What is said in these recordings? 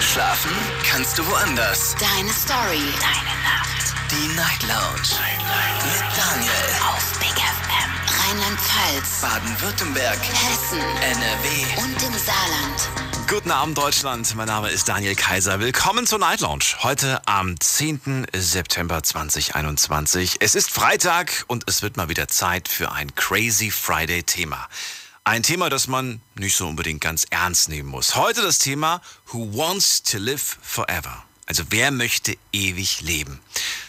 Schlafen kannst du woanders. Deine Story. Deine Nacht. Die Night Lounge. Mit Daniel. Auf Big FM. Rheinland-Pfalz. Baden-Württemberg. Hessen. NRW. Und im Saarland. Guten Abend, Deutschland. Mein Name ist Daniel Kaiser. Willkommen zur Night Lounge. Heute am 10. September 2021. Es ist Freitag und es wird mal wieder Zeit für ein Crazy Friday Thema. Ein Thema, das man nicht so unbedingt ganz ernst nehmen muss. Heute das Thema Who Wants to Live Forever? Also wer möchte ewig leben?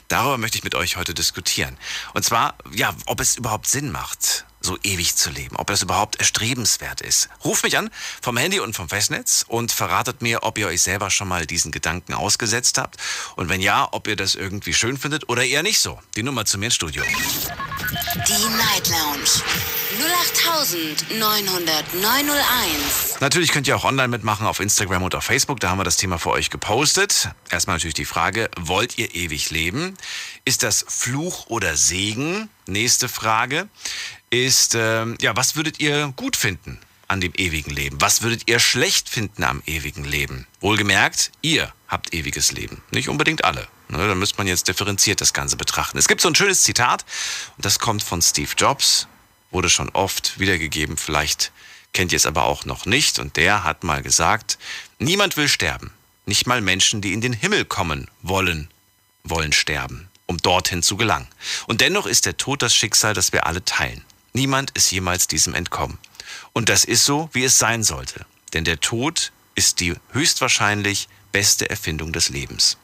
Darüber möchte ich mit euch heute diskutieren. Und zwar, ja, ob es überhaupt Sinn macht, so ewig zu leben, ob das überhaupt erstrebenswert ist. Ruft mich an vom Handy und vom Festnetz und verratet mir, ob ihr euch selber schon mal diesen Gedanken ausgesetzt habt und wenn ja, ob ihr das irgendwie schön findet oder eher nicht so. Die Nummer zu mir ins Studio. Die Night Lounge. 08900901. Natürlich könnt ihr auch online mitmachen auf Instagram und auf Facebook. Da haben wir das Thema für euch gepostet. Erstmal natürlich die Frage, wollt ihr ewig leben? Ist das Fluch oder Segen? Nächste Frage ist, ähm, ja, was würdet ihr gut finden an dem ewigen Leben? Was würdet ihr schlecht finden am ewigen Leben? Wohlgemerkt, ihr habt ewiges Leben. Nicht unbedingt alle. Ne, da müsste man jetzt differenziert das Ganze betrachten. Es gibt so ein schönes Zitat und das kommt von Steve Jobs, wurde schon oft wiedergegeben, vielleicht kennt ihr es aber auch noch nicht und der hat mal gesagt, niemand will sterben, nicht mal Menschen, die in den Himmel kommen wollen, wollen sterben, um dorthin zu gelangen. Und dennoch ist der Tod das Schicksal, das wir alle teilen. Niemand ist jemals diesem entkommen. Und das ist so, wie es sein sollte. Denn der Tod ist die höchstwahrscheinlich beste Erfindung des Lebens.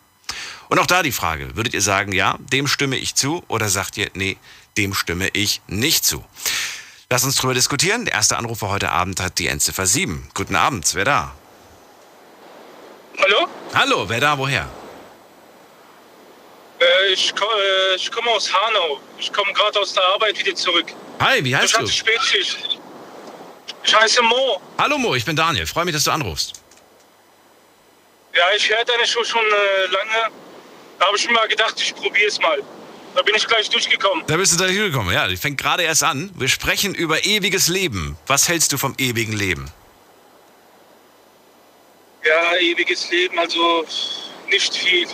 Und auch da die Frage, würdet ihr sagen, ja, dem stimme ich zu oder sagt ihr, nee, dem stimme ich nicht zu? Lass uns drüber diskutieren. Der erste Anrufer heute Abend hat die Endziffer 7. Guten Abend, wer da? Hallo? Hallo, wer da, woher? Äh, ich, äh, ich komme aus Hanau. Ich komme gerade aus der Arbeit wieder zurück. Hi, wie heißt du? Ich heiße Mo. Hallo Mo, ich bin Daniel. Freue mich, dass du anrufst. Ja, ich höre deine Show schon äh, lange. Da habe ich mir mal gedacht, ich probiere es mal. Da bin ich gleich durchgekommen. Da bist du da gekommen. Ja, die fängt gerade erst an. Wir sprechen über ewiges Leben. Was hältst du vom ewigen Leben? Ja, ewiges Leben, also nicht viel.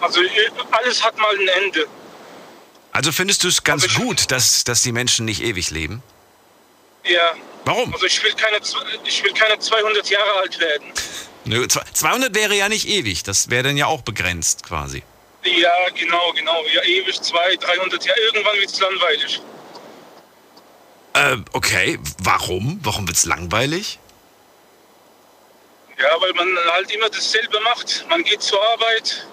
Also alles hat mal ein Ende. Also findest du es ganz ich- gut, dass, dass die Menschen nicht ewig leben? Ja, Warum? also ich will keine, ich will keine 200 Jahre alt werden. Nö, zwei- 200 wäre ja nicht ewig. Das wäre dann ja auch begrenzt quasi. Ja, genau, genau. Ja, ewig, 200, 300 Jahre. Irgendwann wird es langweilig. Äh, okay. Warum? Warum wird's langweilig? Ja, weil man halt immer dasselbe macht. Man geht zur Arbeit.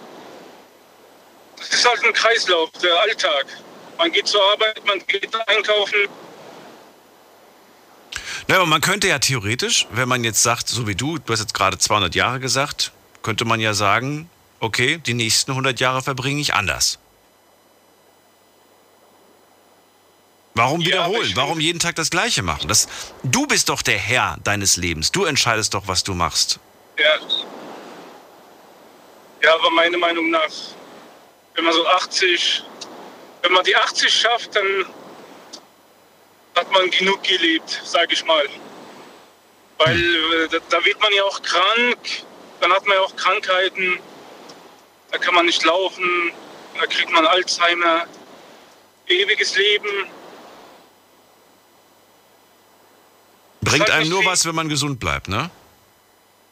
Das ist halt ein Kreislauf, der Alltag. Man geht zur Arbeit, man geht einkaufen. Na, aber man könnte ja theoretisch, wenn man jetzt sagt, so wie du, du hast jetzt gerade 200 Jahre gesagt, könnte man ja sagen, okay, die nächsten 100 Jahre verbringe ich anders. Warum Ja, wiederholen? ich- Warum jeden Tag das Gleiche machen? Das, du bist doch der Herr deines Lebens. Du entscheidest doch, was du machst. Ja. ja, aber meiner Meinung nach, wenn man so 80, wenn man die 80 schafft, dann hat man genug gelebt, sage ich mal. Weil äh, da, da wird man ja auch krank, dann hat man ja auch Krankheiten, da kann man nicht laufen, da kriegt man Alzheimer, ewiges Leben. Bringt einem nur viel. was, wenn man gesund bleibt, ne?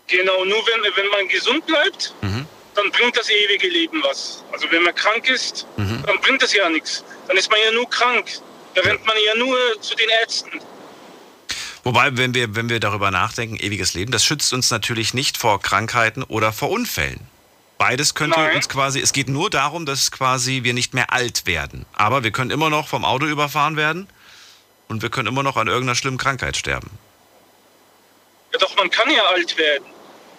Genau, nur wenn, wenn man gesund bleibt, dann bringt das ewige Leben was. Also wenn man krank ist, dann bringt das ja nichts. Dann ist man ja nur krank. Da rennt man ja nur zu den Ärzten. Wobei, wenn wir, wenn wir darüber nachdenken, ewiges Leben, das schützt uns natürlich nicht vor Krankheiten oder vor Unfällen. Beides könnte Nein. uns quasi, es geht nur darum, dass quasi wir nicht mehr alt werden. Aber wir können immer noch vom Auto überfahren werden und wir können immer noch an irgendeiner schlimmen Krankheit sterben. Ja, doch, man kann ja alt werden.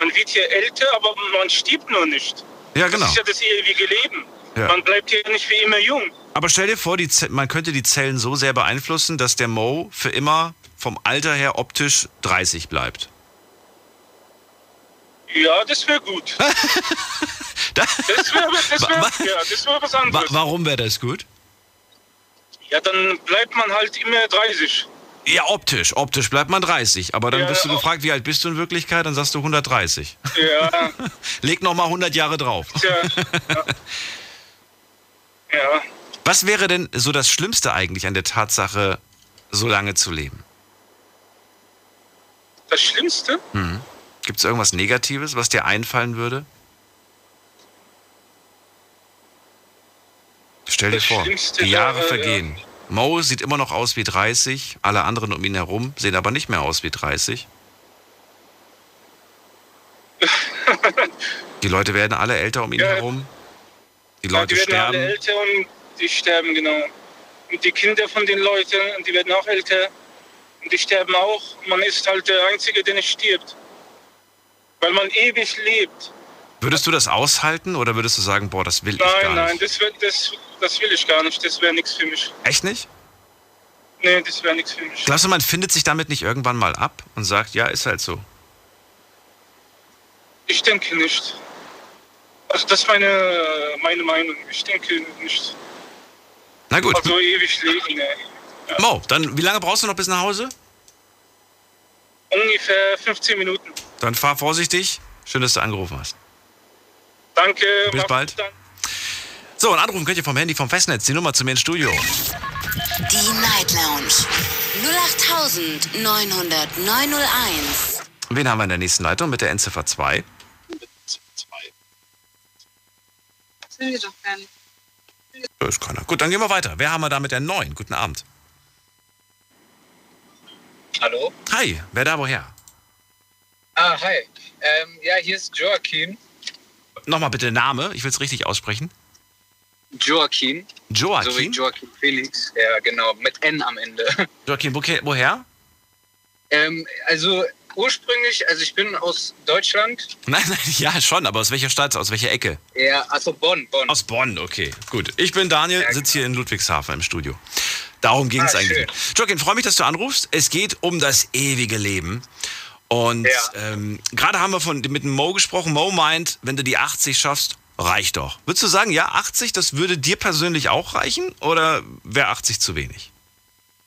Man wird ja älter, aber man stirbt nur nicht. Ja, genau. Das ist ja das ewige Leben. Ja. Man bleibt ja nicht wie immer jung. Aber stell dir vor, man könnte die Zellen so sehr beeinflussen, dass der Mo für immer vom Alter her optisch 30 bleibt. Ja, das wäre gut. Da, Das wäre wär, ja, das wär was wa anderes. warum wäre das gut? Ja, dann bleibt man halt immer 30. Ja, optisch. Optisch bleibt man 30. Aber dann Ja, wirst du gefragt, wie alt bist du in Wirklichkeit? Dann sagst du 130. Ja, Leg noch mal 100 Jahre drauf. Ja. ja. Was wäre denn so das Schlimmste eigentlich an der Tatsache, so lange zu leben? Das Schlimmste? Gibt es irgendwas Negatives, was dir einfallen würde? Stell dir Das vor, die Jahre wäre, vergehen. Mo sieht immer noch aus wie 30, alle anderen um ihn herum sehen aber nicht mehr aus wie 30. Die Leute werden alle älter um ihn Ja. herum. Die Ja, Leute die werden alle sterben. älter und die sterben, genau. Und die Kinder von den Leuten, die werden auch älter und die sterben auch. Man ist halt der Einzige, der nicht stirbt. Weil man ewig lebt. Würdest du das aushalten oder würdest du sagen, boah, das will ich Nein, gar nein, nicht? das, wird, das, das will ich gar nicht. Das wäre nichts für mich. Echt nicht? Nee, das wäre nichts für mich. Glaubst du, man findet sich damit nicht irgendwann mal ab und sagt, ja, ist halt so? Ich denke nicht. Also das ist meine, meine Meinung. Ich denke nicht. Na gut, Also ewig leben, ne. Mo, dann wie lange brauchst du noch bis nach Hause? Ungefähr 15 Minuten. Dann fahr vorsichtig. Schön, dass du angerufen hast. Danke. Bis bald. dann. So, und anrufen könnt ihr vom Handy vom Festnetz. Die Nummer zu mir ins Studio. Die Night Lounge 0890901. Wen haben wir in der nächsten Leitung mit der Endziffer 2? Sind wir doch gar nicht. Da ist keiner. Gut, dann gehen wir weiter. Wer haben wir da mit der 9? Guten Abend. Hallo? Hi, wer da woher? Ah, hi. Ähm, ja, hier ist Joaquin. Nochmal bitte Name, ich will es richtig aussprechen. Joaquin. So wie Joaquin. Joaquin Felix. Ja, genau. Mit N am Ende. Joaquin, woher? woher? ähm, also ursprünglich, also ich bin aus Deutschland. Nein, nein, ja schon, aber aus welcher Stadt, aus welcher Ecke? Ja, also Bonn, Bonn. Aus Bonn, okay, gut. Ich bin Daniel, Ja, sitze hier in Ludwigshafen im Studio. Darum ging es Ah, eigentlich. Joaquin, freue mich, dass du anrufst. Es geht um das ewige Leben. Und Ja. ähm, gerade haben wir von, mit dem Mo gesprochen. Mo meint, wenn du die 80 schaffst, reicht doch. Würdest du sagen, ja, 80, das würde dir persönlich auch reichen? Oder wäre 80 zu wenig?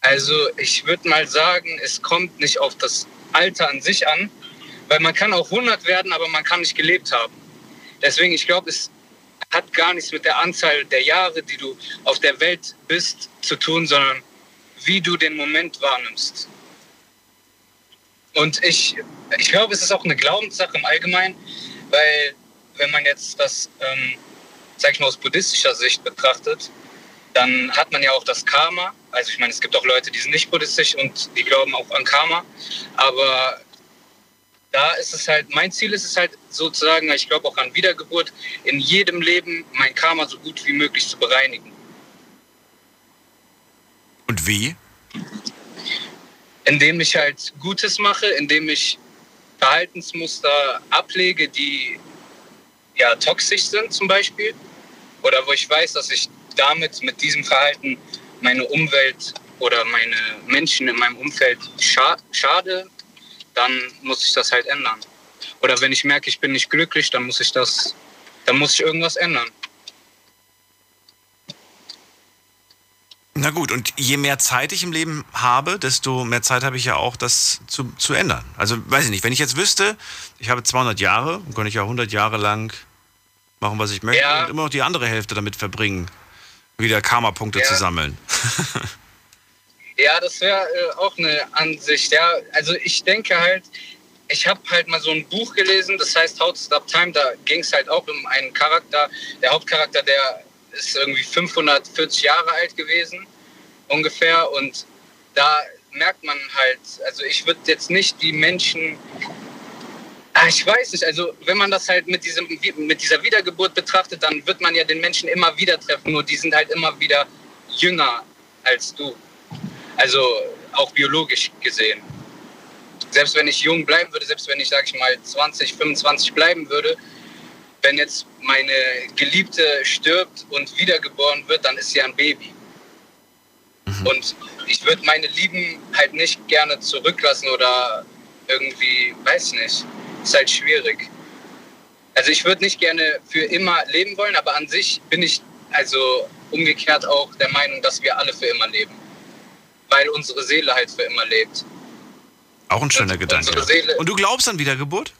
Also ich würde mal sagen, es kommt nicht auf das Alter an sich an, weil man kann auch 100 werden, aber man kann nicht gelebt haben. Deswegen, ich glaube, es hat gar nichts mit der Anzahl der Jahre, die du auf der Welt bist, zu tun, sondern wie du den Moment wahrnimmst. Und ich, ich glaube, es ist auch eine Glaubenssache im Allgemeinen, weil wenn man jetzt das, ähm, sag ich mal, aus buddhistischer Sicht betrachtet, dann hat man ja auch das Karma. Also ich meine, es gibt auch Leute, die sind nicht buddhistisch und die glauben auch an Karma. Aber da ist es halt, mein Ziel ist es halt sozusagen, ich glaube auch an Wiedergeburt, in jedem Leben mein Karma so gut wie möglich zu bereinigen. Und wie? Indem ich halt Gutes mache, indem ich Verhaltensmuster ablege, die ja toxisch sind zum Beispiel. Oder wo ich weiß, dass ich damit, mit diesem Verhalten meine Umwelt oder meine Menschen in meinem Umfeld scha schade, dann muss ich das halt ändern. Oder wenn ich merke, ich bin nicht glücklich, dann muss ich das, dann muss ich irgendwas ändern. Na gut, und je mehr Zeit ich im Leben habe, desto mehr Zeit habe ich ja auch, das zu, zu ändern. Also, weiß ich nicht, wenn ich jetzt wüsste, ich habe 200 Jahre, dann kann ich ja 100 Jahre lang machen, was ich möchte Ja. und immer noch die andere Hälfte damit verbringen, wieder Karma-Punkte Ja. zu sammeln. Ja, das wäre äh, auch eine Ansicht. Ja, also ich denke halt, ich habe halt mal so ein Buch gelesen, das heißt How to Stop Time. Da ging es halt auch um einen Charakter. Der Hauptcharakter, der ist irgendwie 540 Jahre alt gewesen, ungefähr. Und da merkt man halt, also ich würde jetzt nicht die Menschen. Ah, ich weiß nicht, also wenn man das halt mit, diesem, mit dieser Wiedergeburt betrachtet, dann wird man ja den Menschen immer wieder treffen, nur die sind halt immer wieder jünger als du. Also auch biologisch gesehen. Selbst wenn ich jung bleiben würde, selbst wenn ich, sag ich mal, 20, 25 bleiben würde, wenn jetzt meine Geliebte stirbt und wiedergeboren wird, dann ist sie ein Baby. Und ich würde meine Lieben halt nicht gerne zurücklassen oder irgendwie, weiß nicht, ist halt schwierig. Also ich würde nicht gerne für immer leben wollen, aber an sich bin ich also umgekehrt auch der Meinung, dass wir alle für immer leben. weil unsere Seele halt für immer lebt. Auch ein schöner Und Gedanke. Und du glaubst an Wiedergeburt?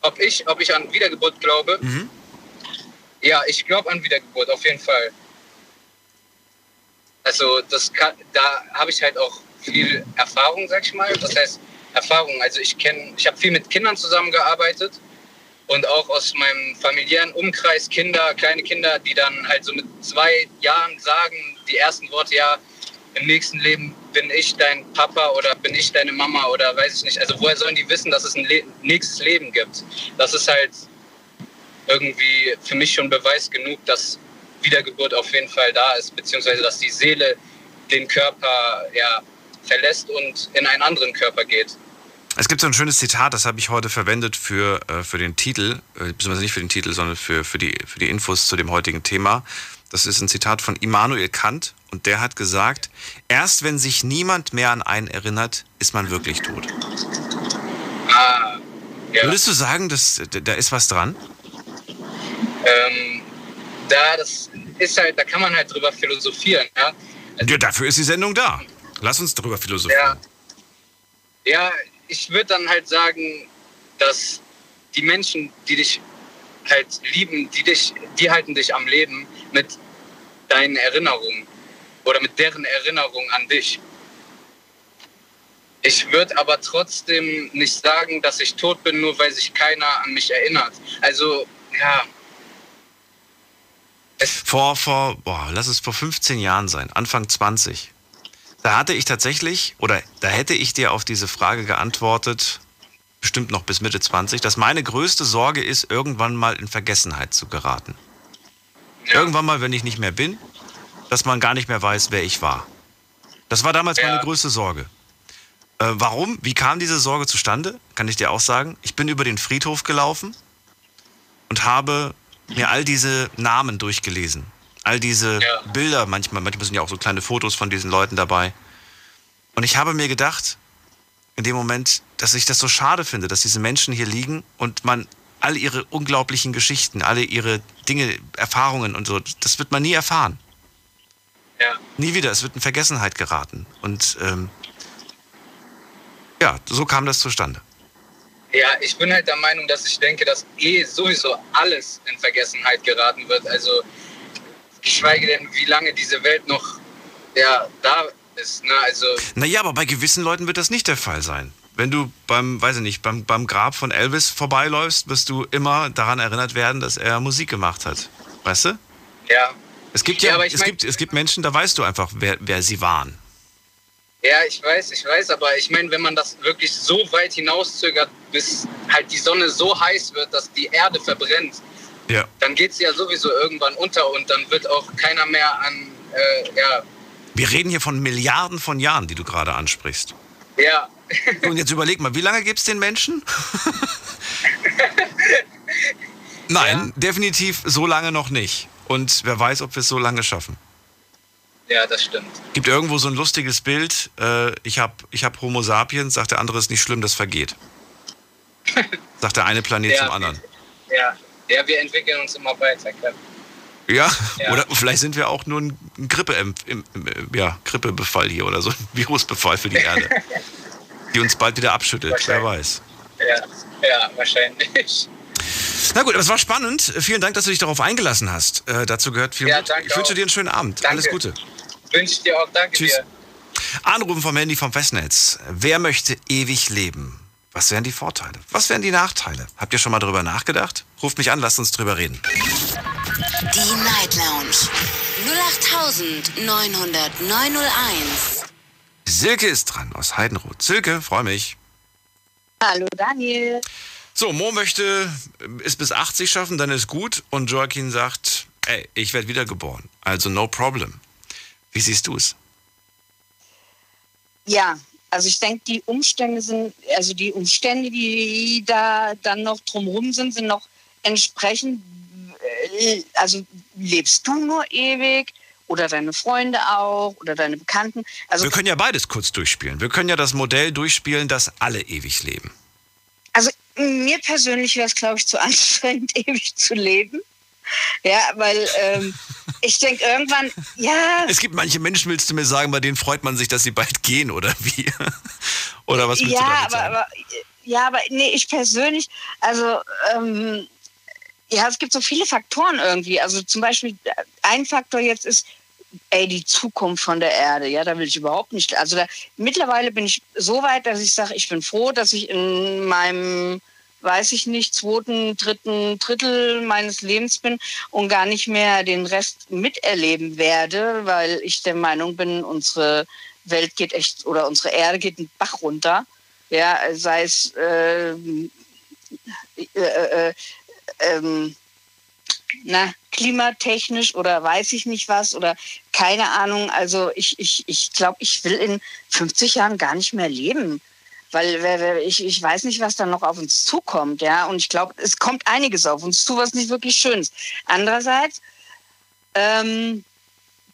Ob ich, ob ich an Wiedergeburt glaube? Mhm. Ja, ich glaube an Wiedergeburt, auf jeden Fall. Also das kann, da habe ich halt auch viel Erfahrung, sag ich mal. Das heißt Erfahrung. Also ich kenne, ich habe viel mit Kindern zusammengearbeitet und auch aus meinem familiären Umkreis Kinder, kleine Kinder, die dann halt so mit zwei Jahren sagen die ersten Worte ja im nächsten Leben bin ich dein Papa oder bin ich deine Mama oder weiß ich nicht. Also woher sollen die wissen, dass es ein Le nächstes Leben gibt? Das ist halt irgendwie für mich schon Beweis genug, dass Wiedergeburt auf jeden Fall da ist, beziehungsweise dass die Seele den Körper ja, verlässt und in einen anderen Körper geht. Es gibt so ein schönes Zitat, das habe ich heute verwendet für, äh, für den Titel, äh, beziehungsweise nicht für den Titel, sondern für, für, die, für die Infos zu dem heutigen Thema. Das ist ein Zitat von Immanuel Kant und der hat gesagt, erst wenn sich niemand mehr an einen erinnert, ist man wirklich tot. Ah, ja. Würdest du sagen, dass, da ist was dran? Ähm, da, das ist halt, da kann man halt drüber philosophieren. Ja, Ja, dafür ist die Sendung da. Lass uns darüber philosophieren. ja. ja ich würde dann halt sagen, dass die Menschen, die dich halt lieben, die dich, die halten dich am Leben mit deinen Erinnerungen oder mit deren Erinnerung an dich. Ich würde aber trotzdem nicht sagen, dass ich tot bin, nur weil sich keiner an mich erinnert. Also, ja, Vor, vor, boah, lass es vor 15 Jahren sein, Anfang 20. Da hatte ich tatsächlich, oder da hätte ich dir auf diese Frage geantwortet, bestimmt noch bis Mitte 20, dass meine größte Sorge ist, irgendwann mal in Vergessenheit zu geraten. ja. Irgendwann mal, wenn ich nicht mehr bin, dass man gar nicht mehr weiß, wer ich war. Das war damals Ja. meine größte Sorge. Äh, warum? Wie kam diese Sorge zustande? Kann ich dir auch sagen. Ich bin über den Friedhof gelaufen und habe mir all diese Namen durchgelesen. All diese Ja. Bilder, manchmal, manchmal sind ja auch so kleine Fotos von diesen Leuten dabei. Und ich habe mir gedacht, in dem Moment, dass ich das so schade finde, dass diese Menschen hier liegen und man all ihre unglaublichen Geschichten, alle ihre Dinge, Erfahrungen und so, das wird man nie erfahren. ja. Nie wieder, es wird in Vergessenheit geraten. Und ähm, ja, so kam das zustande. Ja, ich bin halt der Meinung, dass ich denke, dass eh sowieso alles in Vergessenheit geraten wird. Also geschweige denn, wie lange diese Welt noch ja, da ist. Ne? Also Naja, aber bei gewissen Leuten wird das nicht der Fall sein. Wenn du beim, weiß ich nicht, beim, beim Grab von Elvis vorbeiläufst, wirst du immer daran erinnert werden, dass er Musik gemacht hat. Weißt du? ja, Es gibt Ja, ja, es, mein- gibt, es gibt Menschen, da weißt du einfach, wer, wer sie waren. ja, ich weiß, ich weiß, aber ich meine, wenn man das wirklich so weit hinauszögert, bis halt die Sonne so heiß wird, dass die Erde verbrennt, Ja. dann geht sie ja sowieso irgendwann unter und dann wird auch keiner mehr an, äh, ja, Wir reden hier von Milliarden von Jahren, die du gerade ansprichst. ja, Und jetzt überleg mal, wie lange gibt es den Menschen? Nein, definitiv so lange noch nicht. Und wer weiß, ob wir es so lange schaffen. ja, das stimmt. Gibt irgendwo so ein lustiges Bild, äh, ich habe ich hab Homo sapiens, sagt der andere, ist nicht schlimm, das vergeht. Sagt der eine Planet Ja, zum anderen. Ja, ja, wir entwickeln uns immer weiter. Klar. Ja? Ja. oder vielleicht sind wir auch nur ein Grippe, im, im, im, ja, Grippebefall hier oder so ein Virusbefall für die Erde, die uns bald wieder abschüttelt, wer weiß. Ja, ja, wahrscheinlich. Na gut, aber es war spannend. Vielen Dank, dass du dich darauf eingelassen hast. Äh, dazu gehört viel Ja, Mut. Ich wünsche auch. dir einen schönen Abend. Danke. Alles Gute. Wünsche dir auch. Danke Tschüss. dir. Anrufen vom Handy vom Festnetz. Wer möchte ewig leben? Was wären die Vorteile? Was wären die Nachteile? Habt ihr schon mal drüber nachgedacht? Ruft mich an, lasst uns drüber reden. Die Night Lounge 0890901. Silke ist dran aus Heidenroth. Silke, freue mich. Hallo Daniel. So, Mo möchte äh, es bis 80 schaffen, dann ist gut. Und Joaquin sagt, ey, ich werde wiedergeboren. Also no problem. Wie siehst du es? Ja, also ich denke, die Umstände sind, also die Umstände, die da dann noch drumherum sind, sind noch entsprechend, äh, also lebst du nur ewig oder deine Freunde auch oder deine Bekannten. Also, Wir können ja beides kurz durchspielen. Wir können ja das Modell durchspielen, dass alle ewig leben. also mir persönlich wäre es, glaube ich, zu anstrengend, ewig zu leben. Ja, weil ähm, ich denke irgendwann, ja. Es gibt manche Menschen, willst du mir sagen, bei denen freut man sich, dass sie bald gehen, oder wie? oder was willst ja, du damit aber, sagen? aber, ja, aber nee, ich persönlich, also ähm, ja, es gibt so viele Faktoren irgendwie. Also zum Beispiel ein Faktor jetzt ist, ey, die Zukunft von der Erde, ja, da will ich überhaupt nicht. Also da, mittlerweile bin ich so weit, dass ich sage, ich bin froh, dass ich in meinem, weiß ich nicht, zweiten, dritten Drittel meines Lebens bin und gar nicht mehr den Rest miterleben werde, weil ich der Meinung bin, unsere Welt geht echt oder unsere Erde geht einen Bach runter. Ja, sei es äh, äh, äh, ähm, na, klimatechnisch oder weiß ich nicht was oder keine Ahnung. Also ich, ich, ich glaube, ich will in 50 Jahren gar nicht mehr leben. Weil ich, ich weiß nicht, was dann noch auf uns zukommt, ja. Und ich glaube, es kommt einiges auf uns zu, was nicht wirklich schön ist. Andererseits, ähm,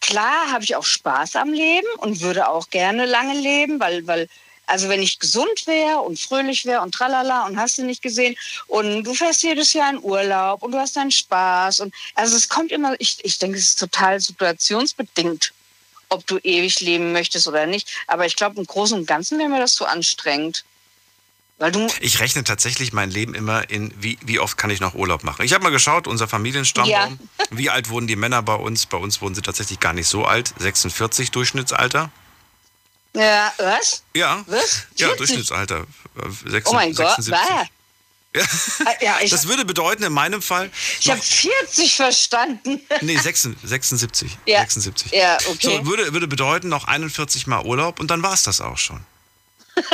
klar habe ich auch Spaß am Leben und würde auch gerne lange leben, weil, weil also wenn ich gesund wäre und fröhlich wäre und tralala und hast du nicht gesehen und du fährst jedes Jahr in Urlaub und du hast deinen Spaß und also es kommt immer, ich, ich denke, es ist total situationsbedingt, ob du ewig leben möchtest oder nicht. Aber ich glaube, im Großen und Ganzen wäre mir das zu anstrengend. Weil du Ich rechne tatsächlich mein Leben immer in, wie, wie oft kann ich noch Urlaub machen. Ich habe mal geschaut, unser Familienstammbaum, Ja. wie alt wurden die Männer bei uns? Bei uns wurden sie tatsächlich gar nicht so alt, 46 Durchschnittsalter. ja, was? Ja, Was? ja 40? Durchschnittsalter. äh, 76, Oh mein Gott, 76. war Ja. ja, Das würde bedeuten, in meinem Fall. ich habe 40 verstanden. Nee, 76. 76. Ja. 76. Ja, okay. So, würde, würde bedeuten, noch 41 Mal Urlaub und dann war es das auch schon.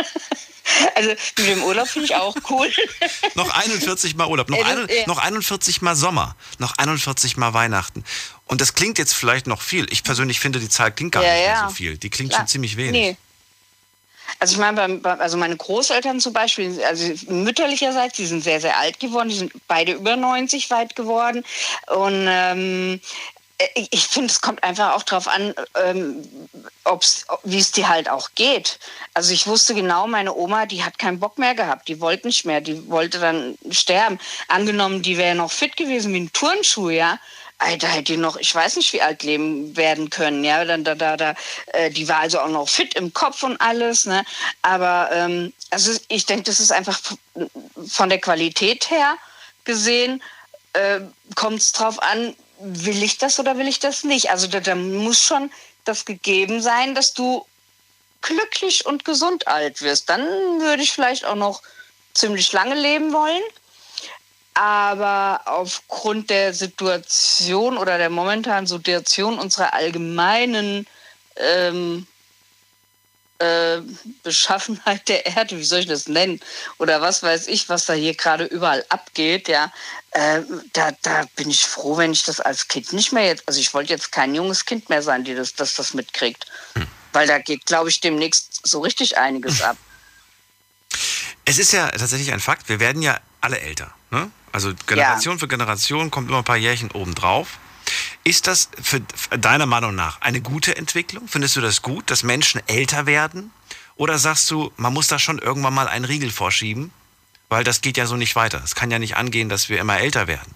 Also mit dem Urlaub finde ich auch cool. Noch 41 Mal Urlaub, noch, ein, noch 41 Mal Sommer, noch 41 Mal Weihnachten. Und das klingt jetzt vielleicht noch viel. Ich persönlich finde, die Zahl klingt gar Ja, nicht mehr ja. so viel. Die klingt Klar. schon ziemlich wenig. Nee. Also ich meine, also meine Großeltern zum Beispiel, also mütterlicherseits, die sind sehr, sehr alt geworden, die sind beide über 90 weit geworden. Und ähm, ich, ich finde, es kommt einfach auch darauf an, ähm, wie es dir halt auch geht. Also ich wusste genau, meine Oma, die hat keinen Bock mehr gehabt, die wollte nicht mehr, die wollte dann sterben. Angenommen, die wäre noch fit gewesen wie ein Turnschuh, ja. Da hätte die noch, ich weiß nicht, wie alt leben werden können, ja. Dann, da, da, da, äh, die war also auch noch fit im Kopf und alles, ne. Aber ähm, also ich denke, das ist einfach von der Qualität her gesehen, äh, kommt es drauf an, will ich das oder will ich das nicht? Also da, da muss schon das gegeben sein, dass du glücklich und gesund alt wirst. Dann würde ich vielleicht auch noch ziemlich lange leben wollen. Aber aufgrund der Situation oder der momentanen Situation unserer allgemeinen ähm, äh, Beschaffenheit der Erde, wie soll ich das nennen? Oder was weiß ich, was da hier gerade überall abgeht, ja. Äh, da, da bin ich froh, wenn ich das als Kind nicht mehr jetzt, also ich wollte jetzt kein junges Kind mehr sein, die das, das, das mitkriegt. Weil da geht, glaube ich, demnächst so richtig einiges ab. Es ist ja tatsächlich ein Fakt, wir werden ja alle älter. Ne? Also Generation für Generation kommt immer ein paar Jährchen obendrauf. Ist das für, für deiner Meinung nach eine gute Entwicklung? Findest du das gut, dass Menschen älter werden? Oder sagst du, man muss da schon irgendwann mal einen Riegel vorschieben? Weil das geht ja so nicht weiter. Es kann ja nicht angehen, dass wir immer älter werden.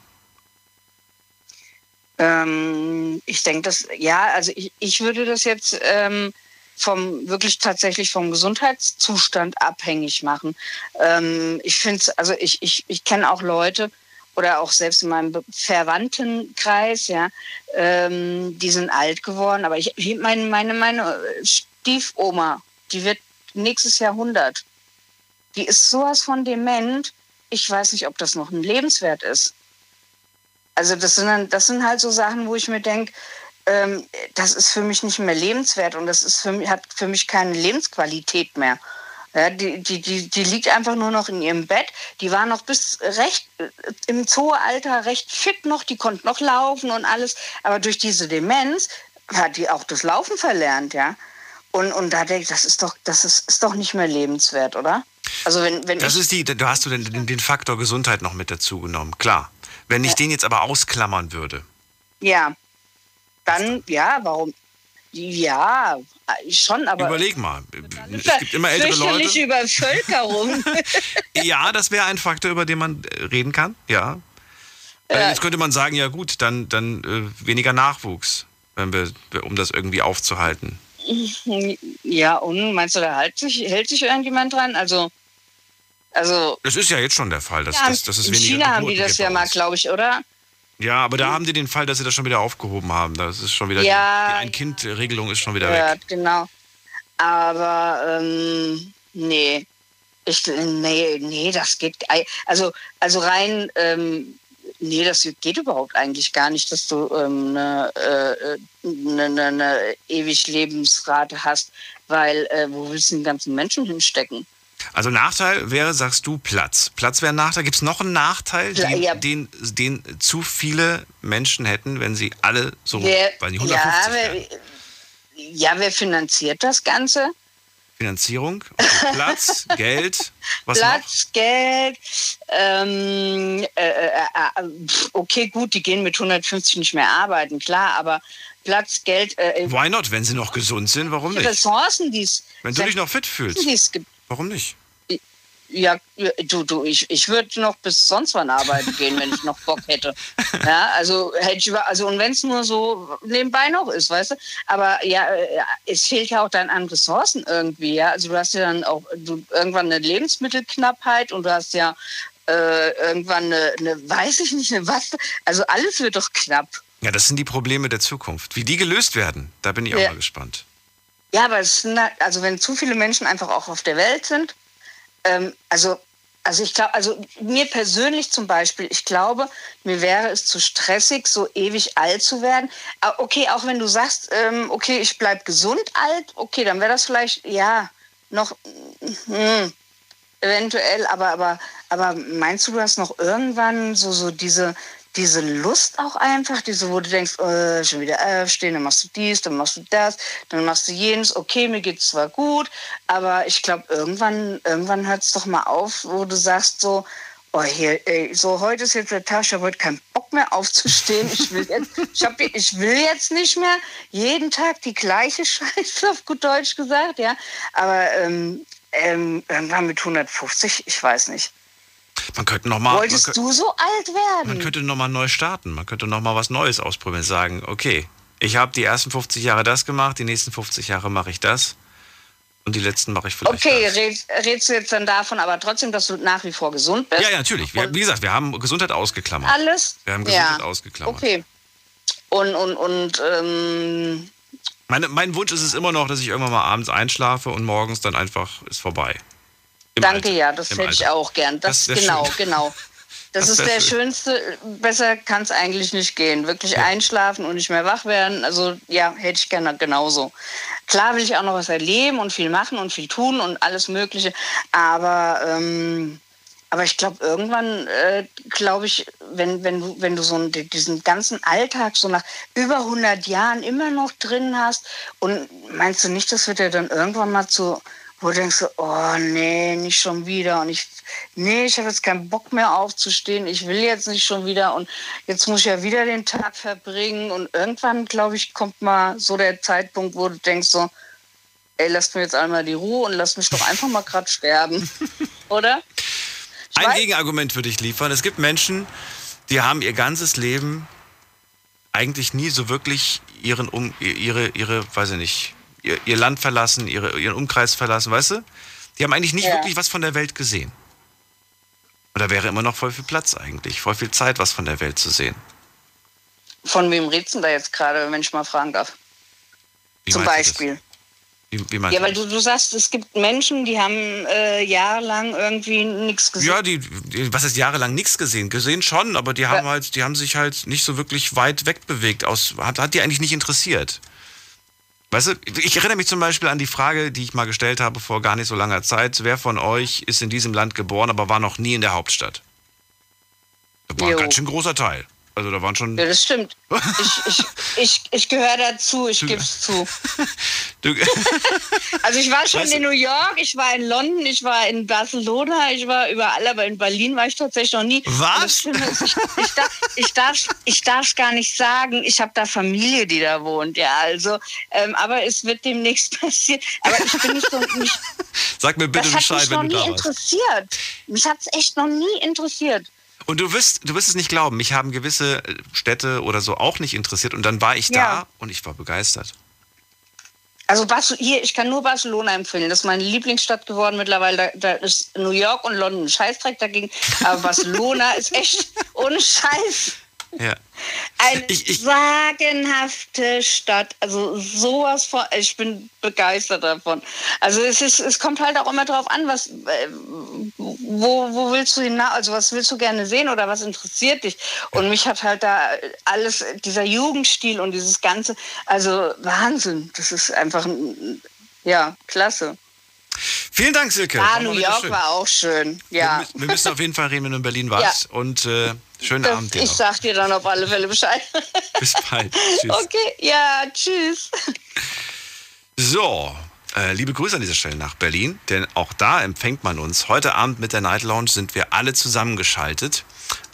Ähm, ich denke, das, ja, also ich, ich würde das jetzt ähm, vom wirklich tatsächlich vom Gesundheitszustand abhängig machen. Ähm, ich finde also ich, ich, ich kenne auch Leute oder auch selbst in meinem Verwandtenkreis, ja, ähm, die sind alt geworden, aber ich, meine, meine, meine Stiefoma, die wird nächstes Jahr 100. Die ist sowas von dement. Ich weiß nicht, ob das noch ein Lebenswert ist. Also das sind, dann, das sind halt so Sachen, wo ich mir denke, ähm, das ist für mich nicht mehr lebenswert und das ist für mich, hat für mich keine Lebensqualität mehr. Ja, die, die, die, die liegt einfach nur noch in ihrem Bett. Die war noch bis recht äh, im Zoo-Alter recht fit noch, die konnte noch laufen und alles. Aber durch diese Demenz hat die auch das Laufen verlernt, ja. Und, und da denke ich, das ist doch, das ist, ist doch nicht mehr lebenswert, oder? Also wenn, wenn Das ist die, du hast du den, den, den Faktor Gesundheit noch mit dazu genommen, klar. Wenn ich den jetzt aber ausklammern würde, ja, dann, ja, warum? Ja, schon, aber überleg mal. Es gibt immer ältere Leute. Übervölkerung. Ja, das wäre ein Faktor, über den man äh, reden kann, ja. Äh, Jetzt könnte man sagen, ja gut, dann, dann äh, weniger Nachwuchs, wenn wir, um das irgendwie aufzuhalten. Ja, und meinst du, da hält sich, hält sich irgendjemand dran? Also, also. Das ist ja jetzt schon der Fall. Dass, ja, dass, dass es in China haben die das ja mal, glaube ich, oder? Ja, aber da haben die den Fall, dass sie das schon wieder aufgehoben haben. Das ist schon wieder Ja, die, die Ein-Kind-Regelung ist schon wieder Ja, weg. genau. Aber ähm, nee. Ich, nee, nee, das geht. Also, also rein, ähm, nee, das geht überhaupt eigentlich gar nicht, dass du ähm, eine, äh, eine, eine, eine ewig Lebensrate hast, weil äh, wo willst du den ganzen Menschen hinstecken? Also Nachteil wäre, sagst du, Platz. Platz wäre ein Nachteil. Gibt es noch einen Nachteil, den, ja. den, den zu viele Menschen hätten, wenn sie alle so, Wer, weil die ja, 150 wer, wären? ja, wer finanziert das Ganze? Finanzierung, okay. Platz, Geld, was noch? Platz, Geld, ähm, äh, äh, äh, pf, okay, gut, die gehen mit 150 nicht mehr arbeiten, klar, aber Platz, Geld, äh, Why not? Wenn sie noch gesund sind, warum nicht? Ressourcen, die es Wenn du dich noch fit fühlst, die es gibt. Warum nicht? Ja, du, du, ich, ich würde noch bis sonst wann arbeiten gehen, wenn ich noch Bock hätte. Ja, also hätte ich über, also und wenn es nur so nebenbei noch ist, weißt du. Aber ja, äh, es fehlt ja auch dann an Ressourcen irgendwie, ja. Also du hast ja dann auch du, irgendwann eine Lebensmittelknappheit und du hast ja äh, irgendwann eine, eine, weiß ich nicht, eine was. Also alles wird doch knapp. Ja, das sind die Probleme der Zukunft. Wie die gelöst werden, da bin ich auch Ja. mal gespannt. Ja, aber es sind, halt- also wenn zu viele Menschen einfach auch auf der Welt sind, ähm, also, also ich glaube, also mir persönlich zum Beispiel, ich glaube, mir wäre es zu stressig, so ewig alt zu werden. Ah, Okay, auch wenn du sagst, ähm, okay, ich bleib gesund alt, okay, dann wäre das vielleicht, ja, noch hm, eventuell, aber, aber, aber meinst du, du hast noch irgendwann so, so diese, diese Lust auch einfach, diese, wo du denkst, äh, schon wieder aufstehen, dann machst du dies, dann machst du das, dann machst du jenes, okay, mir geht's zwar gut, aber ich glaube, irgendwann, irgendwann hört es doch mal auf, wo du sagst so, oh hier, ey, so heute ist jetzt der Tag, ich habe heute keinen Bock mehr aufzustehen, ich will jetzt, ich, hab, ich will jetzt nicht mehr jeden Tag die gleiche Scheiße, auf gut Deutsch gesagt, ja, aber ähm, ähm, irgendwann mit 150, ich weiß nicht. Man könnte noch mal, Wolltest kö- du so alt werden? man könnte noch mal neu starten. Man könnte noch mal was Neues ausprobieren. Sagen, okay, ich habe die ersten 50 Jahre das gemacht, die nächsten 50 Jahre mache ich das und die letzten mache ich vielleicht Okay, das. red, redest du jetzt dann davon, aber trotzdem, dass du nach wie vor gesund bist? Ja, ja, natürlich. Wir, wie gesagt, wir haben Gesundheit ausgeklammert. Alles? Wir haben Gesundheit ja. ausgeklammert. Okay. Und, und, und, ähm, Meine, mein Wunsch ist es immer noch, dass ich irgendwann mal abends einschlafe und morgens dann einfach ist vorbei. Danke, Alter. ja, das Im hätte ich Alter. auch gern. Das, Das genau, schön. genau. Das, Das ist der schön. schönste, besser kann es eigentlich nicht gehen. Wirklich einschlafen und nicht mehr wach werden. Also ja, hätte ich gerne genauso. Klar will ich auch noch was erleben und viel machen und viel tun und alles Mögliche. Aber, ähm, aber ich glaube, irgendwann, äh, glaube ich, wenn, wenn, du, wenn du so einen, diesen ganzen Alltag so nach über 100 Jahren immer noch drin hast und meinst du nicht, das wird ja dann irgendwann mal zu, wo du denkst, so, oh nee, nicht schon wieder. Und ich, nee, ich habe jetzt keinen Bock mehr aufzustehen, ich will jetzt nicht schon wieder. Und jetzt muss ich ja wieder den Tag verbringen. Und irgendwann, glaube ich, kommt mal so der Zeitpunkt, wo du denkst so, ey, lasst mir jetzt einmal die Ruhe und lass mich doch einfach mal gerade sterben, oder? Ich Ein weiß- Gegenargument würde ich liefern. Es gibt Menschen, die haben ihr ganzes Leben eigentlich nie so wirklich ihren um, ihre, ihre, weiß ich nicht, ihr, ihr Land verlassen, ihre, ihren Umkreis verlassen, weißt du? Die haben eigentlich nicht Ja. wirklich was von der Welt gesehen. Und da wäre immer noch voll viel Platz eigentlich, voll viel Zeit, was von der Welt zu sehen. Von wem redest du da jetzt gerade, wenn ich mal fragen darf? Wie Zum meinst du das? Beispiel. Wie, wie Ja, weil du, du sagst, es gibt Menschen, die haben äh, jahrelang irgendwie nichts gesehen. Ja, die, die, was ist jahrelang nichts gesehen? Gesehen schon, aber die haben halt, die haben sich halt nicht so wirklich weit wegbewegt. Aus, hat, hat die eigentlich nicht interessiert. Weißt du, ich erinnere mich zum Beispiel an die Frage, die ich mal gestellt habe vor gar nicht so langer Zeit. Wer von euch ist in diesem Land geboren, aber war noch nie in der Hauptstadt? Das war ein ganz schön großer Teil. Also da waren schon. Ja, das stimmt. Ich, ich, ich, ich gehöre dazu, ich gebe es zu. Also ich war schon Weißt du- in New York, ich war in London, ich war in Barcelona, ich war überall, aber in Berlin war ich tatsächlich noch nie. Was? Ist, ich, ich, darf, ich, darf, ich darf gar nicht sagen, ich habe da Familie, die da wohnt, ja, also, ähm, aber es wird demnächst passieren. Aber ich bin nicht so, nicht, sag mir bitte Bescheid, mich noch wenn nie du da warst. interessiert. Mich hat es echt noch nie interessiert. Und du wirst, du wirst es nicht glauben, mich haben gewisse äh, Städte oder so auch nicht interessiert und dann war ich Ja. da und ich war begeistert. Also Barce- hier, ich kann nur Barcelona empfehlen. Das ist meine Lieblingsstadt geworden mittlerweile. Da, da ist New York und London ein Scheißdreck dagegen. Aber Barcelona ist echt ohne Scheiß Ja. eine Ich- ich- sagenhafte Stadt. Also sowas von. Ich bin begeistert davon. Also es ist, es kommt halt auch immer drauf an, was, äh, wo, wo willst du hinaus? Also was willst du gerne sehen oder was interessiert dich? Und mich hat halt da alles, dieser Jugendstil und dieses Ganze, also Wahnsinn. Das ist einfach, ein- ja, klasse. Vielen Dank, Silke. Ah, War New York schön. war auch schön. Ja. Wir, wir müssen auf jeden Fall reden, wenn du in Berlin warst. Und äh, schönen Das, Abend dir ich noch. sag dir dann auf alle Fälle Bescheid. Bis bald. Tschüss. Okay, ja, tschüss. So, äh, liebe Grüße an dieser Stelle nach Berlin, denn auch da empfängt man uns. Heute Abend mit der Night Lounge sind wir alle zusammengeschaltet.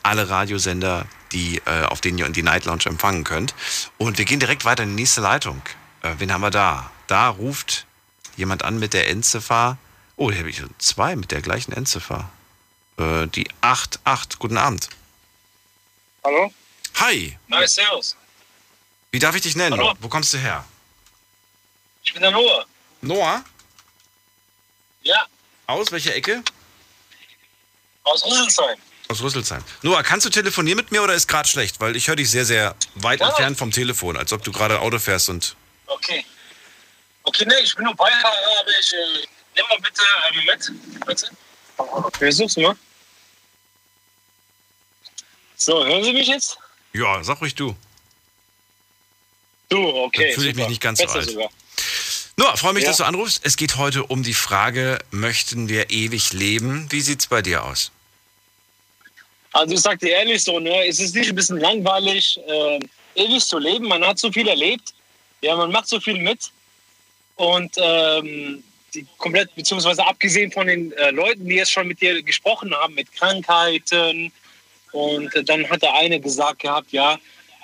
Alle Radiosender, die, äh, auf denen ihr die Night Lounge empfangen könnt. Und wir gehen direkt weiter in die nächste Leitung. Äh, wen haben wir da? Da ruft jemand an mit der Endziffer. Oh, hier habe ich zwei mit der gleichen Endziffer. Äh, die 88. Guten Abend. Hallo? Hi, Nice, servus. wie darf ich dich nennen? Hallo. Wo kommst du her? Ich bin der Noah. Noah? Ja, Aus welcher Ecke? aus Rüsselsheim. Aus Rüsselsheim. Noah, kannst du telefonieren mit mir oder ist gerade schlecht? Weil ich höre dich sehr, sehr weit Ja. entfernt vom Telefon, als ob du gerade Auto fährst und. Okay. Okay, nee, ich bin nur Beifahrer, aber ich äh, nimm mal bitte einen mit. Bitte. Versuch's mal. So, hören Sie mich jetzt? Ja, sag ruhig du. Du, okay. Dann fühle ich mich nicht ganz so Besser alt. Sogar. Noah, freue mich, Ja. dass du anrufst. Es geht heute um die Frage, möchten wir ewig leben? Wie sieht's bei dir aus? Also ich sag dir ehrlich so, ne, es ist nicht ein bisschen langweilig, äh, ewig zu leben. Man hat so viel erlebt, ja, man macht so viel mit und ähm, die komplett, beziehungsweise abgesehen von den äh, Leuten, die jetzt schon mit dir gesprochen haben, mit Krankheiten und äh, dann hat der eine gesagt gehabt, ja,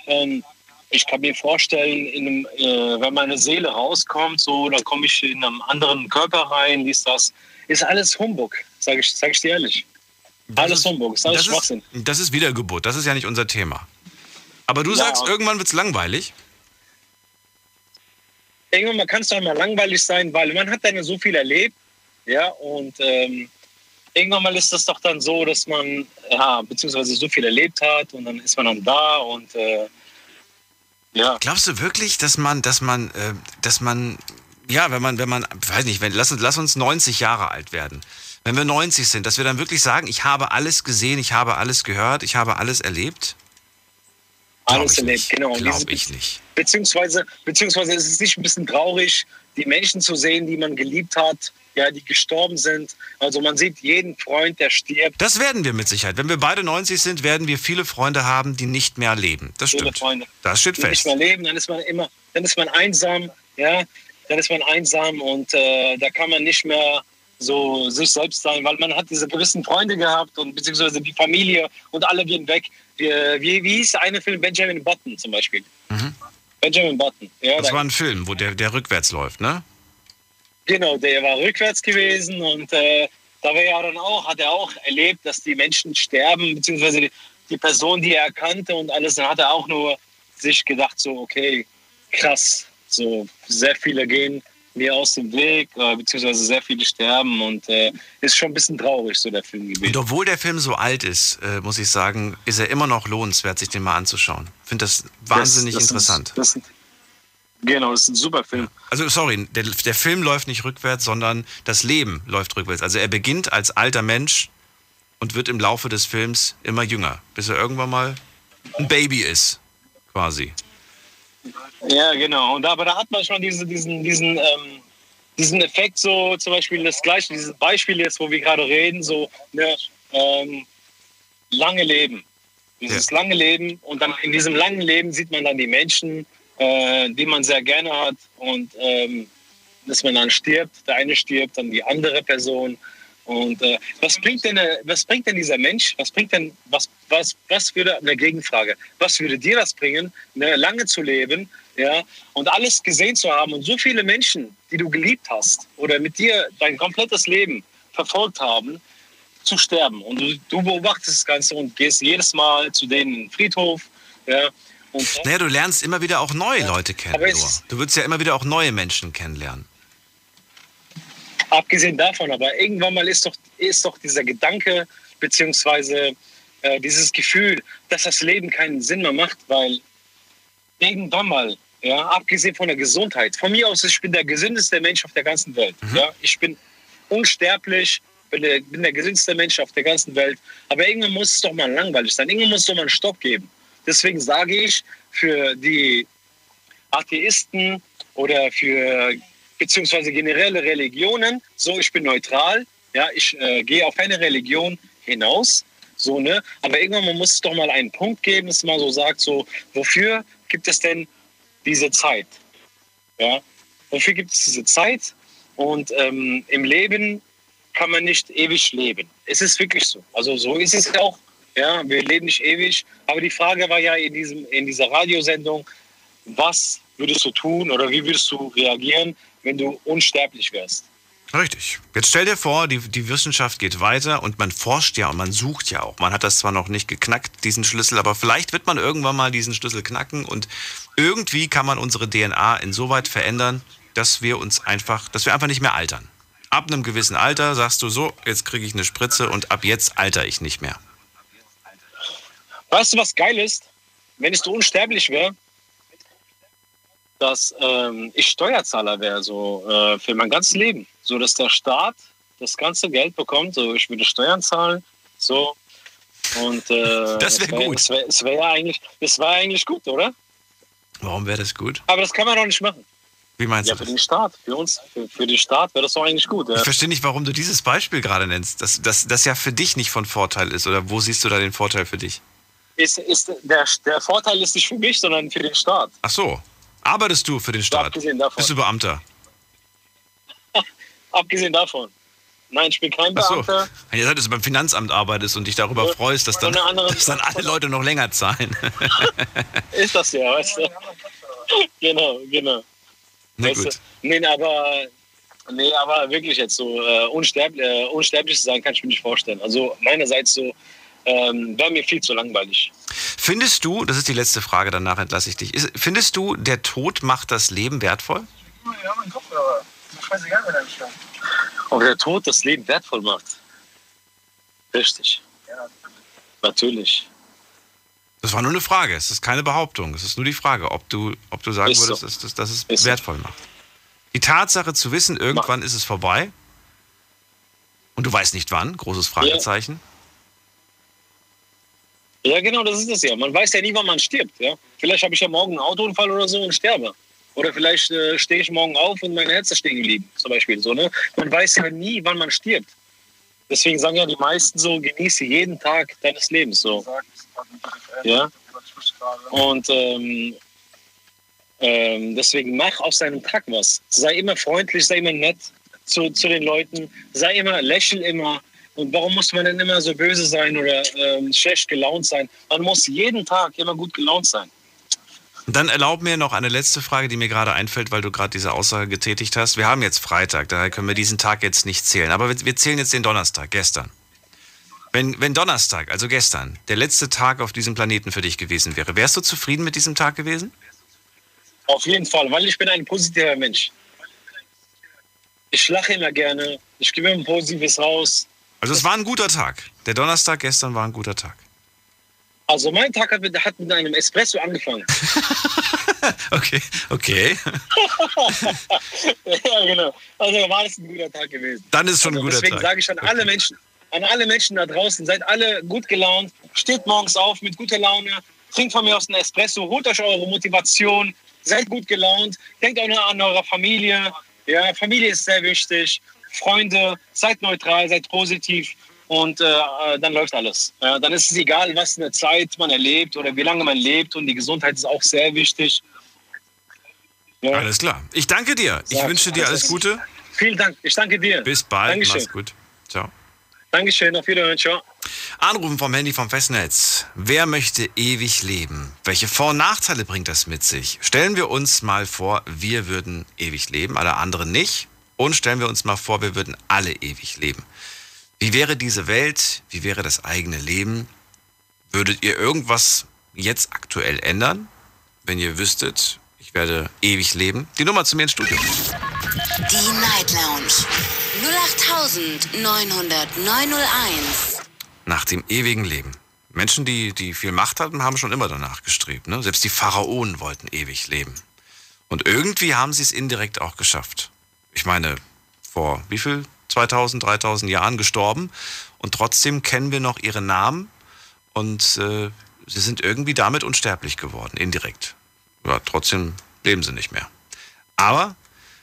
ähm, ich kann mir vorstellen, in einem, äh, wenn meine Seele rauskommt, so, dann komme ich in einen anderen Körper rein, dies, das. Ist alles Humbug, sage ich, sag ich dir ehrlich. Alles ist- Humbug, ist alles das, Schwachsinn. ist, das ist Wiedergeburt, das ist ja nicht unser Thema. Aber du Ja. sagst, irgendwann wird's langweilig. Irgendwann kann es doch mal langweilig sein, weil man hat dann so viel erlebt, ja, und ähm, irgendwann mal ist das doch dann so, dass man, ja, beziehungsweise so viel erlebt hat und dann ist man dann da und äh, ja, Glaubst du wirklich, dass man, dass man, äh, dass man, ja, wenn man, wenn man, weiß nicht, wenn, lass uns, lass uns 90 Jahre alt werden. Wenn wir 90 sind, dass wir dann wirklich sagen, ich habe alles gesehen, ich habe alles gehört, ich habe alles erlebt? Alles erlebt, genau. Glaube ich nicht. Beziehungsweise, beziehungsweise ist es nicht ein bisschen traurig, die Menschen zu sehen, die man geliebt hat, ja, die gestorben sind. Also man sieht jeden Freund, der stirbt. Das werden wir mit Sicherheit. Wenn wir beide 90 sind, werden wir viele Freunde haben, die nicht mehr leben. Das Viele stimmt. Freunde. Das steht die nicht fest. mehr leben, dann ist man immer, dann ist man einsam, ja, dann ist man einsam und äh, da kann man nicht mehr so sich selbst sein, weil man hat diese gewissen Freunde gehabt und beziehungsweise die Familie und alle gehen weg. Wie, wie, wie hieß der eine Film Benjamin Button zum Beispiel? Benjamin Button, ja, Das da, war ein Film, wo der, der rückwärts läuft, ne? genau, der war rückwärts gewesen und äh, da war ja dann auch, hat er auch erlebt, dass die Menschen sterben, beziehungsweise die, die Person, die er kannte und alles, dann hat er auch nur sich gedacht, so, okay, krass, so sehr viele gehen mir aus dem Weg, äh, beziehungsweise sehr viele sterben und äh, ist schon ein bisschen traurig, so der Film Und gewesen. obwohl der Film so alt ist, äh, muss ich sagen, ist er immer noch lohnenswert, sich den mal anzuschauen. Ich finde das wahnsinnig Das- das interessant. Ist, das genau, das ist ein super Film. Also sorry, der, der Film läuft nicht rückwärts, sondern das Leben läuft rückwärts. Also er beginnt als alter Mensch und wird im Laufe des Films immer jünger, bis er irgendwann mal ein Baby ist, quasi. Ja, genau. Und aber da hat man schon diese, diesen, diesen, ähm, diesen Effekt, so zum Beispiel das gleiche, dieses Beispiel jetzt, wo wir gerade reden, so ne, ähm, lange Leben. Dieses lange Leben und dann in diesem langen Leben sieht man dann die Menschen, äh, die man sehr gerne hat und ähm, dass man dann stirbt, der eine stirbt, dann die andere Person. Und äh, was bringt denn äh, was bringt denn dieser Mensch? Was bringt denn was was was würde eine Gegenfrage? Was würde dir das bringen, ne, lange zu leben, ja, und alles gesehen zu haben und so viele Menschen, die du geliebt hast oder mit dir dein komplettes Leben verfolgt haben, zu sterben. Und du, du beobachtest das Ganze und gehst jedes Mal zu denen in den Friedhof. Ja, und Naja, du lernst immer wieder auch neue Leute kennen, Noah. Du würdest ja immer wieder auch neue Menschen kennenlernen. Abgesehen davon, aber irgendwann mal ist doch, ist doch dieser Gedanke, beziehungsweise äh, dieses Gefühl, dass das Leben keinen Sinn mehr macht, weil irgendwann mal, ja, abgesehen von der Gesundheit, von mir aus, ich bin der gesündeste Mensch auf der ganzen Welt. Ja, ich bin unsterblich, bin der, bin der gesündeste Mensch auf der ganzen Welt. Aber irgendwann muss es doch mal langweilig sein. Irgendwann muss es doch mal einen Stopp geben. Deswegen sage ich, für die Atheisten oder für beziehungsweise generelle Religionen, so ich bin neutral, ja, ich äh, gehe auf eine Religion hinaus, so ne, aber irgendwann muss es doch mal einen Punkt geben, dass man so sagt, so wofür gibt es denn diese Zeit, ja, wofür gibt es diese Zeit? Und ähm, im Leben kann man nicht ewig leben. Es ist wirklich so, also so ist es auch, ja, wir leben nicht ewig, aber die Frage war ja in diesem in dieser Radiosendung, was würdest du tun oder wie würdest du reagieren, wenn du unsterblich wärst? Richtig. Jetzt stell dir vor, die, die Wissenschaft geht weiter und man forscht ja und man sucht ja auch. Man hat das zwar noch nicht geknackt, diesen Schlüssel, aber vielleicht wird man irgendwann mal diesen Schlüssel knacken und irgendwie kann man unsere DNA insoweit verändern, dass wir uns einfach, dass wir einfach nicht mehr altern. Ab einem gewissen Alter sagst du so, jetzt kriege ich eine Spritze und ab jetzt alter ich nicht mehr. Weißt du, was geil ist? Wenn ich so unsterblich wäre, dass ähm, ich Steuerzahler wäre, so äh, für mein ganzes Leben. So, dass der Staat das ganze Geld bekommt, so ich würde Steuern zahlen, so. Und äh, Das wär es wär- gut. Es wäre wär ja eigentlich, das war eigentlich gut, oder? Warum wäre das gut? Aber das kann man doch nicht machen. Wie meinst Ja, du für das? den Staat, für uns, für, für den Staat wäre das doch eigentlich gut. Ja. Ich verstehe nicht, warum du dieses Beispiel gerade nennst, dass das, das ja für dich nicht von Vorteil ist. Oder wo siehst du da den Vorteil für dich? Ist, ist der, der Vorteil ist nicht für mich, sondern für den Staat. Ach so. Arbeitest du für den Staat? abgesehen davon. Bist du Beamter? Abgesehen davon. Nein, ich bin kein Ach so. Beamter. Ihr seid, dass du beim Finanzamt arbeitest und dich darüber Ja. freust, dass dann, dass dann alle Leute noch länger zahlen. Ist das ja, weißt du? genau, genau. Na weißt gut. Du? Nee, aber, nee, aber wirklich jetzt so äh, unsterblich, äh, unsterblich zu sein, kann ich mir nicht vorstellen. Also meinerseits so ähm, wäre mir viel zu langweilig. Findest du, das ist die letzte Frage, danach entlasse ich dich, ist, findest du, der Tod macht das Leben wertvoll? Ob der Tod das Leben wertvoll macht? Richtig. Natürlich. Das war nur eine Frage, es ist keine Behauptung. Es ist nur die Frage, ob du, ob du sagen Ist so. würdest, dass, dass, dass es Ist so. wertvoll macht. Die Tatsache zu wissen, irgendwann ist es vorbei und du weißt nicht wann, großes Fragezeichen. Ja, genau, das ist es ja. Man weiß ja nie, wann man stirbt. Ja? Vielleicht habe ich ja morgen einen Autounfall oder so und sterbe. Oder vielleicht äh, stehe ich morgen auf und mein Herz ist stehen geblieben, zum Beispiel. So, ne? Man weiß ja nie, wann man stirbt. Deswegen sagen ja die meisten so, genieße jeden Tag deines Lebens. So. Ja? Und ähm, ähm, deswegen mach aus deinem Tag was. Sei immer freundlich, sei immer nett zu, zu den Leuten, sei immer, lächel immer. Und warum muss man denn immer so böse sein oder ähm, schlecht gelaunt sein? Man muss jeden Tag immer gut gelaunt sein. Und Dann erlaub mir noch eine letzte Frage, die mir gerade einfällt, weil du gerade diese Aussage getätigt hast. Wir haben jetzt Freitag, daher können wir diesen Tag jetzt nicht zählen. Aber wir, wir zählen jetzt den Donnerstag, gestern. Wenn, wenn Donnerstag, also gestern, der letzte Tag auf diesem Planeten für dich gewesen wäre, wärst du zufrieden mit diesem Tag gewesen? Auf jeden Fall, weil ich bin ein positiver Mensch. Ich lache immer gerne, ich gebe immer Positives raus. Also es war ein guter Tag. Der Donnerstag gestern war ein guter Tag. Also mein Tag hat mit, hat mit einem Espresso angefangen. Okay, okay. ja, genau. Also war es ein guter Tag gewesen. Dann ist schon ein Also guter deswegen Tag. sage ich an alle Menschen, an alle Menschen da draußen, seid alle gut gelaunt, steht morgens auf mit guter Laune, trinkt von mir aus einen Espresso, holt euch eure Motivation, seid gut gelaunt, denkt auch nur an eure Familie. Ja, Familie ist sehr wichtig. Freunde, seid neutral, seid positiv und äh, äh, dann läuft alles. Ja, dann ist es egal, was eine Zeit man erlebt oder wie lange man lebt und die Gesundheit ist auch sehr wichtig. Ja. Alles klar. Ich danke dir. Ich Ja, wünsche dir alles alles Gute. Vielen Dank. Ich danke dir. Bis bald. Dankeschön. Mach's gut. Ciao. Dankeschön. Auf Wiedersehen. Ciao. Anrufen vom Handy vom Festnetz. Wer möchte ewig leben? Welche Vor- und Nachteile bringt das mit sich? Stellen wir uns mal vor, wir würden ewig leben, alle anderen nicht. Und stellen wir uns mal vor, wir würden alle ewig leben. Wie wäre diese Welt? Wie wäre das eigene Leben? Würdet ihr irgendwas jetzt aktuell ändern, wenn ihr wüsstet, ich werde ewig leben? Die Nummer zu mir ins Studio. Die Night Lounge 0890901. Nach dem ewigen Leben. Menschen, die, die viel Macht hatten, haben schon immer danach gestrebt. Ne? Selbst die Pharaonen wollten ewig leben. Und irgendwie haben sie es indirekt auch geschafft. Ich meine, vor wie viel? 2000, 3000 Jahren gestorben. Und trotzdem kennen wir noch ihre Namen. Und äh, sie sind irgendwie damit unsterblich geworden, indirekt. Ja, trotzdem leben sie nicht mehr. Aber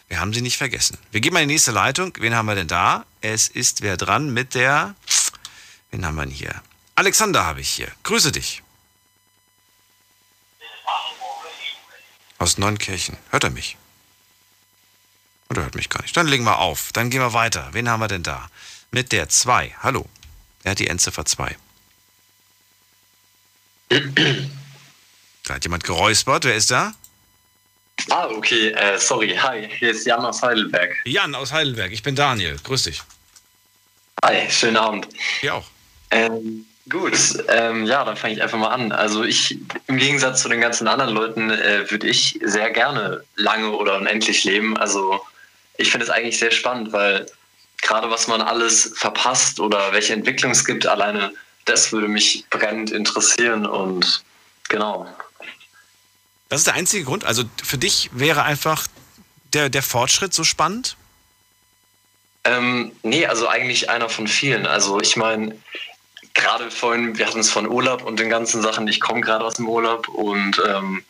wir haben sie nicht vergessen. Wir gehen mal in die nächste Leitung. Wen haben wir denn da? Es ist wer dran mit der. Wen haben wir denn hier? Alexander habe ich hier. Grüße dich. Aus Neunkirchen. Hört er mich? Oder hört mich gar nicht? Dann legen wir auf. Dann gehen wir weiter. Wen haben wir denn da? Mit der 2. Hallo. Er hat die Endziffer 2. da hat jemand geräuspert. Wer ist da? Ah, okay, äh, sorry. Hi, hier ist Jan aus Heidelberg. Jan aus Heidelberg. Ich bin Daniel. Grüß dich. Hi, schönen Abend. Hier auch. Ähm, gut, ähm, ja, dann fange ich einfach mal an. Also ich, im Gegensatz zu den ganzen anderen Leuten, äh, würde ich sehr gerne lange oder unendlich leben. Also ich finde es eigentlich sehr spannend, weil gerade was man alles verpasst oder welche Entwicklung es gibt, alleine das würde mich brennend interessieren und genau. Das ist der einzige Grund. Also für dich wäre einfach der, der Fortschritt so spannend? Ähm, nee, also eigentlich einer von vielen. Also ich meine, gerade vorhin, wir hatten es von Urlaub und den ganzen Sachen. Ich komme gerade aus dem Urlaub und ähm,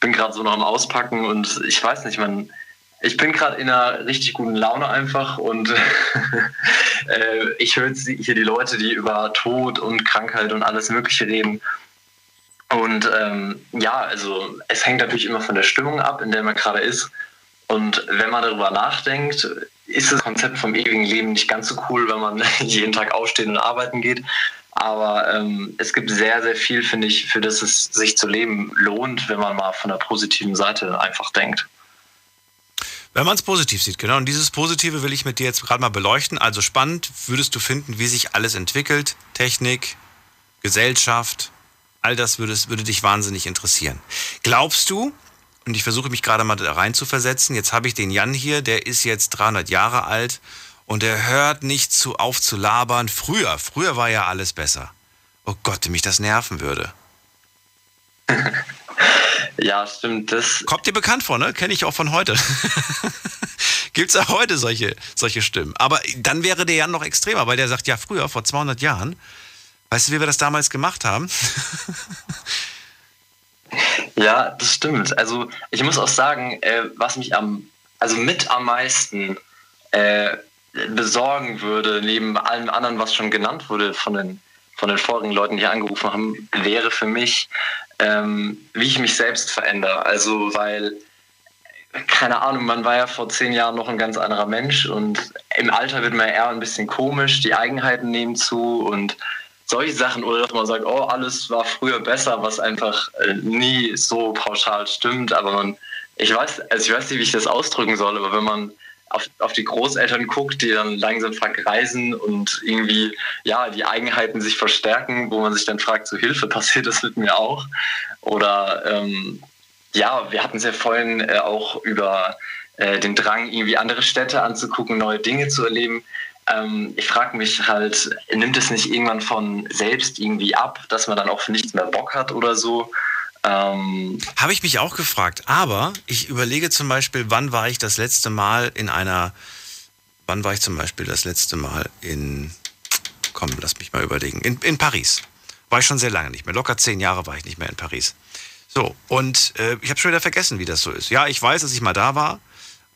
bin gerade so noch am Auspacken und ich weiß nicht, man, ich bin gerade in einer richtig guten Laune einfach und äh, ich höre hier die Leute, die über Tod und Krankheit und alles Mögliche reden. Und ähm, ja, also es hängt natürlich immer von der Stimmung ab, in der man gerade ist. Und wenn man darüber nachdenkt, ist das Konzept vom ewigen Leben nicht ganz so cool, wenn man jeden Tag aufsteht und arbeiten geht. Aber ähm, es gibt sehr, sehr viel, finde ich, für das es sich zu leben lohnt, wenn man mal von der positiven Seite einfach denkt. Wenn man es positiv sieht, genau. Und dieses Positive will ich mit dir jetzt gerade mal beleuchten. Also spannend würdest du finden, wie sich alles entwickelt. Technik, Gesellschaft, all das würde, würde dich wahnsinnig interessieren. Glaubst du, und ich versuche mich gerade mal da rein zu versetzen, jetzt habe ich den Jan hier, der ist jetzt 300 Jahre alt und er hört nicht zu auf zu labern. Früher, früher war ja alles besser. Oh Gott, wie mich das nerven würde. Ja, stimmt. Das Kommt dir bekannt vor, ne? Kenne ich auch von heute. Gibt es auch heute solche, solche Stimmen. Aber dann wäre der Jan noch extremer, weil der sagt, ja, früher, vor 200 Jahren, weißt du, wie wir das damals gemacht haben? Ja, das stimmt. Also ich muss auch sagen, äh, was mich am, also mit am meisten äh, besorgen würde, neben allem anderen, was schon genannt wurde von den, von den vorigen Leuten, die angerufen haben, wäre für mich, ähm, wie ich mich selbst verändere. Also weil, keine Ahnung, man war ja vor zehn Jahren noch ein ganz anderer Mensch und im Alter wird man eher ein bisschen komisch, die Eigenheiten nehmen zu und solche Sachen oder dass man sagt, oh, alles war früher besser, was einfach äh, nie so pauschal stimmt, aber man, ich weiß, also ich weiß nicht, wie ich das ausdrücken soll, aber wenn man auf, auf die Großeltern guckt, die dann langsam vergreisen und irgendwie, ja, die Eigenheiten sich verstärken, wo man sich dann fragt, zu Hilfe, passiert das mit mir auch? Oder, ähm, ja, wir hatten es ja vorhin äh, auch über äh, den Drang, irgendwie andere Städte anzugucken, neue Dinge zu erleben. Ähm, ich frage mich halt, nimmt es nicht irgendwann von selbst irgendwie ab, dass man dann auch für nichts mehr Bock hat oder so? Ähm, Habe ich mich auch gefragt. Aber ich überlege zum Beispiel, wann war ich das letzte Mal in einer, wann war ich zum Beispiel das letzte Mal in, komm, lass mich mal überlegen, in, in Paris. War ich schon sehr lange nicht mehr. Locker zehn Jahre war ich nicht mehr in Paris. So, und äh, ich habe schon wieder vergessen, wie das so ist. Ja, ich weiß, dass ich mal da war,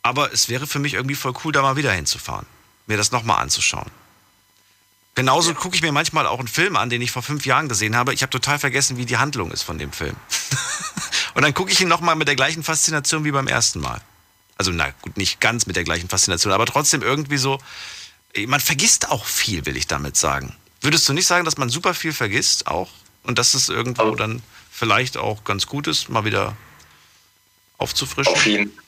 aber es wäre für mich irgendwie voll cool, da mal wieder hinzufahren mir das nochmal anzuschauen. Genauso gucke ich mir manchmal auch einen Film an, den ich vor fünf Jahren gesehen habe. Ich habe total vergessen, wie die Handlung ist von dem Film. und dann gucke ich ihn nochmal mit der gleichen Faszination wie beim ersten Mal. Also, na gut, nicht ganz mit der gleichen Faszination, aber trotzdem irgendwie so. Man vergisst auch viel, will ich damit sagen. Würdest du nicht sagen, dass man super viel vergisst auch? Und dass es irgendwo oh. dann vielleicht auch ganz gut ist, mal wieder aufzufrischen? Auf jeden Fall.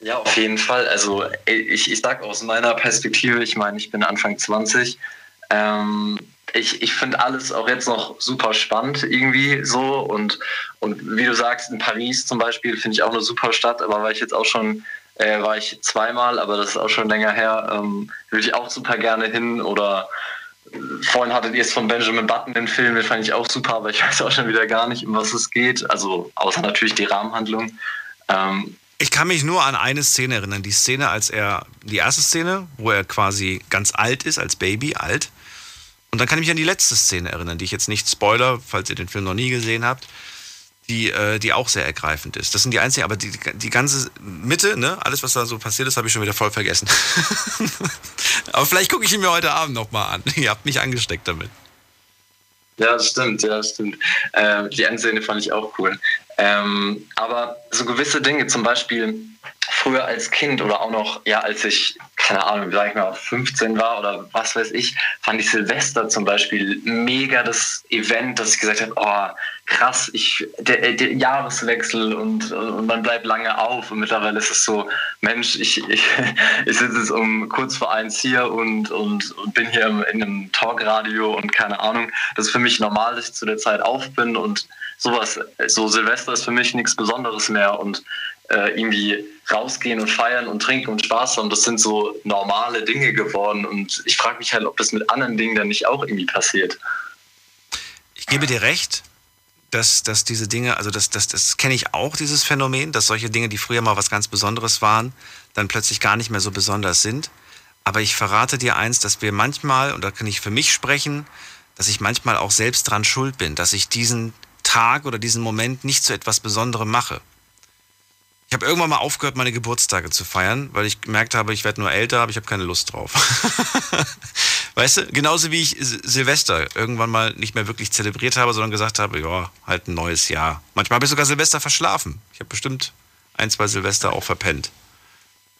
Ja, auf jeden Fall. Also ich, ich sage aus meiner Perspektive, ich meine, ich bin Anfang 20. Ähm, ich, ich finde alles auch jetzt noch super spannend irgendwie so und, und wie du sagst, in Paris zum Beispiel finde ich auch eine super Stadt, aber war ich jetzt auch schon, äh, war ich zweimal, aber das ist auch schon länger her, ähm, würde ich auch super gerne hin oder äh, Vorhin hattet ihr es von Benjamin Button, den Film, den fand ich auch super, aber ich weiß auch schon wieder gar nicht, um was es geht. Also außer natürlich die Rahmenhandlung. Ähm, ich kann mich nur an eine Szene erinnern. Die Szene, als er, die erste Szene, wo er quasi ganz alt ist, als Baby, alt. Und dann kann ich mich an die letzte Szene erinnern, die ich jetzt nicht spoiler, falls ihr den Film noch nie gesehen habt, die, äh, die auch sehr ergreifend ist. Das sind die einzigen, aber die, die ganze Mitte, ne, alles, was da so passiert ist, habe ich schon wieder voll vergessen. aber vielleicht gucke ich ihn mir heute Abend nochmal an. Ihr habt mich angesteckt damit. Ja, das stimmt, ja, das stimmt. Äh, die Endszene fand ich auch cool. Ähm, aber so gewisse Dinge, zum Beispiel früher als Kind oder auch noch, ja, als ich, keine Ahnung, sag ich mal, 15 war oder was weiß ich, fand ich Silvester zum Beispiel mega das Event, dass ich gesagt habe, oh, krass, ich, der, der Jahreswechsel und, und man bleibt lange auf und mittlerweile ist es so, Mensch, ich, ich, ich sitze jetzt um kurz vor eins hier und, und, und bin hier in einem Talkradio und keine Ahnung. Das ist für mich normal, dass ich zu der Zeit auf bin und sowas, so Silvester ist für mich nichts Besonderes mehr und äh, irgendwie rausgehen und feiern und trinken und Spaß haben, das sind so normale Dinge geworden und ich frage mich halt, ob das mit anderen Dingen dann nicht auch irgendwie passiert. Ich gebe dir recht, dass, dass diese Dinge, also das, das, das kenne ich auch, dieses Phänomen, dass solche Dinge, die früher mal was ganz Besonderes waren, dann plötzlich gar nicht mehr so besonders sind. Aber ich verrate dir eins, dass wir manchmal, und da kann ich für mich sprechen, dass ich manchmal auch selbst dran schuld bin, dass ich diesen Tag oder diesen Moment nicht zu etwas Besonderem mache. Ich habe irgendwann mal aufgehört, meine Geburtstage zu feiern, weil ich gemerkt habe, ich werde nur älter, aber ich habe keine Lust drauf. weißt du, genauso wie ich Silvester irgendwann mal nicht mehr wirklich zelebriert habe, sondern gesagt habe, ja, halt ein neues Jahr. Manchmal habe ich sogar Silvester verschlafen. Ich habe bestimmt ein, zwei Silvester auch verpennt.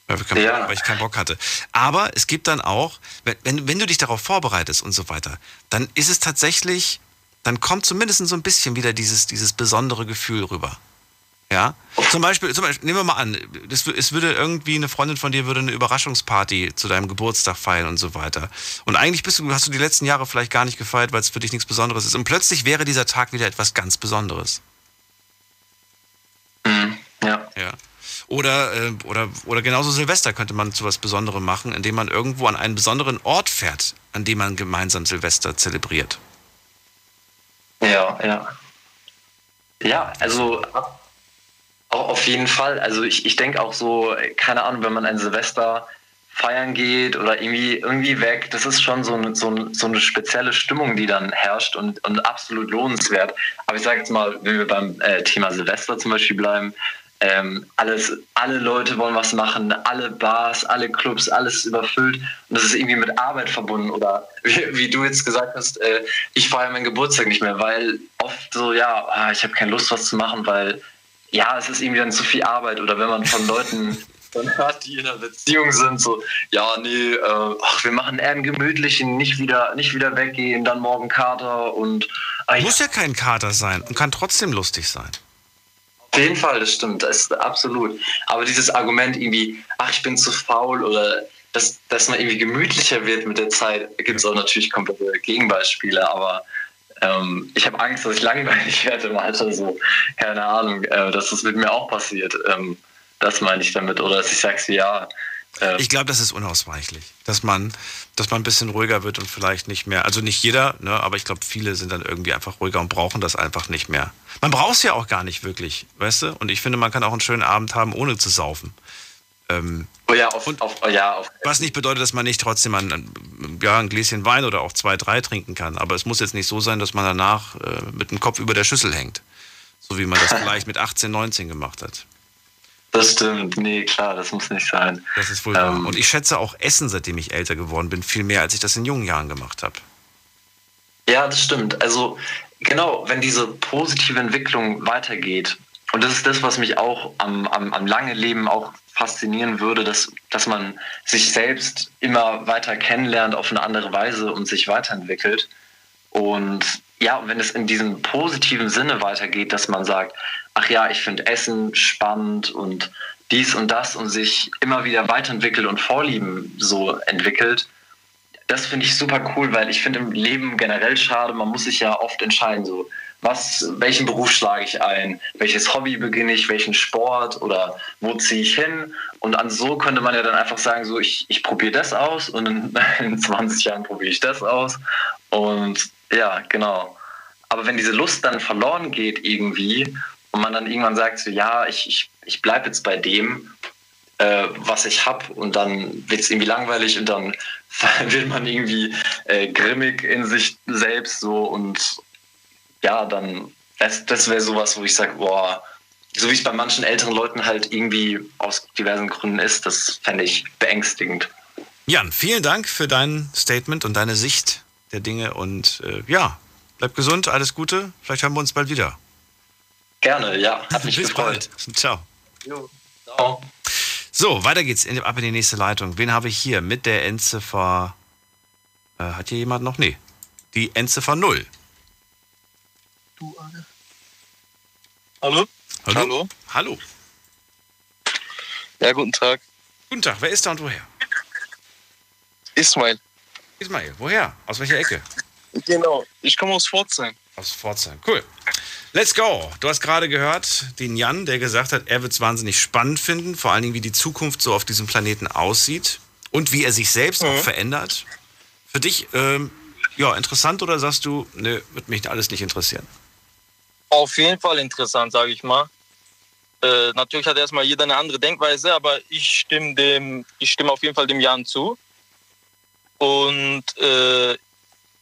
Weil, ich ja. Bock, weil ich keinen Bock hatte. Aber es gibt dann auch, wenn, wenn du dich darauf vorbereitest und so weiter, dann ist es tatsächlich, dann kommt zumindest so ein bisschen wieder dieses, dieses besondere Gefühl rüber. Ja, zum Beispiel, zum Beispiel, nehmen wir mal an, das, es würde irgendwie eine Freundin von dir würde eine Überraschungsparty zu deinem Geburtstag feiern und so weiter. Und eigentlich bist du, hast du die letzten Jahre vielleicht gar nicht gefeiert, weil es für dich nichts Besonderes ist. Und plötzlich wäre dieser Tag wieder etwas ganz Besonderes. Mhm, ja. Ja. Oder, äh, oder, oder genauso Silvester könnte man zu was Besonderem machen, indem man irgendwo an einen besonderen Ort fährt, an dem man gemeinsam Silvester zelebriert. Ja, ja. Ja, also auf jeden Fall. Also ich, ich denke auch so, keine Ahnung, wenn man ein Silvester feiern geht oder irgendwie, irgendwie weg, das ist schon so eine, so, so eine spezielle Stimmung, die dann herrscht und, und absolut lohnenswert. Aber ich sage jetzt mal, wenn wir beim äh, Thema Silvester zum Beispiel bleiben, ähm, alles, alle Leute wollen was machen, alle Bars, alle Clubs, alles überfüllt und das ist irgendwie mit Arbeit verbunden oder wie, wie du jetzt gesagt hast, äh, ich feiere meinen Geburtstag nicht mehr, weil oft so, ja, ah, ich habe keine Lust, was zu machen, weil ja, es ist irgendwie dann zu viel Arbeit oder wenn man von Leuten dann hört, die in einer Beziehung sind, so, ja, nee, äh, ach, wir machen eher einen gemütlichen, nicht wieder, nicht wieder weggehen, dann morgen Kater und. Ah, Muss ja kein Kater sein und kann trotzdem lustig sein. Auf jeden Fall, das stimmt, das ist absolut. Aber dieses Argument irgendwie, ach, ich bin zu faul oder dass, dass man irgendwie gemütlicher wird mit der Zeit, gibt es auch natürlich komplette Gegenbeispiele, aber ähm, ich habe Angst, dass ich langweilig werde im Alter, so, keine Ahnung, äh, dass das mit mir auch passiert. Ähm, das meine ich damit. Oder dass ich sage, ja. Äh, ich glaube, das ist unausweichlich, dass man, dass man ein bisschen ruhiger wird und vielleicht nicht mehr, also nicht jeder, ne, aber ich glaube, viele sind dann irgendwie einfach ruhiger und brauchen das einfach nicht mehr. Man braucht es ja auch gar nicht wirklich, weißt du? Und ich finde, man kann auch einen schönen Abend haben, ohne zu saufen. Ähm, oh ja, auf, und, auf, oh ja, auf. Was nicht bedeutet, dass man nicht trotzdem ein, ja, ein Gläschen Wein oder auch zwei, drei trinken kann. Aber es muss jetzt nicht so sein, dass man danach äh, mit dem Kopf über der Schüssel hängt. So wie man das vielleicht mit 18, 19 gemacht hat. Das stimmt, nee, klar, das muss nicht sein. Das ist wohl ähm, Und ich schätze auch Essen, seitdem ich älter geworden bin, viel mehr, als ich das in jungen Jahren gemacht habe. Ja, das stimmt. Also genau, wenn diese positive Entwicklung weitergeht, und das ist das, was mich auch am, am, am lange Leben auch faszinieren würde, dass, dass man sich selbst immer weiter kennenlernt auf eine andere Weise und sich weiterentwickelt. Und ja, wenn es in diesem positiven Sinne weitergeht, dass man sagt, ach ja, ich finde Essen spannend und dies und das und sich immer wieder weiterentwickelt und Vorlieben so entwickelt, das finde ich super cool, weil ich finde im Leben generell schade, man muss sich ja oft entscheiden, so was, welchen Beruf schlage ich ein, welches Hobby beginne ich, welchen Sport oder wo ziehe ich hin. Und an so könnte man ja dann einfach sagen, so ich, ich probiere das aus und in, in 20 Jahren probiere ich das aus. Und ja, genau. Aber wenn diese Lust dann verloren geht irgendwie und man dann irgendwann sagt, so ja, ich, ich, ich bleibe jetzt bei dem, äh, was ich habe und dann wird es irgendwie langweilig und dann wird man irgendwie äh, grimmig in sich selbst so und ja, dann, das, das wäre sowas, wo ich sage, boah, so wie es bei manchen älteren Leuten halt irgendwie aus diversen Gründen ist, das fände ich beängstigend. Jan, vielen Dank für dein Statement und deine Sicht der Dinge und äh, ja, bleib gesund, alles Gute, vielleicht hören wir uns bald wieder. Gerne, ja, hat mich Bis gefreut. bald. Ciao. Jo, ciao. So, weiter geht's in, ab in die nächste Leitung. Wen habe ich hier mit der Endziffer? Äh, hat hier jemand noch? Nee. Die Endziffer 0. Hallo? Hallo? Hallo? Hallo. Ja, guten Tag. Guten Tag, wer ist da und woher? Ismail. Ismail, woher? Aus welcher Ecke? Genau. Ich komme aus Pforzheim. Aus Pforzheim. Cool. Let's go. Du hast gerade gehört, den Jan, der gesagt hat, er wird es wahnsinnig spannend finden, vor allen Dingen, wie die Zukunft so auf diesem Planeten aussieht und wie er sich selbst auch verändert. Für dich, ähm, ja, interessant oder sagst du, nö, wird mich alles nicht interessieren? Auf jeden Fall interessant, sage ich mal. Äh, natürlich hat erstmal jeder eine andere Denkweise, aber ich stimme dem, ich stimme auf jeden Fall dem Jan zu. Und äh,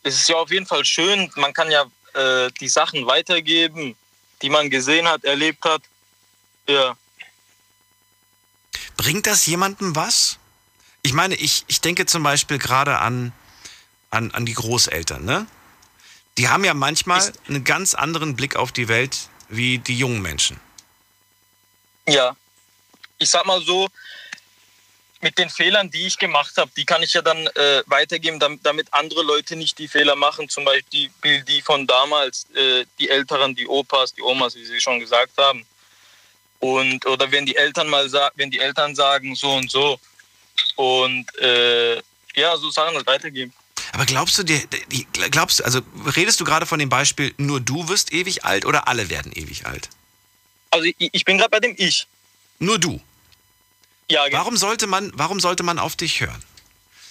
es ist ja auf jeden Fall schön, man kann ja äh, die Sachen weitergeben, die man gesehen hat, erlebt hat. Ja. Bringt das jemandem was? Ich meine, ich, ich denke zum Beispiel gerade an, an, an die Großeltern, ne? Die haben ja manchmal einen ganz anderen Blick auf die Welt wie die jungen Menschen. Ja. Ich sag mal so, mit den Fehlern, die ich gemacht habe, die kann ich ja dann äh, weitergeben, damit, damit andere Leute nicht die Fehler machen. Zum Beispiel die, die von damals, äh, die Älteren, die Opas, die Omas, wie Sie schon gesagt haben. Und oder wenn die Eltern mal sagen, wenn die Eltern sagen so und so. Und äh, ja, so Sachen halt weitergeben. Aber glaubst du dir, glaubst du, also redest du gerade von dem Beispiel, nur du wirst ewig alt oder alle werden ewig alt? Also ich, ich bin gerade bei dem Ich. Nur du. Ja, genau. Warum sollte man, warum sollte man auf dich hören?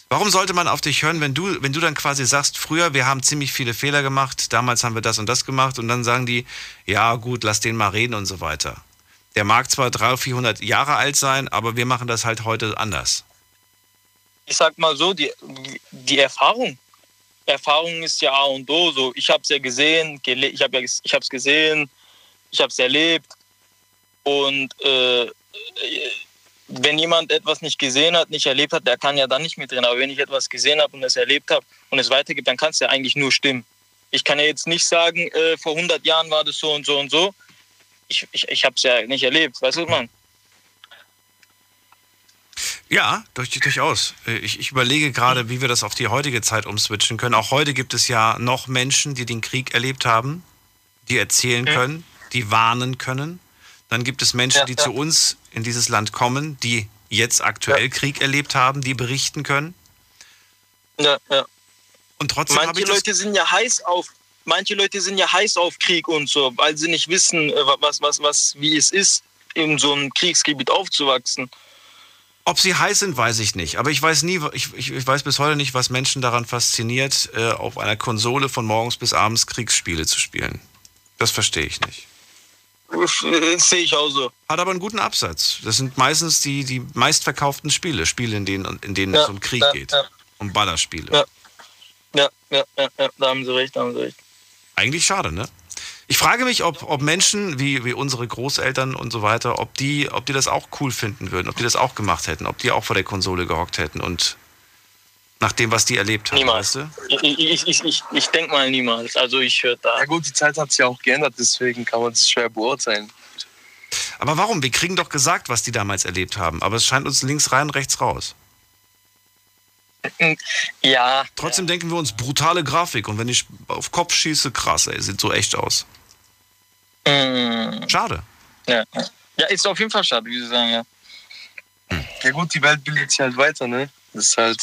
Warum sollte man auf dich hören, wenn du, wenn du dann quasi sagst, früher, wir haben ziemlich viele Fehler gemacht, damals haben wir das und das gemacht und dann sagen die, ja gut, lass den mal reden und so weiter. Der mag zwar 300, 400 Jahre alt sein, aber wir machen das halt heute anders. Ich sag mal so, die, die Erfahrung. Erfahrung ist ja A und O. So, ich habe es ja gesehen, ich habe ja, es gesehen, ich habe es erlebt. Und äh, wenn jemand etwas nicht gesehen hat, nicht erlebt hat, der kann ja dann nicht mitreden. Aber wenn ich etwas gesehen habe und es erlebt habe und es weitergibt, dann kann es ja eigentlich nur stimmen. Ich kann ja jetzt nicht sagen, äh, vor 100 Jahren war das so und so und so. Ich, ich, ich habe es ja nicht erlebt, weißt du, Mann? Ja, durch, durchaus. Äh, Ich, ich überlege gerade, wie wir das auf die heutige Zeit umswitchen können. Auch heute gibt es ja noch Menschen, die den Krieg erlebt haben, die erzählen können, die warnen können. Dann gibt es Menschen, die zu uns in dieses Land kommen, die jetzt aktuell Krieg erlebt haben, die berichten können. Ja, ja. Und trotzdem Manche ich Leute sind ja heiß auf manche Leute sind ja heiß auf Krieg und so, weil sie nicht wissen, äh, was was was wie es ist, in so einem Kriegsgebiet aufzuwachsen. Ob sie heiß sind, weiß ich nicht. Aber ich weiß nie, ich, ich, weiß bis heute nicht, was Menschen daran fasziniert, äh, auf einer Konsole von morgens bis abends Kriegsspiele zu spielen. Das verstehe ich nicht. Äh, Sehe ich auch so. Hat aber einen guten Absatz. Das sind meistens die, die meistverkauften Spiele. Spiele, in denen, in denen Ja, es um Krieg ja, geht. ja. Um Ballerspiele. Ja. Ja, ja, ja, ja, da haben sie recht, da haben sie recht. Eigentlich schade, ne? Ich frage mich, ob, ob Menschen wie, wie unsere Großeltern und so weiter, ob die, ob die das auch cool finden würden, ob die das auch gemacht hätten, ob die auch vor der Konsole gehockt hätten und nach dem, was die erlebt haben, Niemals. weißt du? Ich, ich, ich, ich, ich denke mal niemals. Also ich höre da. Ja gut, die Zeit hat sich ja auch geändert, deswegen kann man es schwer beurteilen. Aber warum? Wir kriegen doch gesagt, was die damals erlebt haben. Aber es scheint uns links rein, rechts raus. Ja. Trotzdem denken wir uns, brutale Grafik. Und wenn ich auf Kopf schieße, krass, ey, sieht so echt aus. Mm, Schade. ja. ja, ist auf jeden Fall schade, wie Sie sagen, ja. Ja gut, die Welt bildet sich halt weiter, ne? Das ist halt.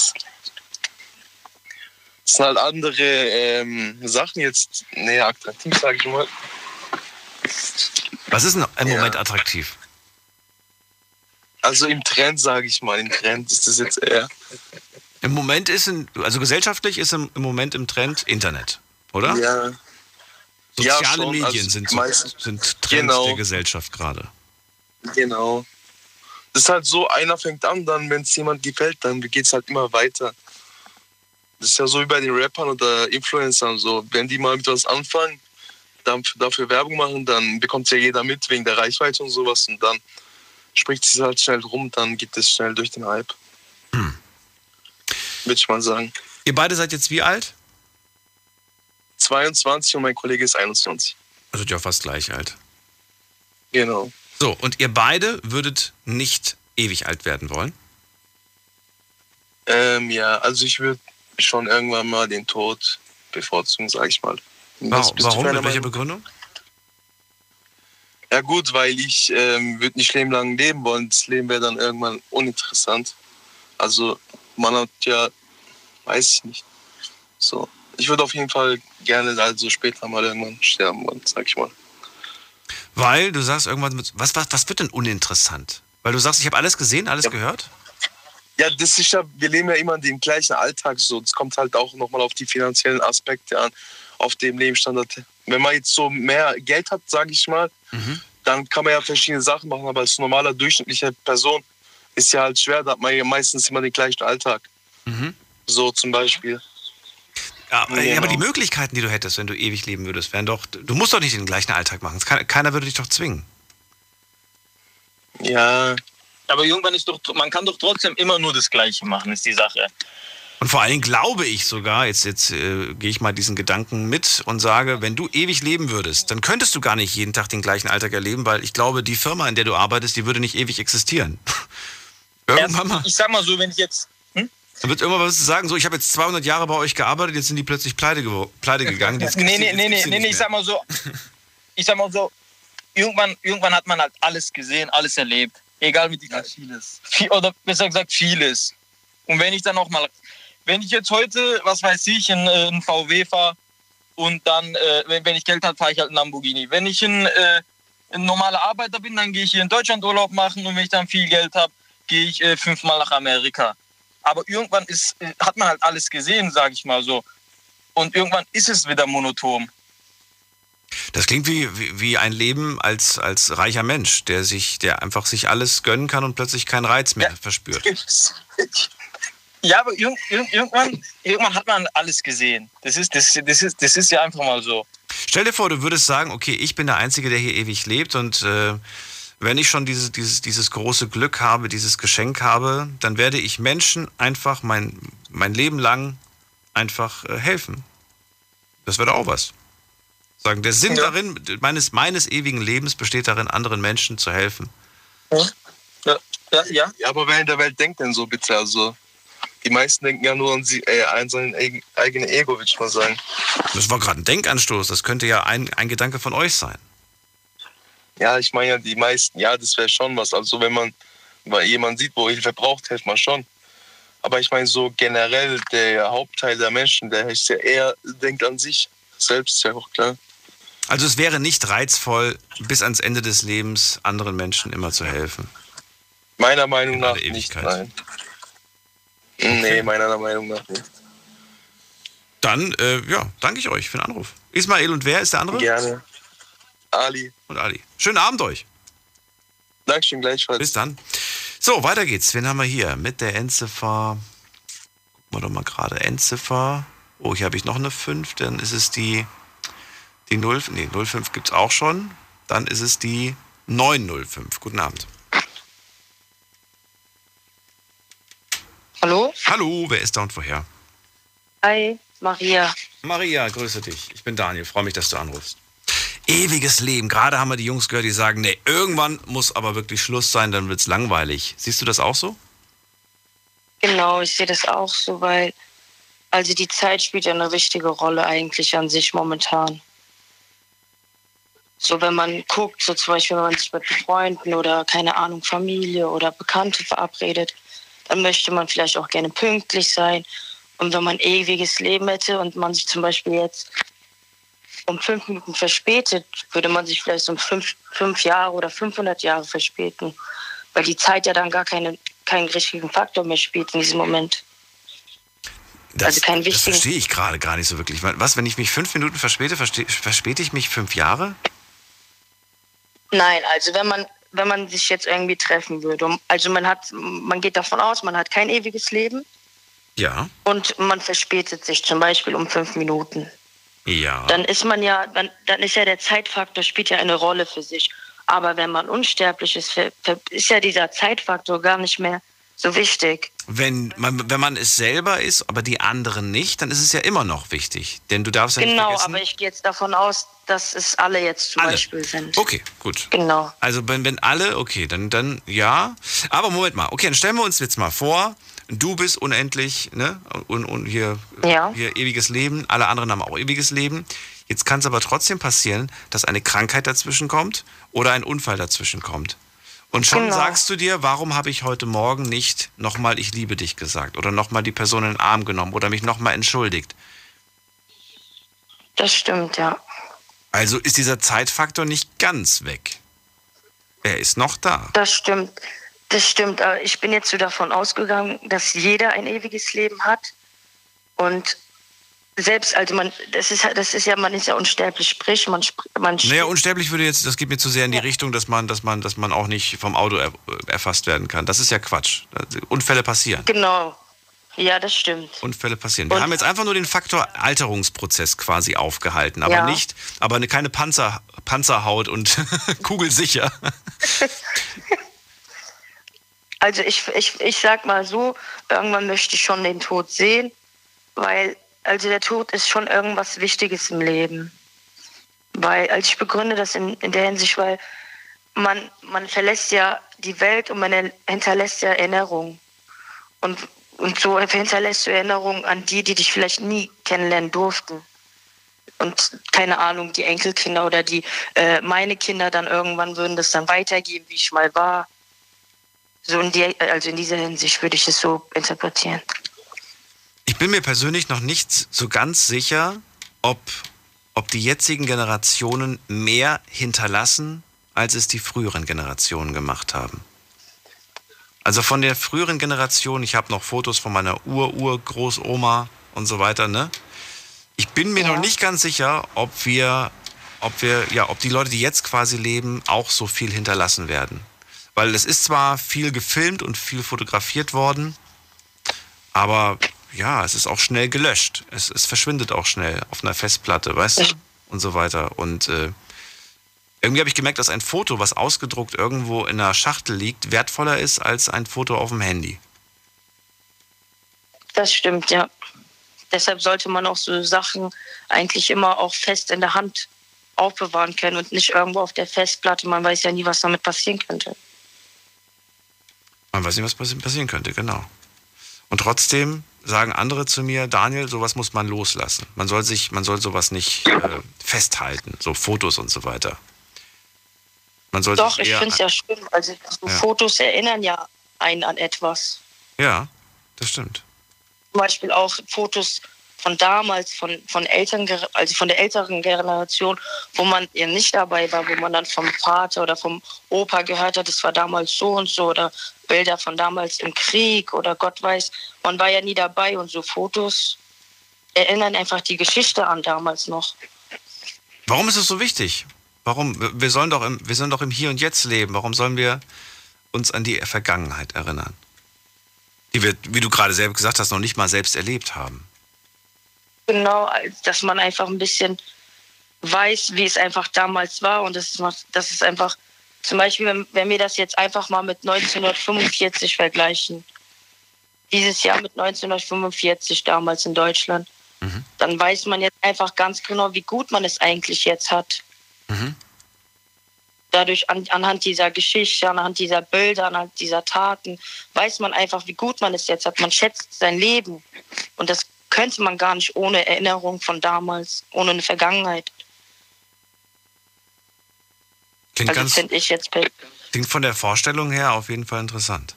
Das sind halt andere ähm, Sachen jetzt näher attraktiv, sage ich mal. Was ist denn im Ja. Moment attraktiv? Also im Trend, sage ich mal, im Trend ist das jetzt eher. Im Moment ist, in, also gesellschaftlich ist im, im Moment im Trend Internet, oder? Ja. Ja, Soziale schon, Medien also sind, so, sind Trend Genau. der Gesellschaft gerade. Genau. Das ist halt so, einer fängt an, dann, wenn es jemand gefällt, dann geht es halt immer weiter. Das ist ja so wie bei den Rappern oder Influencern so. Wenn die mal mit was anfangen, dann dafür Werbung machen, dann bekommt ja jeder mit wegen der Reichweite und sowas und dann spricht es halt schnell rum, dann geht es schnell durch den Hype. Hm. Würde ich mal sagen. Ihr beide seid jetzt wie alt? 22 und mein Kollege ist 21. Also ja fast gleich alt. Genau. So, und ihr beide würdet nicht ewig alt werden wollen? Ähm, ja, also ich würde schon irgendwann mal den Tod bevorzugen, sage ich mal. Warum? Warum? Mit welcher? Begründung? Ja gut, weil ich ähm, würde nicht leben lang leben wollen. Das Leben wäre dann irgendwann uninteressant. Also man hat ja, weiß ich nicht. So, ich würde auf jeden Fall gerne also später mal irgendwann sterben sag ich mal. Weil du sagst irgendwann, mit, was, was, was wird denn uninteressant? Weil du sagst, ich habe alles gesehen, alles gehört? Ja, das ist ja, wir leben ja immer in dem gleichen Alltag so. Das kommt halt auch nochmal auf die finanziellen Aspekte an, auf dem Lebensstandard. Wenn man jetzt so mehr Geld hat, sage ich mal, Mhm. dann kann man ja verschiedene Sachen machen, aber als normaler durchschnittlicher Person ist ja halt schwer, da hat man ja meistens immer den gleichen Alltag. Mhm. So zum Beispiel. Ja, Genau. aber die Möglichkeiten, die du hättest, wenn du ewig leben würdest, wären doch. Du musst doch nicht den gleichen Alltag machen. Kann, keiner würde dich doch zwingen. Ja. Aber irgendwann ist doch, man kann doch trotzdem immer nur das Gleiche machen, ist die Sache. Und vor allen Dingen glaube ich sogar, jetzt, jetzt äh, gehe ich mal diesen Gedanken mit und sage, wenn du ewig leben würdest, dann könntest du gar nicht jeden Tag den gleichen Alltag erleben, weil ich glaube, die Firma, in der du arbeitest, die würde nicht ewig existieren. Irgendwann mal. Ich sag mal so, wenn ich jetzt. Dann wird irgendwann was sagen, so, ich habe jetzt 200 Jahre bei euch gearbeitet, jetzt sind die plötzlich pleite, pleite gegangen. Jetzt Nee, nee, jetzt nee, nee, nee, ich sag mal so, ich sag mal so, irgendwann, irgendwann hat man halt alles gesehen, alles erlebt. Egal wie die. vieles. Viel, oder besser gesagt, vieles. Und wenn ich dann noch mal, wenn ich jetzt heute, was weiß ich, in, äh, einen VW fahre und dann, äh, wenn, wenn ich Geld habe, fahre ich halt einen Lamborghini. Wenn ich ein, äh, ein normaler Arbeiter bin, dann gehe ich hier in Deutschland Urlaub machen und wenn ich dann viel Geld habe, gehe ich äh, fünfmal nach Amerika. Aber irgendwann ist, äh, hat man halt alles gesehen, sage ich mal so. Und irgendwann ist es wieder monoton. Das klingt wie, wie, wie ein Leben als, als reicher Mensch, der sich, der einfach sich alles gönnen kann und plötzlich keinen Reiz mehr verspürt. Ja, aber irg irg irgendwann, irgendwann hat man alles gesehen. Das ist, das, das, ist, das ist ja einfach mal so. Stell dir vor, du würdest sagen, okay, ich bin der Einzige, der hier ewig lebt und äh, wenn ich schon dieses, dieses, dieses große Glück habe, dieses Geschenk habe, dann werde ich Menschen einfach mein, mein Leben lang einfach äh, helfen. Das wäre auch was. Sagen, der Sinn Ja. darin, meines, meines ewigen Lebens besteht darin, anderen Menschen zu helfen. Ja, ja, ja. Ja, aber wer in der Welt denkt denn so bitte? Also, die meisten denken ja nur an, sie, äh, an sein eig- eigenes Ego, würde ich mal sagen. Das war gerade ein Denkanstoß, das könnte ja ein, ein Gedanke von euch sein. Ja, ich meine ja, die meisten, ja, das wäre schon was. Also, wenn man weil jemand sieht, wo Hilfe braucht, hilft man schon. Aber ich meine, so generell, der Hauptteil der Menschen, der ist ja eher, denkt an sich selbst, ist ja auch klar. Also es wäre nicht reizvoll, bis ans Ende des Lebens anderen Menschen immer zu helfen. Meiner Meinung In nach nicht, nein. Nee, meiner Meinung nach nicht. Dann, äh, ja, danke ich euch für den Anruf. Ismail und wer ist der andere? Gerne. Ali. Und Ali. Schönen Abend euch. Dankeschön, gleichfalls. Bis dann. So, weiter geht's. Wen haben wir hier? Mit der Endziffer. Gucken wir doch mal gerade. Endziffer. Oh, hier habe ich noch eine 5. Dann ist es die, die 0. Nee, 05 gibt's auch schon. Dann ist es die 905. Guten Abend. Hallo? Hallo, wer ist da und woher? Hi, Maria. Maria, grüße dich. Ich bin Daniel. Freue mich, dass du anrufst. Ewiges Leben. Gerade haben wir die Jungs gehört, die sagen, nee, irgendwann muss aber wirklich Schluss sein, dann wird's langweilig. Siehst du das auch so? Genau, ich sehe das auch so, weil also die Zeit spielt ja eine wichtige Rolle eigentlich an sich momentan. So wenn man guckt, so zum Beispiel, wenn man sich mit Freunden oder keine Ahnung, Familie oder Bekannte verabredet, dann möchte man vielleicht auch gerne pünktlich sein Und wenn man ewiges Leben hätte und man sich zum Beispiel jetzt um fünf Minuten verspätet, würde man sich vielleicht um fünf, fünf Jahre oder 500 Jahre verspäten, weil die Zeit ja dann gar keine, keinen richtigen Faktor mehr spielt in diesem Moment. Das, also kein das wichtigen- verstehe ich gerade gar nicht so wirklich. Was, wenn ich mich fünf Minuten verspäte, verspäte ich mich fünf Jahre? Nein, also wenn man wenn man sich jetzt irgendwie treffen würde, also man hat man geht davon aus, man hat kein ewiges Leben Ja. und man verspätet sich zum Beispiel um fünf Minuten. Ja. Dann ist man ja, dann, dann ist ja der Zeitfaktor spielt ja eine Rolle für sich. Aber wenn man unsterblich ist, ist ja dieser Zeitfaktor gar nicht mehr so wichtig. Wenn man, wenn man es selber ist, aber die anderen nicht, dann ist es ja immer noch wichtig. Denn du darfst ja nicht Genau, vergessen. aber ich gehe jetzt davon aus, dass es alle jetzt zum Alle. Beispiel sind. Okay, gut. Genau. Also wenn, wenn alle, okay, dann, dann ja. Aber Moment mal, okay, dann stellen wir uns jetzt mal vor, du bist unendlich, ne? Und, und hier, Ja. hier ewiges Leben, alle anderen haben auch ewiges Leben. Jetzt kann es aber trotzdem passieren, dass eine Krankheit dazwischen kommt oder ein Unfall dazwischen kommt. Und schon Genau. sagst du dir, warum habe ich heute Morgen nicht nochmal ich liebe dich gesagt oder nochmal die Person in den Arm genommen oder mich nochmal entschuldigt. Das stimmt, ja. Also ist dieser Zeitfaktor nicht ganz weg. Er ist noch da. Das stimmt. Das stimmt. Aber ich bin jetzt so davon ausgegangen, dass jeder ein ewiges Leben hat. Und selbst, also man, das ist, das ist ja, man ist ja unsterblich, sprich, man, man Naja, unsterblich würde jetzt, das geht mir zu sehr in die Richtung, dass man, dass man, dass man auch nicht vom Auto er, erfasst werden kann. Das ist ja Quatsch. Unfälle passieren. Genau. Ja, das stimmt. Unfälle passieren. Wir Und- haben jetzt einfach nur den Faktor Alterungsprozess quasi aufgehalten, aber Ja. nicht, aber eine, keine Panzer, Panzerhaut und kugelsicher. Also ich, ich, ich sag mal so, irgendwann möchte ich schon den Tod sehen, weil also der Tod ist schon irgendwas Wichtiges im Leben. Weil, also ich begründe das in, in der Hinsicht, weil man, man verlässt ja die Welt und man er- hinterlässt ja Erinnerungen. Und, und so hinterlässt du Erinnerungen an die, die dich vielleicht nie kennenlernen durften. Und keine Ahnung, die Enkelkinder oder die äh, meine Kinder dann irgendwann würden das dann weitergeben, wie ich mal war. So in die, also in dieser Hinsicht würde ich es so interpretieren. Ich bin mir persönlich noch nicht so ganz sicher, ob, ob die jetzigen Generationen mehr hinterlassen, als es die früheren Generationen gemacht haben. Also von der früheren Generation, ich habe noch Fotos von meiner Ur-Ur-Großoma und so weiter, ne? Ich bin mir noch nicht ganz sicher, ob wir, ob wir, ja, ob die Leute, die jetzt quasi leben, auch so viel hinterlassen werden. Weil es ist zwar viel gefilmt und viel fotografiert worden, aber ja, es ist auch schnell gelöscht. Es, es verschwindet auch schnell auf einer Festplatte, weißt du? Und so weiter. Und äh, irgendwie habe ich gemerkt, dass ein Foto, was ausgedruckt irgendwo in einer Schachtel liegt, wertvoller ist als ein Foto auf dem Handy. Das stimmt, ja. Deshalb sollte man auch so Sachen eigentlich immer auch fest in der Hand aufbewahren können und nicht irgendwo auf der Festplatte. Man weiß ja nie, was damit passieren könnte. Man weiß nicht, was passi- passieren könnte, genau. Und trotzdem sagen andere zu mir, Daniel, sowas muss man loslassen. Man soll sich, man soll sowas nicht äh, festhalten, so Fotos und so weiter. Man soll Doch, ich finde es ja schlimm. Also so Ja. Fotos erinnern ja einen an etwas. Ja, das stimmt. Zum Beispiel auch Fotos von damals, von, von Eltern, also von der älteren Generation, wo man eben nicht dabei war, wo man dann vom Vater oder vom Opa gehört hat, es war damals so und so oder Bilder von damals im Krieg oder Gott weiß, man war ja nie dabei und so Fotos erinnern einfach die Geschichte an damals noch. Warum ist es so wichtig? Warum? Wir sollen doch im, wir sollen doch im Hier und Jetzt leben. Warum sollen wir uns an die Vergangenheit erinnern? Die wir, wie du gerade selbst gesagt hast, noch nicht mal selbst erlebt haben. Genau, als dass man einfach ein bisschen weiß, wie es einfach damals war. Und das ist, das ist einfach, zum Beispiel, wenn, wenn wir das jetzt einfach mal mit 1945 vergleichen, dieses Jahr mit 1945 damals in Deutschland, dann weiß man jetzt einfach ganz genau, wie gut man es eigentlich jetzt hat. Dadurch an, anhand dieser Geschichte, anhand dieser Bilder, anhand dieser Taten, weiß man einfach, wie gut man es jetzt hat. Man schätzt sein Leben. Und das könnte man gar nicht ohne Erinnerung von damals, ohne eine Vergangenheit. Klingt, also finde ich jetzt klingt von der Vorstellung her auf jeden Fall interessant.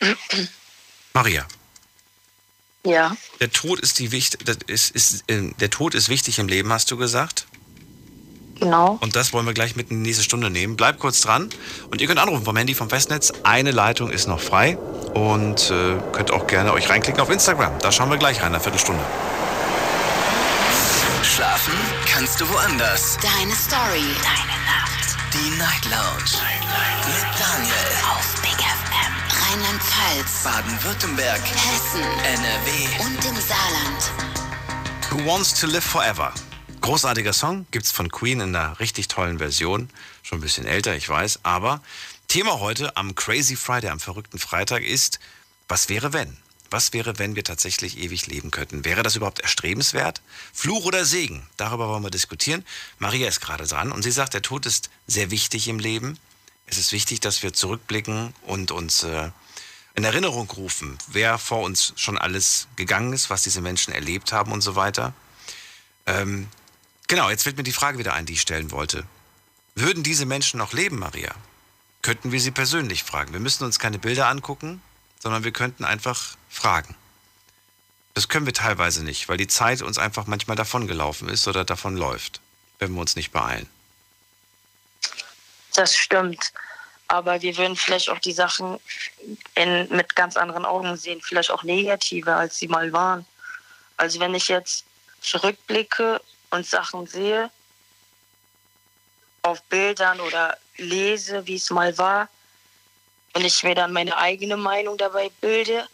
Maria, Ja, der Tod ist die wicht das ist, ist, äh, der Tod ist wichtig im Leben, hast du gesagt? Genau. Und das wollen wir gleich mit in die nächste Stunde nehmen. Bleibt kurz dran und ihr könnt anrufen vom Handy vom Festnetz. Eine Leitung ist noch frei und äh, könnt auch gerne euch reinklicken auf Instagram. Da schauen wir gleich rein, eine Viertelstunde. Schlafen kannst du woanders. Deine Story. Deine Nacht. Die Night Lounge. Mit Daniel. Auf Big FM. Rheinland-Pfalz. Baden-Württemberg. Hessen. NRW. Und im Saarland. Who Wants to Live Forever? Großartiger Song, gibt's von Queen in einer richtig tollen Version. Schon ein bisschen älter, ich weiß. Aber Thema heute am Crazy Friday, am verrückten Freitag ist, was wäre wenn? Was wäre, wenn wir tatsächlich ewig leben könnten? Wäre das überhaupt erstrebenswert? Fluch oder Segen? Darüber wollen wir diskutieren. Maria ist gerade dran und sie sagt, der Tod ist sehr wichtig im Leben. Es ist wichtig, dass wir zurückblicken und uns äh, in Erinnerung rufen, wer vor uns schon alles gegangen ist, was diese Menschen erlebt haben und so weiter. Ähm, genau, jetzt fällt mir die Frage wieder ein, die ich stellen wollte. Würden diese Menschen noch leben, Maria? Könnten wir sie persönlich fragen? Wir müssen uns keine Bilder angucken, sondern wir könnten einfach fragen. Das können wir teilweise nicht, weil die Zeit uns einfach manchmal davongelaufen ist oder davonläuft, wenn wir uns nicht beeilen. Das stimmt. Aber wir würden vielleicht auch die Sachen in, mit ganz anderen Augen sehen, vielleicht auch negativer, als sie mal waren. Also wenn ich jetzt zurückblicke und Sachen sehe, auf Bildern oder lese, wie es mal war, und ich mir dann meine eigene Meinung dabei bilde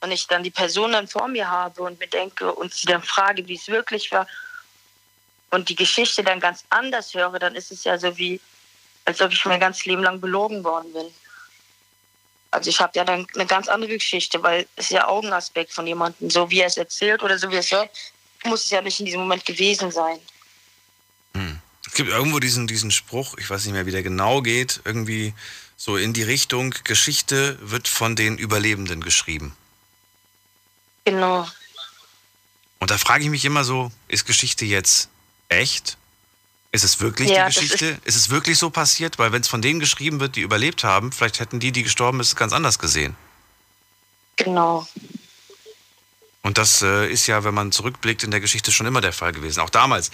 und ich dann die Person dann vor mir habe und mir denke und sie dann frage, wie es wirklich war und die Geschichte dann ganz anders höre, dann ist es ja so wie, als ob ich mein ganzes Leben lang belogen worden bin. Also ich habe ja dann eine ganz andere Geschichte, weil es ist ja Augenaspekt von jemandem. So wie er es erzählt oder so wie er es hört, muss es ja nicht in diesem Moment gewesen sein. Es gibt irgendwo diesen, diesen Spruch, ich weiß nicht mehr, wie der genau geht, irgendwie so in die Richtung, Geschichte wird von den Überlebenden geschrieben. Genau. Und da frage ich mich immer so, ist Geschichte jetzt echt? Ist es wirklich Ja, die Geschichte? Ist, es wirklich so passiert? Weil wenn es von denen geschrieben wird, die überlebt haben, vielleicht hätten die, die gestorben ist, ganz anders gesehen. Genau. Und das äh, ist ja, wenn man zurückblickt, in der Geschichte schon immer der Fall gewesen. Auch damals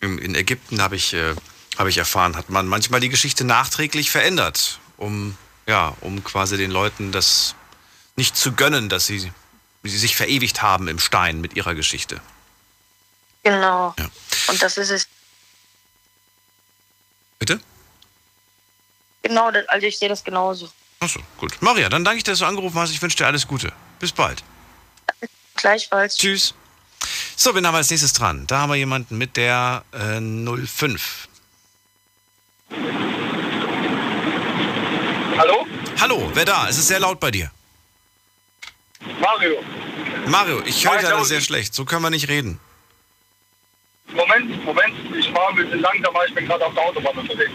in, in Ägypten habe ich, äh, hab ich erfahren, hat man manchmal die Geschichte nachträglich verändert, um, ja, um quasi den Leuten das nicht zu gönnen, dass sie, sie sich verewigt haben im Stein mit ihrer Geschichte. Genau. Ja. Und das ist es. Bitte? Genau, also ich sehe das genauso. Achso, gut. Maria, dann danke ich dir, dass du angerufen hast. Ich wünsche dir alles Gute. Bis bald. Gleichfalls. Tschüss. So, wen haben wir als nächstes dran? Da haben wir jemanden mit der äh, 05. Hallo? Hallo, wer da? Es ist sehr laut bei dir. Mario. Mario, ich höre dich leider sehr schlecht. So können wir nicht reden. Moment, Moment, ich fahre ein bisschen langsamer, ich bin gerade auf der Autobahn unterwegs.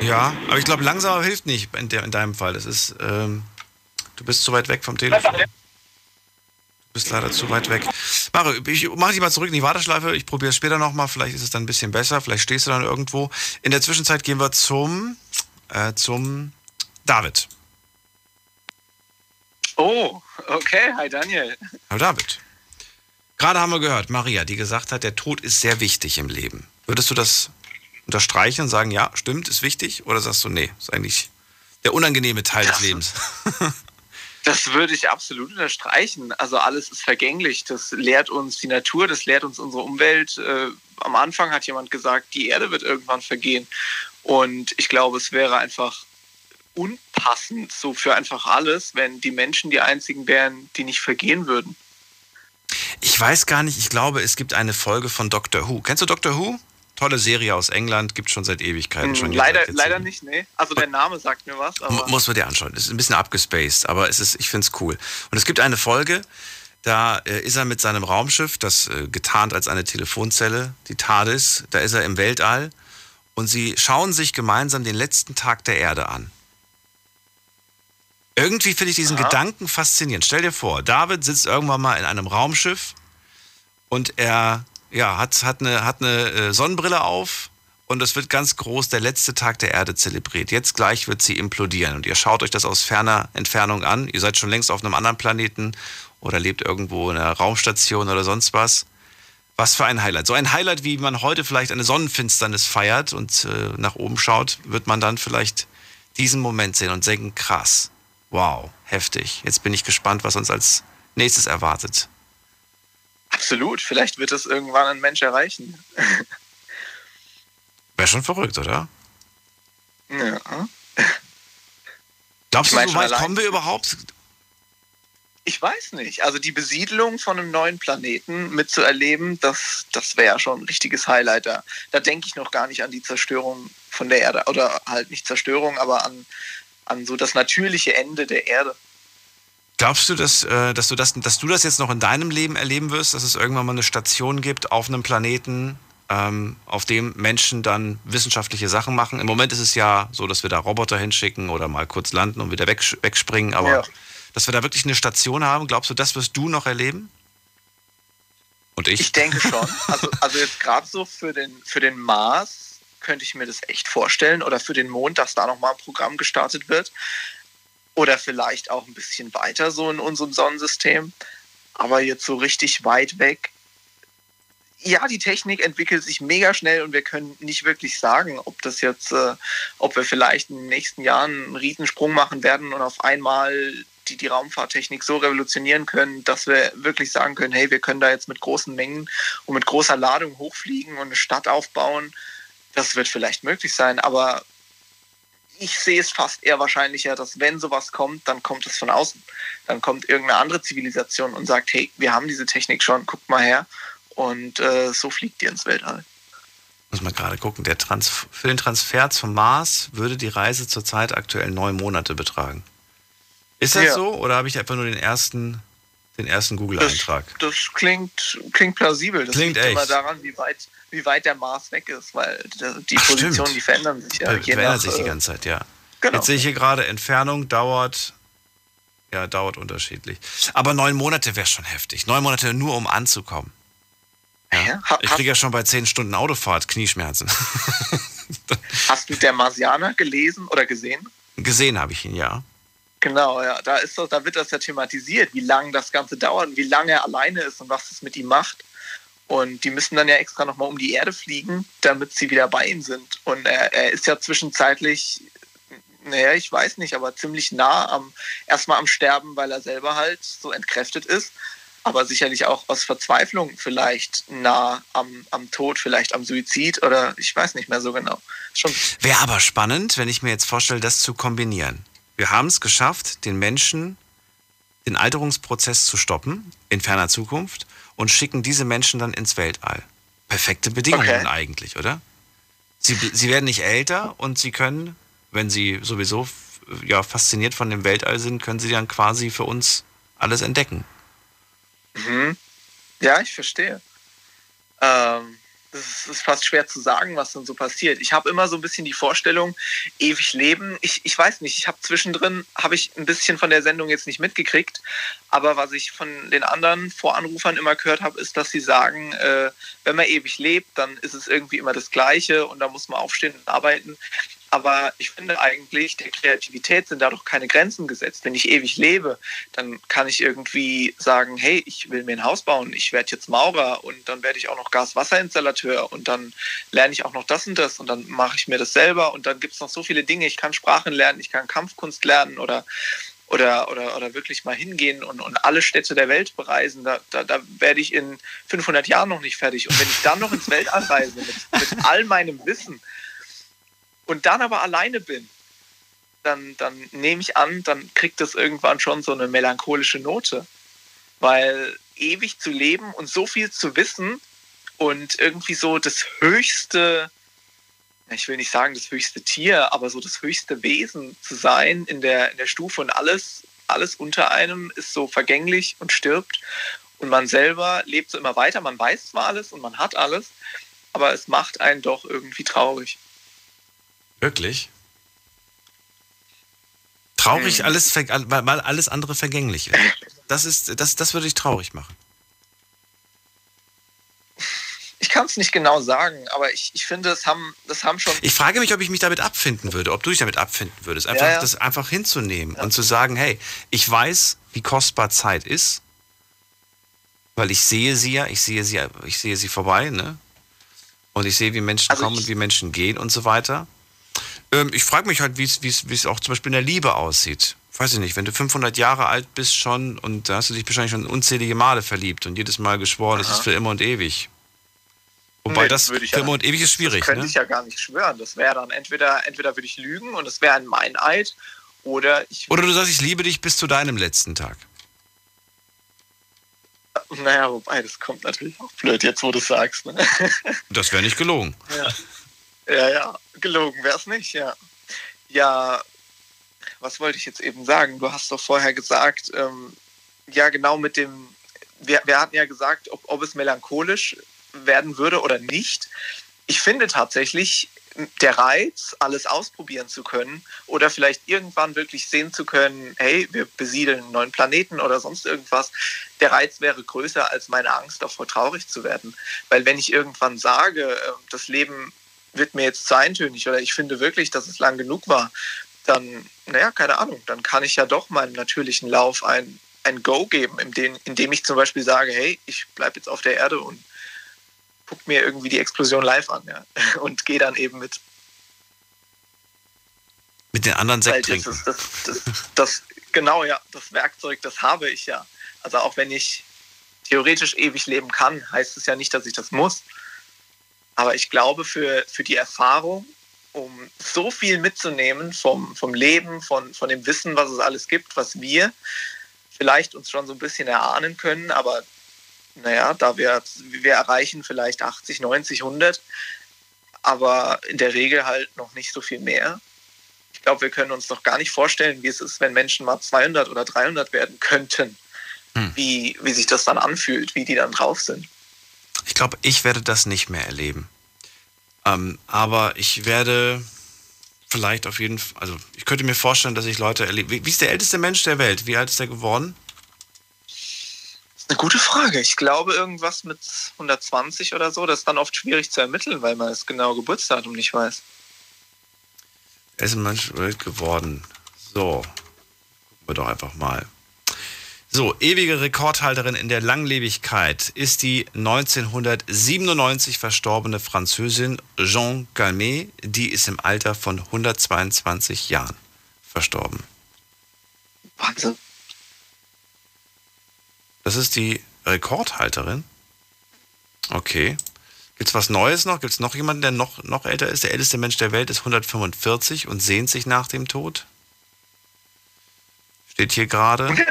Ja, aber ich glaube, langsamer hilft nicht in, der, in deinem Fall. Das ist, ähm, du bist zu weit weg vom Telefon. Du bist leider zu weit weg. Mario, ich mach dich mal zurück in die Warteschleife. Ich probiere es später nochmal. Vielleicht ist es dann ein bisschen besser. Vielleicht stehst du dann irgendwo. In der Zwischenzeit gehen wir zum, äh, zum David. Oh, okay. Hi Daniel. Hallo David. Gerade haben wir gehört, Maria, die gesagt hat, der Tod ist sehr wichtig im Leben. Würdest du das unterstreichen und sagen, ja, stimmt, ist wichtig? Oder sagst du, nee, ist eigentlich der unangenehme Teil des Lebens? Das würde ich absolut unterstreichen. Also alles ist vergänglich. Das lehrt uns die Natur, das lehrt uns unsere Umwelt. Äh, am Anfang hat jemand gesagt, die Erde wird irgendwann vergehen. Und ich glaube, es wäre einfach unpassend so für einfach alles, wenn die Menschen die einzigen wären, die nicht vergehen würden. Ich weiß gar nicht, ich glaube, es gibt eine Folge von Doctor Who. Kennst du Doctor Who? Tolle Serie aus England, gibt schon seit Ewigkeiten. Schon Hm, leider, seit leider nicht, nee. Also der Name sagt mir was, Muss man dir anschauen. Ist ein bisschen abgespaced, aber es ist, ich finde es cool. Und es gibt eine Folge, da äh, ist er mit seinem Raumschiff, das äh, getarnt als eine Telefonzelle, die TARDIS, da ist er im Weltall und sie schauen sich gemeinsam den letzten Tag der Erde an. Irgendwie finde ich diesen Aha. Gedanken faszinierend. Stell dir vor, David sitzt irgendwann mal in einem Raumschiff und er ja, hat, hat eine, hat eine äh, Sonnenbrille auf und es wird ganz groß der letzte Tag der Erde zelebriert. Jetzt gleich wird sie implodieren und ihr schaut euch das aus ferner Entfernung an. Ihr seid schon längst auf einem anderen Planeten oder lebt irgendwo in einer Raumstation oder sonst was. Was für ein Highlight. So ein Highlight, wie man heute vielleicht eine Sonnenfinsternis feiert und äh, nach oben schaut, wird man dann vielleicht diesen Moment sehen und denken, krass, wow, heftig. Jetzt bin ich gespannt, was uns als nächstes erwartet. Absolut, vielleicht wird es irgendwann ein Mensch erreichen. Wäre schon verrückt, oder? Ja. Glaubst Ich du, so weit kommen wir überhaupt? Ich weiß nicht. Also die Besiedlung von einem neuen Planeten mitzuerleben, das, das wäre schon ein richtiges Highlight. Da, da denke ich noch gar nicht an die Zerstörung von der Erde. Oder halt nicht Zerstörung, aber an, an so das natürliche Ende der Erde. Glaubst du, dass, äh, dass, du das, dass du das jetzt noch in deinem Leben erleben wirst, dass es irgendwann mal eine Station gibt auf einem Planeten, ähm, auf dem Menschen dann wissenschaftliche Sachen machen? Im Moment ist es ja so, dass wir da Roboter hinschicken oder mal kurz landen und wieder wegspringen, aber Ja. dass wir da wirklich eine Station haben, glaubst du, das wirst du noch erleben? Und ich? Ich denke schon. Also, also jetzt gerade so für den, für den Mars könnte ich mir das echt vorstellen. Oder für den Mond, dass da nochmal ein Programm gestartet wird. Oder vielleicht auch ein bisschen weiter so in unserem Sonnensystem. Aber jetzt so richtig weit weg. Ja, die Technik entwickelt sich mega schnell und wir können nicht wirklich sagen, ob das jetzt, äh, ob wir vielleicht in den nächsten Jahren einen Riesensprung machen werden und auf einmal die, die Raumfahrttechnik so revolutionieren können, dass wir wirklich sagen können, hey, wir können da jetzt mit großen Mengen und mit großer Ladung hochfliegen und eine Stadt aufbauen. Das wird vielleicht möglich sein, aber ich sehe es fast eher wahrscheinlicher, dass wenn sowas kommt, dann kommt es von außen. Dann kommt irgendeine andere Zivilisation und sagt, hey, wir haben diese Technik schon, guckt mal her. Und äh, so fliegt ihr ins Weltall. Muss mal gerade gucken. Der Trans für den Transfer zum Mars würde die Reise zurzeit aktuell neun Monate betragen. Ist das Ja. so oder habe ich einfach nur den ersten, den ersten Google-Eintrag? Das klingt, klingt plausibel. Das Klingt liegt immer echt. daran, wie weit, wie weit der Mars weg ist, weil die- die Ach. Positionen, die verändern sich ja. Ver je verändert nach, sich die äh, ganze Zeit, ja. Genau. Jetzt sehe ich hier gerade, Entfernung dauert, ja, dauert unterschiedlich. Aber neun Monate wäre schon heftig. Neun Monate nur, um anzukommen. Ja? Ha- Ich kriege ja schon bei zehn Stunden Autofahrt Knieschmerzen. Hast du der Marsianer gelesen oder gesehen? Gesehen habe ich ihn, ja. Genau, ja. Da, ist das, da wird das ja thematisiert, wie lange das Ganze dauert und wie lange er alleine ist und was es mit ihm macht. Und die müssen dann ja extra nochmal um die Erde fliegen, damit sie wieder bei ihm sind. Und er, er ist ja zwischenzeitlich, naja, ich weiß nicht, aber ziemlich nah am, erstmal am Sterben, weil er selber halt so entkräftet ist. Aber sicherlich auch aus Verzweiflung vielleicht nah am, am Tod, vielleicht am Suizid oder ich weiß nicht mehr so genau. Wäre aber spannend, wenn ich mir jetzt vorstelle, das zu kombinieren. Wir haben es geschafft, den Menschen den Alterungsprozess zu stoppen in ferner Zukunft und schicken diese Menschen dann ins Weltall. Perfekte Bedingungen Okay. eigentlich, oder? Sie, sie werden nicht älter und sie können, wenn sie sowieso ja, fasziniert von dem Weltall sind, können sie dann quasi für uns alles entdecken. Mhm. Ja, ich verstehe. Ähm, ist, ist fast schwer zu sagen, was dann so passiert. Ich habe immer so ein bisschen die Vorstellung, ewig leben. Ich, ich weiß nicht, ich habe zwischendrin, habe ich ein bisschen von der Sendung jetzt nicht mitgekriegt, aber was ich von den anderen Voranrufern immer gehört habe, ist, dass sie sagen, äh, wenn man ewig lebt, dann ist es irgendwie immer das Gleiche und da muss man aufstehen und arbeiten. Aber ich finde eigentlich, der Kreativität sind da doch keine Grenzen gesetzt. Wenn ich ewig lebe, dann kann ich irgendwie sagen, hey, ich will mir ein Haus bauen, ich werde jetzt Maurer und dann werde ich auch noch Gas-Wasser-Installateur und dann lerne ich auch noch das und das und dann mache ich mir das selber und dann gibt es noch so viele Dinge. Ich kann Sprachen lernen, ich kann Kampfkunst lernen oder oder, oder, oder wirklich mal hingehen und, und alle Städte der Welt bereisen, da, da, da werde ich in 500 Jahren noch nicht fertig. Und wenn ich dann noch ins Weltall reise mit, mit all meinem Wissen und dann aber alleine bin, dann, dann nehme ich an, dann kriegt das irgendwann schon so eine melancholische Note. Weil ewig zu leben und so viel zu wissen und irgendwie so das höchste, ich will nicht sagen das höchste Tier, aber so das höchste Wesen zu sein in der, in der Stufe und alles, alles unter einem ist so vergänglich und stirbt. Und man selber lebt so immer weiter. Man weiß zwar alles und man hat alles, aber es macht einen doch irgendwie traurig. Wirklich? Traurig, alles, weil alles andere vergänglich ist. Das, ist das, das würde ich traurig machen. Ich kann es nicht genau sagen, aber ich, ich finde, das haben, das haben schon. Ich frage mich, ob ich mich damit abfinden würde, ob du dich damit abfinden würdest. Einfach Ja, ja. das einfach hinzunehmen und zu sagen, hey, ich weiß, wie kostbar Zeit ist, weil ich sehe sie ja, ich sehe sie, ich sehe sie vorbei, ne? Und ich sehe, wie Menschen Also kommen und wie Menschen gehen und so weiter. Ähm, ich frage mich halt, wie es- es es auch zum Beispiel in der Liebe aussieht. Weiß ich nicht, wenn du 500 Jahre alt bist schon und da hast du dich wahrscheinlich schon unzählige Male verliebt und jedes Mal geschworen, es ist für immer und ewig. Wobei Nee, das würde ich für ja- immer und ewig ist schwierig, Das könnte ne? ich ja gar nicht schwören. Das wäre dann entweder, entweder würde ich lügen und es wäre ein Meineid oder ich, Oder du sagst, ich liebe dich bis zu deinem letzten Tag. naja, wobei, das kommt natürlich auch blöd jetzt, wo du sagst. Ne? Das wäre nicht gelogen. Ja, ja, ja. gelogen wäre es nicht, ja. Ja, was wollte ich jetzt eben sagen? Du hast doch vorher gesagt, ähm, ja, genau mit dem, wir, wir hatten ja gesagt, ob, ob es melancholisch werden würde oder nicht. Ich finde tatsächlich, der Reiz, alles ausprobieren zu können oder vielleicht irgendwann wirklich sehen zu können, hey, wir besiedeln einen neuen Planeten oder sonst irgendwas, der Reiz wäre größer als meine Angst davor, traurig zu werden. Weil wenn ich irgendwann sage, äh, das Leben wird mir jetzt zu eintönig oder ich finde wirklich, dass es lang genug war, dann, naja, keine Ahnung, dann kann ich ja doch meinem natürlichen Lauf ein, ein Go geben, indem, indem ich zum Beispiel sage, hey, ich bleibe jetzt auf der Erde und guck mir irgendwie die Explosion live an ja, und gehe dann eben mit. Mit den anderen Sekt das, trinken. ist, das, das, das, genau, ja, das Werkzeug, das habe ich ja. Also auch wenn ich theoretisch ewig leben kann, heißt es ja nicht, dass ich das muss. Aber ich glaube, für, für die Erfahrung, um so viel mitzunehmen vom, vom Leben, von, von dem Wissen, was es alles gibt, was wir vielleicht uns schon so ein bisschen erahnen können, aber naja, da wir, wir erreichen vielleicht 80, 90, 100, aber in der Regel halt noch nicht so viel mehr. Ich glaube, wir können uns noch gar nicht vorstellen, wie es ist, wenn Menschen mal 200 oder 300 werden könnten, Hm. wie, wie sich das dann anfühlt, wie die dann drauf sind. Ich glaube, ich werde das nicht mehr erleben. Ähm, aber ich werde vielleicht auf jeden Fall, also ich könnte mir vorstellen, dass ich Leute erlebe. Wie, wie ist der älteste Mensch der Welt? Wie alt ist der geworden? Das ist eine gute Frage. Ich glaube, irgendwas mit 120 oder so, das ist dann oft schwierig zu ermitteln, weil man das genaue Geburtsdatum nicht weiß. Er ist ein Mensch geworden. So, gucken wir doch einfach mal. So, ewige Rekordhalterin in der Langlebigkeit ist die 1997 verstorbene Französin Jean Calmet. Die ist im Alter von 122 Jahren verstorben. Wahnsinn. Das ist die Rekordhalterin. Okay. Gibt es was Neues noch? Gibt es noch jemanden, der noch, noch älter ist? Der älteste Mensch der Welt ist 145 und sehnt sich nach dem Tod. Steht hier gerade.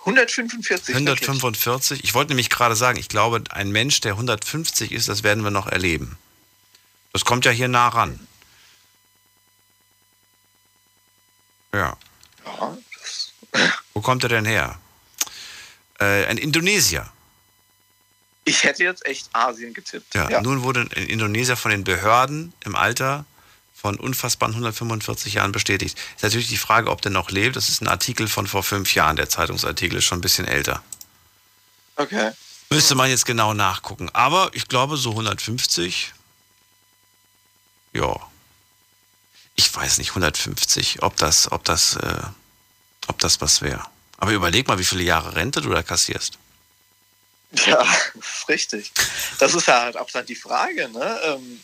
145. 145. Ich wollte nämlich gerade sagen, ich glaube, ein Mensch, der 150 ist, das werden wir noch erleben. Das kommt ja hier nah ran. Ja. Ja, Wo kommt er denn her? Äh, ein Indonesier. Ich hätte jetzt echt Asien getippt. Ja, nun wurde in Indonesien von den Behörden im Alter von unfassbaren 145 Jahren bestätigt. Ist natürlich die Frage, ob der noch lebt. Das ist ein Artikel von vor fünf Jahren. Der Zeitungsartikel ist schon ein bisschen älter. Okay. Müsste man jetzt genau nachgucken. Aber ich glaube, so 150. Ja. Ich weiß nicht, 150, ob das, ob das, äh, ob das was wäre. Aber überleg mal, wie viele Jahre Rente du da kassierst. Ja, ist richtig. Das ist ja halt auch dann die Frage, ne? Ähm,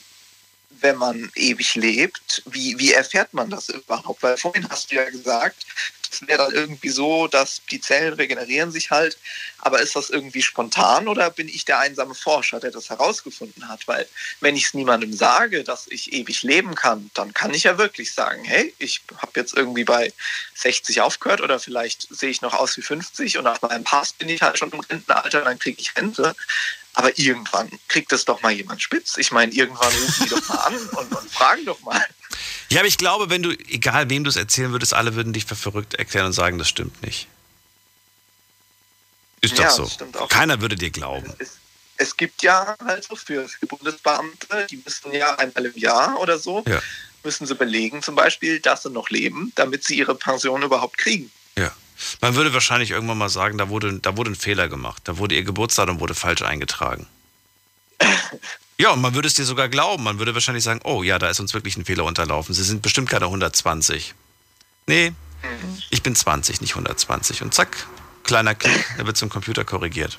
wenn man ewig lebt, wie, wie erfährt man das überhaupt? Weil vorhin hast du ja gesagt, das wäre dann irgendwie so, dass die Zellen regenerieren sich halt. Aber ist das irgendwie spontan oder bin ich der einsame Forscher, der das herausgefunden hat? Weil wenn ich es niemandem sage, dass ich ewig leben kann, dann kann ich ja wirklich sagen, hey, ich habe jetzt irgendwie bei 60 aufgehört oder vielleicht sehe ich noch aus wie 50 und nach meinem Pass bin ich halt schon im Rentenalter, dann kriege ich Rente. Aber irgendwann kriegt es doch mal jemand spitz. Ich meine, irgendwann rufen die doch mal an und, und fragen doch mal. Ja, aber ich glaube, wenn du, egal wem du es erzählen würdest, alle würden dich für verrückt erklären und sagen, das stimmt nicht. Ist Ja, doch so. Keiner würde dir glauben. Es gibt ja halt so für, für Bundesbeamte, die müssen ja einmal im Jahr oder so, Ja. müssen sie belegen zum Beispiel, dass sie noch leben, damit sie ihre Pension überhaupt kriegen. Ja. Man würde wahrscheinlich irgendwann mal sagen, da wurde, da wurde ein Fehler gemacht. Da wurde ihr Geburtsdatum wurde falsch eingetragen. Ja, und man würde es dir sogar glauben. Man würde wahrscheinlich sagen, oh ja, da ist uns wirklich ein Fehler unterlaufen. Sie sind bestimmt keine 120. Nee, ich bin 20, nicht 120. Und zack, kleiner Klick, er wird zum Computer korrigiert.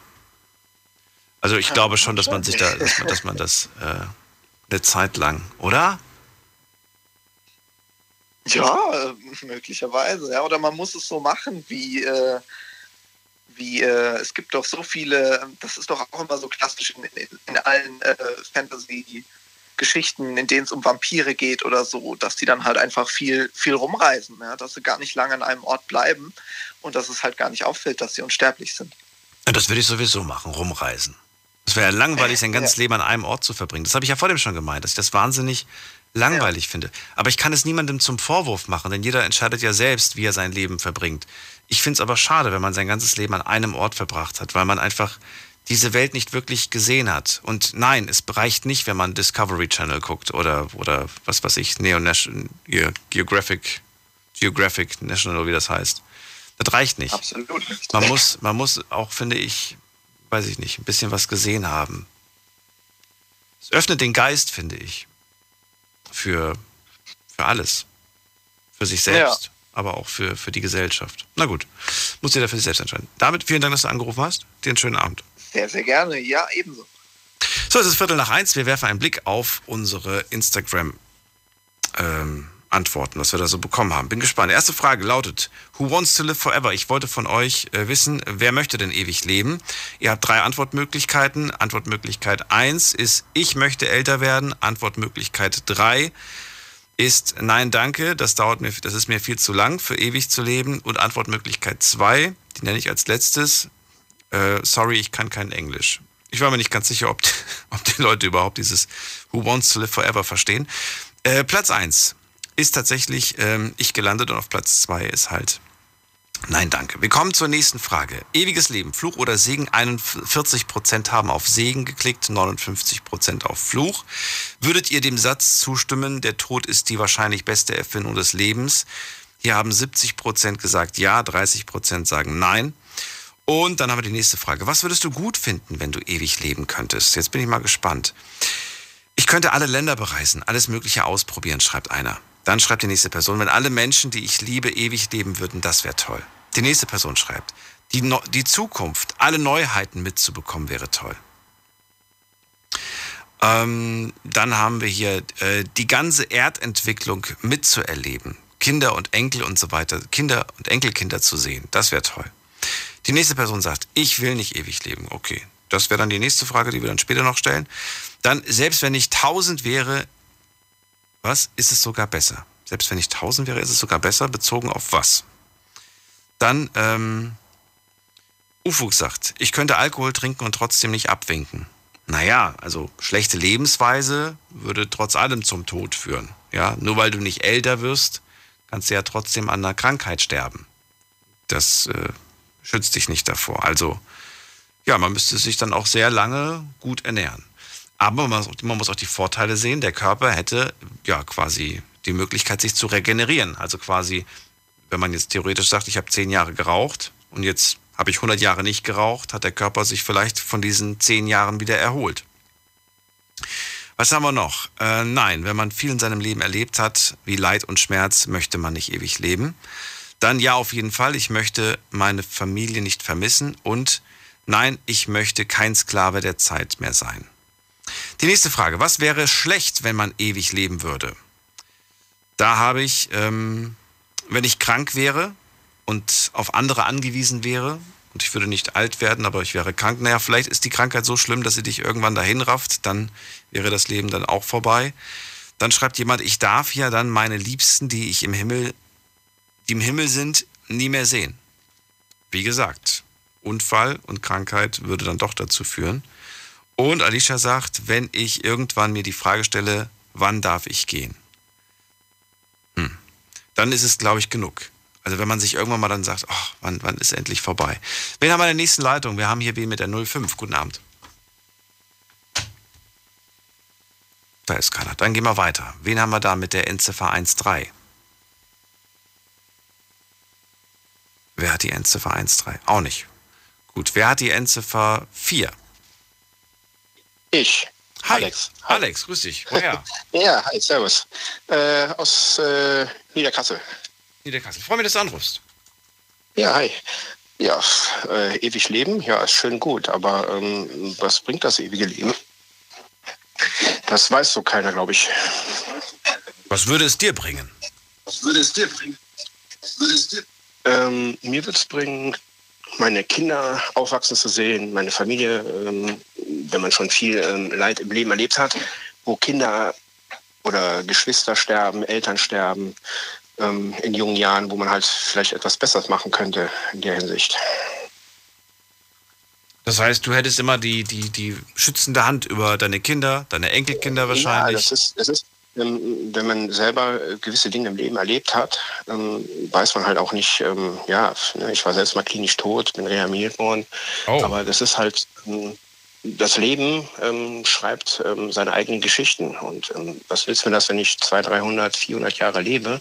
Also ich glaube schon, dass man sich da, dass man, dass man das äh, eine Zeit lang, oder? Ja, äh, möglicherweise. Ja. Oder man muss es so machen, wie, äh, wie äh, es gibt doch so viele, das ist doch auch immer so klassisch in, in, in allen äh, Fantasy-Geschichten, in denen es um Vampire geht oder so, dass die dann halt einfach viel, viel rumreisen, ja? dass sie gar nicht lange an einem Ort bleiben und dass es halt gar nicht auffällt, dass sie unsterblich sind. Ja, das würde ich sowieso machen, rumreisen. Es wäre ja langweilig, sein ganzes Ja. Leben an einem Ort zu verbringen. Das habe ich ja vor dem schon gemeint, dass ich das wahnsinnig langweilig finde. Aber ich kann es niemandem zum Vorwurf machen, denn jeder entscheidet ja selbst, wie er sein Leben verbringt. Ich finde es aber schade, wenn man sein ganzes Leben an einem Ort verbracht hat, weil man einfach diese Welt nicht wirklich gesehen hat. Und nein, es reicht nicht, wenn man Discovery Channel guckt oder, oder was weiß ich, Neo Nation, Ge- Geographic, Geographic National, wie das heißt. Das reicht nicht. Absolut nicht. Man muss, man muss auch, finde ich, weiß ich nicht, ein bisschen was gesehen haben. Es öffnet den Geist, finde ich. Für, für alles. Für sich selbst, aber auch für, für die Gesellschaft. Na gut, muss jeder für sich selbst entscheiden. Damit vielen Dank, dass du angerufen hast. Dir einen schönen Abend. Sehr, sehr gerne. Ja, ebenso. So, es ist Viertel nach eins. Wir werfen einen Blick auf unsere Instagram-Antworten, was wir da so bekommen haben. Bin gespannt. Erste Frage lautet: Who wants to live forever? Ich wollte von euch äh, wissen, wer möchte denn ewig leben? Ihr habt drei Antwortmöglichkeiten. Antwortmöglichkeit 1 ist: Ich möchte älter werden. Antwortmöglichkeit 3 ist Nein, danke, das dauert mir, das ist mir viel zu lang, für ewig zu leben. Und Antwortmöglichkeit 2, die nenne ich als letztes, äh, sorry, ich kann kein Englisch. Ich war mir nicht ganz sicher, ob, ob die Leute überhaupt dieses Who Wants to Live Forever verstehen. Äh, Platz 1 ist tatsächlich ähm, ich gelandet und auf Platz 2 ist halt Nein, danke. Wir kommen zur nächsten Frage. Ewiges Leben, Fluch oder Segen? 41% haben auf Segen geklickt, 59% auf Fluch. Würdet ihr dem Satz zustimmen, der Tod ist die wahrscheinlich beste Erfindung des Lebens? Hier haben 70% gesagt ja, 30% sagen nein. Und dann haben wir die nächste Frage. Was würdest du gut finden, wenn du ewig leben könntest? Jetzt bin ich mal gespannt. Ich könnte alle Länder bereisen, alles Mögliche ausprobieren, schreibt einer. Dann schreibt die nächste Person, wenn alle Menschen, die ich liebe, ewig leben würden, das wäre toll. Die nächste Person schreibt, die, no die Zukunft, alle Neuheiten mitzubekommen, wäre toll. Ähm, dann haben wir hier äh, die ganze Erdentwicklung mitzuerleben. Kinder und Enkel und so weiter, Kinder und Enkelkinder zu sehen, das wäre toll. Die nächste Person sagt, ich will nicht ewig leben. Okay, das wäre dann die nächste Frage, die wir dann später noch stellen. Dann, selbst wenn ich tausend wäre, was ist es sogar besser? Selbst wenn ich tausend wäre, ist es sogar besser, bezogen auf was? Dann, ähm, Ufuk sagt, ich könnte Alkohol trinken und trotzdem nicht abwinken. Naja, also schlechte Lebensweise würde trotz allem zum Tod führen. Ja, nur weil du nicht älter wirst, kannst du ja trotzdem an einer Krankheit sterben. Das äh, schützt dich nicht davor. Also, ja, man müsste sich dann auch sehr lange gut ernähren. Aber man, muss auch die Vorteile sehen. Der Körper hätte ja quasi die Möglichkeit, sich zu regenerieren. Also quasi, wenn man jetzt theoretisch sagt, ich habe zehn Jahre geraucht und jetzt habe ich 100 Jahre nicht geraucht, hat der Körper sich vielleicht von diesen zehn Jahren wieder erholt. Was haben wir noch? Äh, nein, wenn man viel in seinem Leben erlebt hat, wie Leid und Schmerz, möchte man nicht ewig leben. Dann ja, auf jeden Fall, ich möchte meine Familie nicht vermissen und nein, ich möchte kein Sklave der Zeit mehr sein. Die nächste Frage, was wäre schlecht, wenn man ewig leben würde? Da habe ich, ähm, wenn ich krank wäre und auf andere angewiesen wäre, und ich würde nicht alt werden, aber ich wäre krank, naja, vielleicht ist die Krankheit so schlimm, dass sie dich irgendwann dahin rafft, dann wäre das Leben dann auch vorbei. Dann schreibt jemand, ich darf ja dann meine Liebsten, die ich im Himmel, die im Himmel sind, nie mehr sehen. Wie gesagt, Unfall und Krankheit würde dann doch dazu führen. Und Alicia sagt, wenn ich irgendwann mir die Frage stelle, wann darf ich gehen? Hm. Dann ist es, glaube ich, genug. Also wenn man sich irgendwann mal dann sagt, ach, wann, wann ist endlich vorbei? Wen haben wir in der nächsten Leitung? Wir haben hier wen mit der 05. Guten Abend. Da ist keiner. Dann gehen wir weiter. Wen haben wir da mit der Endziffer 13? Wer hat die Endziffer 13? Auch nicht. Gut, wer hat die Endziffer 4? Ich. Alex. Alex, grüß dich. Woher? Ja, hi, servus. Äh, aus äh, Niederkassel. Niederkassel. Freue mich, dass du anrufst. Ja, hi. Ja, äh, ewig leben, ja, ist schön gut, aber ähm, was bringt das ewige Leben? Das weiß so keiner, glaube ich. Was würde es dir bringen? Was würde es dir bringen? Was würde es dir ähm, Mir würde es bringen, meine Kinder aufwachsen zu sehen, meine Familie, ähm, wenn man schon viel ähm, Leid im Leben erlebt hat, wo Kinder oder Geschwister sterben, Eltern sterben ähm, in jungen Jahren, wo man halt vielleicht etwas Besseres machen könnte in der Hinsicht. Das heißt, du hättest immer die, die, die schützende Hand über deine Kinder, deine Enkelkinder wahrscheinlich. Ja, das ist, das ist wenn man selber äh, gewisse Dinge im Leben erlebt hat, ähm, weiß man halt auch nicht, ähm, ja, ne, ich war selbst mal klinisch tot, bin reanimiert worden, oh. aber das ist halt, das Leben ähm, schreibt ähm, seine eigenen Geschichten und ähm, was willst du, dass wenn ich 200, 300, 400 Jahre lebe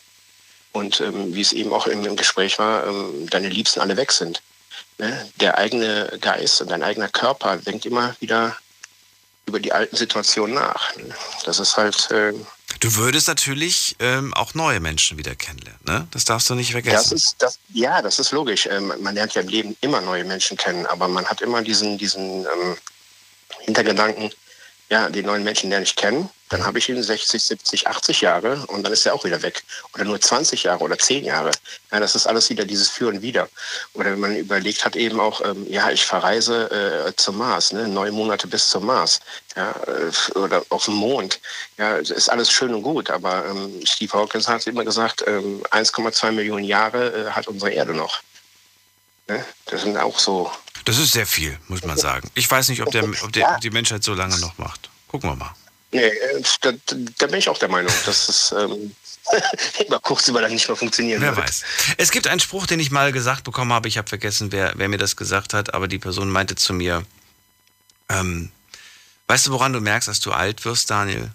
und wie es eben auch im, im Gespräch war, deine Liebsten alle weg sind. Ne? Der eigene Geist und dein eigener Körper denkt immer wieder über die alten Situationen nach. Das ist halt. Äh, du würdest natürlich ähm, auch neue Menschen wieder kennenlernen, ne? Das darfst du nicht vergessen. Das ist, das, ja, das ist logisch. Ähm, man lernt ja im Leben immer neue Menschen kennen, aber man hat immer diesen, diesen ähm, Hintergedanken, ja, den neuen Menschen lerne ich kennen, dann habe ich ihn 60, 70, 80 Jahre und dann ist er auch wieder weg. Oder nur 20 Jahre oder 10 Jahre. Ja, das ist alles wieder dieses Führen wieder. Oder wenn man überlegt hat eben auch, ähm, ja, ich verreise äh, zum Mars, ne, neun Monate bis zum Mars. Ja, äh, oder auf dem Mond. Ja, ist alles schön und gut, aber ähm, Steve Hawkins hat immer gesagt, ähm, 1,2 Millionen Jahre äh, hat unsere Erde noch. Ne? Das sind auch so das ist sehr viel, muss man sagen. Ich weiß nicht, ob, der, ob der, die Menschheit so lange noch macht. Gucken wir mal. Nee, äh, da, da bin ich auch der Meinung, dass es ähm, immer kurz über dann nicht mehr funktionieren Wer wird. weiß. Es gibt einen Spruch, den ich mal gesagt bekommen habe. Ich habe vergessen, wer, wer mir das gesagt hat, aber die Person meinte zu mir, ähm, weißt du, woran du merkst, dass du alt wirst, Daniel?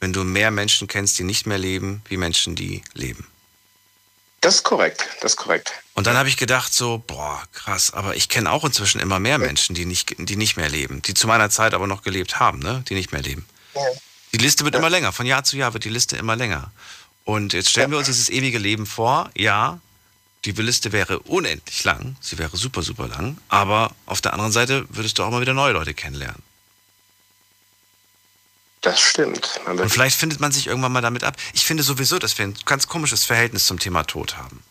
Wenn du mehr Menschen kennst, die nicht mehr leben, wie Menschen, die leben. Das ist korrekt, das ist korrekt. Und dann habe ich gedacht so, boah, krass, aber ich kenne auch inzwischen immer mehr Menschen, die nicht, die nicht mehr leben, die zu meiner Zeit aber noch gelebt haben, ne? die nicht mehr leben. Die Liste wird ja. immer länger, von Jahr zu Jahr wird die Liste immer länger. Und jetzt stellen wir uns dieses ewige Leben vor, ja, die Liste wäre unendlich lang, sie wäre super, super lang, aber auf der anderen Seite würdest du auch mal wieder neue Leute kennenlernen. Das stimmt. Und vielleicht findet man sich irgendwann mal damit ab. Ich finde sowieso, dass wir ein ganz komisches Verhältnis zum Thema Tod haben.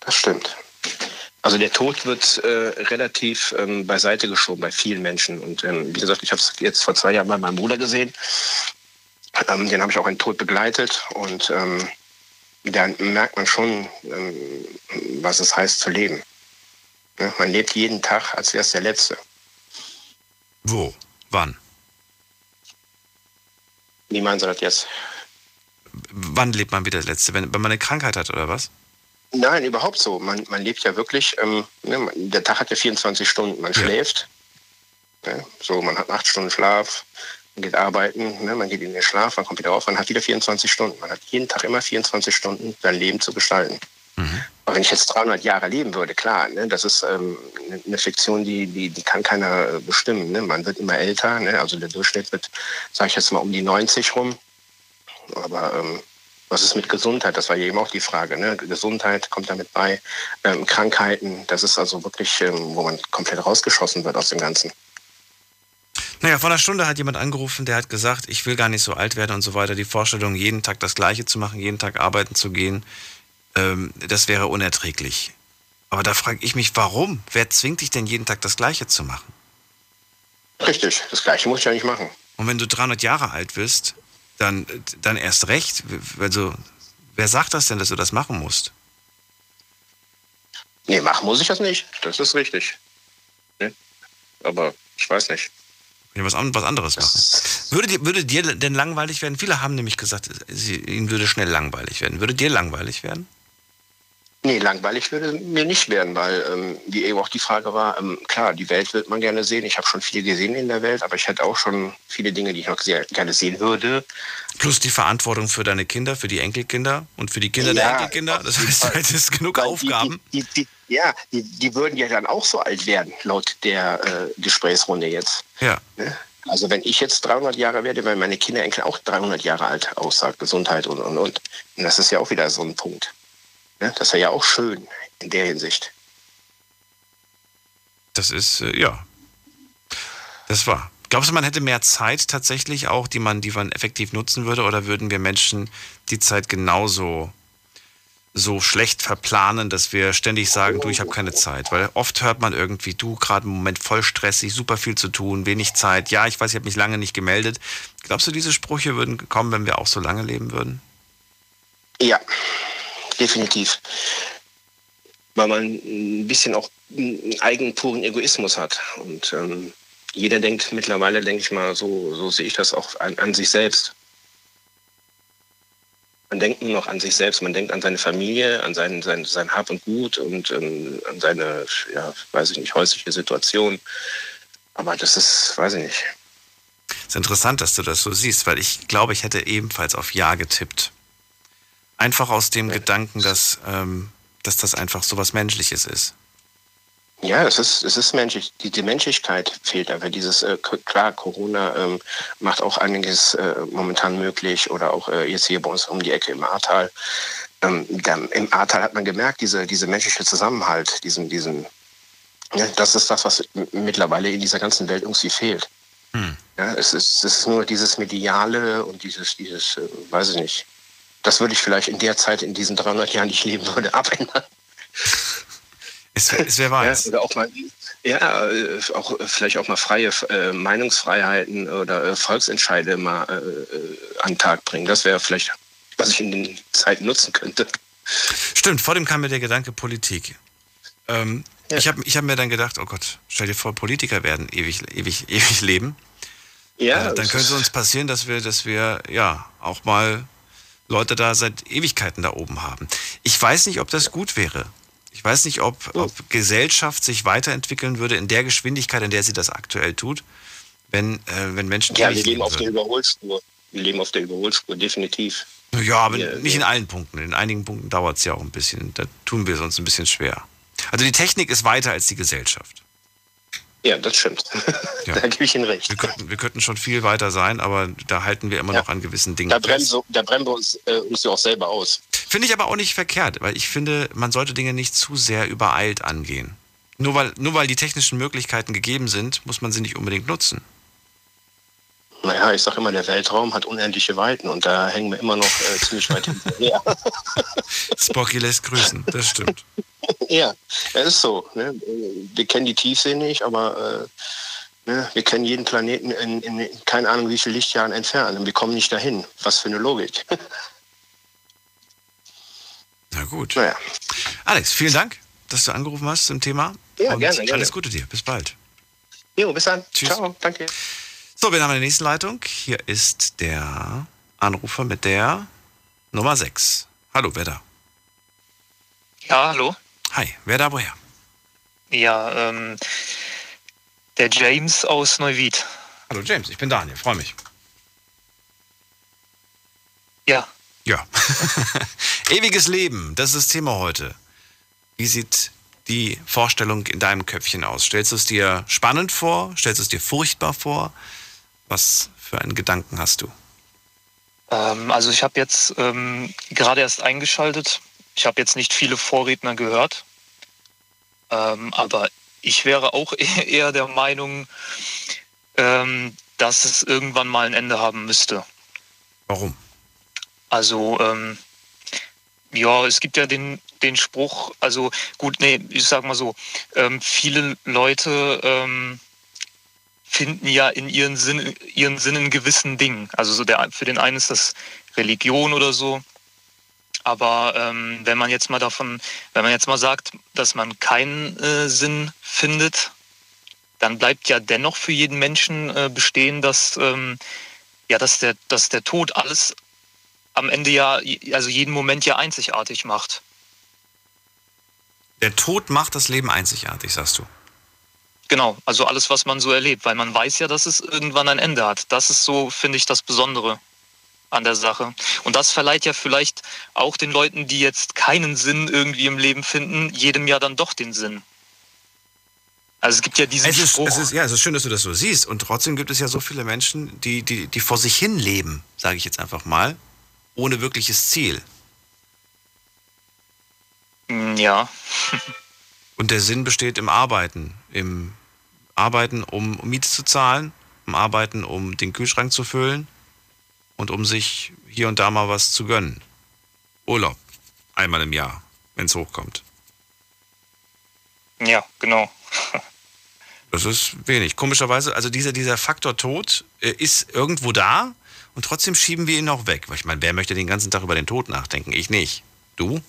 Das stimmt. Also der Tod wird äh, relativ ähm, beiseite geschoben bei vielen Menschen. Und ähm, wie gesagt, ich habe es jetzt vor zwei Jahren bei meinem Bruder gesehen. Ähm, den habe ich auch in Tod begleitet. Und ähm, da merkt man schon, ähm, was es heißt zu leben. Ja, man lebt jeden Tag, als wäre es der letzte. Wo? Wann? Wie meinen Sie das jetzt? Wann lebt man wieder das Letzte? Wenn, wenn man eine Krankheit hat oder was? Nein, überhaupt so. Man, man lebt ja wirklich, ähm, ne, der Tag hat ja 24 Stunden. Man ja. schläft. Ne, so, man hat acht Stunden Schlaf, man geht arbeiten, ne, man geht in den Schlaf, man kommt wieder auf, man hat wieder 24 Stunden. Man hat jeden Tag immer 24 Stunden, sein Leben zu gestalten. Mhm. Aber wenn ich jetzt 300 Jahre leben würde, klar, ne, das ist ähm, eine Fiktion, die, die, die kann keiner äh, bestimmen. Ne? Man wird immer älter, ne? also der Durchschnitt wird, sage ich jetzt mal, um die 90 rum. Aber ähm, was ist mit Gesundheit? Das war ja eben auch die Frage. Ne? Gesundheit kommt damit bei. Ähm, Krankheiten, das ist also wirklich, ähm, wo man komplett rausgeschossen wird aus dem Ganzen. Naja, vor einer Stunde hat jemand angerufen, der hat gesagt, ich will gar nicht so alt werden und so weiter. Die Vorstellung, jeden Tag das Gleiche zu machen, jeden Tag arbeiten zu gehen, ähm, das wäre unerträglich. Aber da frage ich mich, warum? Wer zwingt dich denn jeden Tag das Gleiche zu machen? Richtig, das Gleiche muss ich ja nicht machen. Und wenn du 300 Jahre alt bist, dann, dann erst recht. Also, wer sagt das denn, dass du das machen musst? Nee, machen muss ich das nicht. Das ist richtig. Nee. Aber ich weiß nicht. Ja, was, was anderes machen. Würde dir, würde dir denn langweilig werden? Viele haben nämlich gesagt, sie, ihnen würde schnell langweilig werden. Würde dir langweilig werden? Nee, langweilig würde mir nicht werden, weil, ähm, wie eben auch die Frage war, ähm, klar, die Welt wird man gerne sehen. Ich habe schon viel gesehen in der Welt, aber ich hätte auch schon viele Dinge, die ich noch sehr gerne sehen würde. Plus die Verantwortung für deine Kinder, für die Enkelkinder und für die Kinder ja, der Enkelkinder. Das heißt, du hättest genug Aufgaben. Die, die, die, ja, die, die würden ja dann auch so alt werden, laut der äh, Gesprächsrunde jetzt. Ja. Ne? Also wenn ich jetzt 300 Jahre werde, werden meine Kinder, Enkel auch 300 Jahre alt aussagt, Gesundheit und, und, und. Und das ist ja auch wieder so ein Punkt. Ne? Das wäre ja auch schön in der Hinsicht. Das ist, äh, ja. Das war. Glaubst du, man hätte mehr Zeit tatsächlich auch, die man, die man effektiv nutzen würde, oder würden wir Menschen die Zeit genauso so schlecht verplanen, dass wir ständig sagen, du, ich habe keine Zeit. Weil oft hört man irgendwie, du, gerade im Moment voll stressig, super viel zu tun, wenig Zeit. Ja, ich weiß, ich habe mich lange nicht gemeldet. Glaubst du, diese Sprüche würden kommen, wenn wir auch so lange leben würden? Ja, definitiv. Weil man ein bisschen auch einen eigenen puren Egoismus hat. Und ähm, jeder denkt mittlerweile, denke ich mal, so, so sehe ich das auch an, an sich selbst. Man denkt nur noch an sich selbst, man denkt an seine Familie, an sein, sein, sein Hab und Gut und ähm, an seine, ja, weiß ich nicht, häusliche Situation. Aber das ist, weiß ich nicht. Es ist interessant, dass du das so siehst, weil ich glaube, ich hätte ebenfalls auf Ja getippt. Einfach aus dem ja. Gedanken, dass, ähm, dass das einfach so was Menschliches ist. Ja, es ist, es ist menschlich. Die, die Menschlichkeit fehlt aber. Dieses, äh, klar, Corona ähm, macht auch einiges äh, momentan möglich oder auch äh, jetzt hier bei uns um die Ecke im Ahrtal. Ähm, Im Ahrtal hat man gemerkt, diese, diese menschliche Zusammenhalt, diesen, diesen, ja, das ist das, was mittlerweile in dieser ganzen Welt irgendwie fehlt. Hm. Ja, es ist, es ist nur dieses Mediale und dieses, dieses, äh, weiß ich nicht. Das würde ich vielleicht in der Zeit, in diesen 300 Jahren, die ich leben würde, abändern. Es, es wäre weiß. Ja, oder auch mal, ja, äh, auch vielleicht auch mal freie äh, Meinungsfreiheiten oder äh, Volksentscheide mal äh, äh an den Tag bringen. Das wäre vielleicht, was ich in den Zeiten nutzen könnte. Stimmt, vor dem kam mir der Gedanke Politik. Ähm, ja. Ich habe ich hab mir dann gedacht, oh Gott, stell dir vor, Politiker werden ewig, ewig, ewig leben. Ja. Äh, dann könnte es uns passieren, dass wir, dass wir ja auch mal Leute da seit Ewigkeiten da oben haben. Ich weiß nicht, ob das gut wäre. Ich weiß nicht, ob, ob Gesellschaft sich weiterentwickeln würde in der Geschwindigkeit, in der sie das aktuell tut, wenn, äh, wenn Menschen. Ja, wir leben auf der Überholspur. Wir leben auf der Überholspur, definitiv. Ja, aber ja, nicht ja. in allen Punkten. In einigen Punkten dauert es ja auch ein bisschen. Da tun wir es uns ein bisschen schwer. Also die Technik ist weiter als die Gesellschaft. Ja, das stimmt. Ja. da gebe ich Ihnen recht. Wir könnten, wir könnten schon viel weiter sein, aber da halten wir immer ja. noch an gewissen Dingen da bremsen, fest. Da bremsen wir uns, äh, uns ja auch selber aus. Finde ich aber auch nicht verkehrt, weil ich finde, man sollte Dinge nicht zu sehr übereilt angehen. Nur weil, nur weil die technischen Möglichkeiten gegeben sind, muss man sie nicht unbedingt nutzen. Naja, ich sage immer, der Weltraum hat unendliche Weiten und da hängen wir immer noch äh, ziemlich weit hinterher. Spocky lässt grüßen, das stimmt. ja, es ist so. Ne? Wir kennen die Tiefsee nicht, aber äh, ne? wir kennen jeden Planeten in, in, in keine Ahnung wie viele Lichtjahren entfernt und wir kommen nicht dahin. Was für eine Logik. Na gut. Naja. Alex, vielen Dank, dass du angerufen hast zum Thema. Ja, und gerne, gerne. Alles Gute dir. Bis bald. Jo, bis dann. Tschüss. Ciao, danke. So, wir haben eine nächste Leitung. Hier ist der Anrufer mit der Nummer 6. Hallo, wer da? Ja, hallo. Hi, wer da woher? Ja, ähm, der James aus Neuwied. Hallo James, ich bin Daniel, freue mich. Ja. Ja. Ewiges Leben, das ist das Thema heute. Wie sieht die Vorstellung in deinem Köpfchen aus? Stellst du es dir spannend vor? Stellst du es dir furchtbar vor? Was für einen Gedanken hast du? Ähm, also ich habe jetzt ähm, gerade erst eingeschaltet. Ich habe jetzt nicht viele Vorredner gehört. Ähm, aber ich wäre auch eher der Meinung, ähm, dass es irgendwann mal ein Ende haben müsste. Warum? Also, ähm, ja, es gibt ja den, den Spruch, also gut, nee, ich sag mal so, ähm, viele Leute ähm, finden ja in ihren Sinn, ihren Sinn in gewissen Dingen. Also so der, für den einen ist das Religion oder so. Aber ähm, wenn man jetzt mal davon, wenn man jetzt mal sagt, dass man keinen äh, Sinn findet, dann bleibt ja dennoch für jeden Menschen äh, bestehen, dass, ähm, ja, dass, der, dass der Tod alles am Ende ja, also jeden Moment ja einzigartig macht. Der Tod macht das Leben einzigartig, sagst du. Genau, also alles, was man so erlebt, weil man weiß ja, dass es irgendwann ein Ende hat. Das ist so, finde ich, das Besondere an der Sache. Und das verleiht ja vielleicht auch den Leuten, die jetzt keinen Sinn irgendwie im Leben finden, jedem Jahr dann doch den Sinn. Also es gibt ja diesen es ist, Spruch. Es ist, ja, es ist schön, dass du das so siehst. Und trotzdem gibt es ja so viele Menschen, die, die, die vor sich hin leben, sage ich jetzt einfach mal, ohne wirkliches Ziel. Mm, Ja. Und der Sinn besteht im Arbeiten. Im Arbeiten, um Miete zu zahlen, im Arbeiten, um den Kühlschrank zu füllen und um sich hier und da mal was zu gönnen. Urlaub. Einmal im Jahr, wenn es hochkommt. Ja, genau. Das ist wenig. Komischerweise, also dieser, dieser Faktor Tod äh, ist irgendwo da und trotzdem schieben wir ihn noch weg. Weil ich meine, wer möchte den ganzen Tag über den Tod nachdenken? Ich nicht. Du?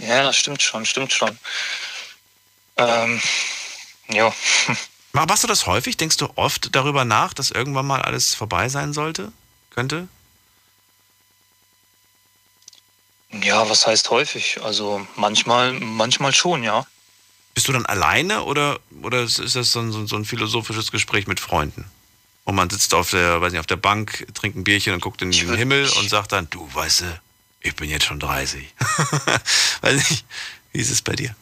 Ja, das stimmt schon, stimmt schon. Ähm, ja. Ma- Machst du das häufig? Denkst du oft darüber nach, dass irgendwann mal alles vorbei sein sollte? Könnte? Ja, was heißt häufig? Also manchmal, manchmal schon, ja. Bist du dann alleine oder, oder ist das so ein, so ein- so ein philosophisches Gespräch mit Freunden? Und man sitzt auf der, weiß nicht, auf der Bank, trinkt ein Bierchen und guckt in den Himmel und sagt dann, du weißt du, ich bin jetzt schon 30. weiß nicht, wie ist es bei dir?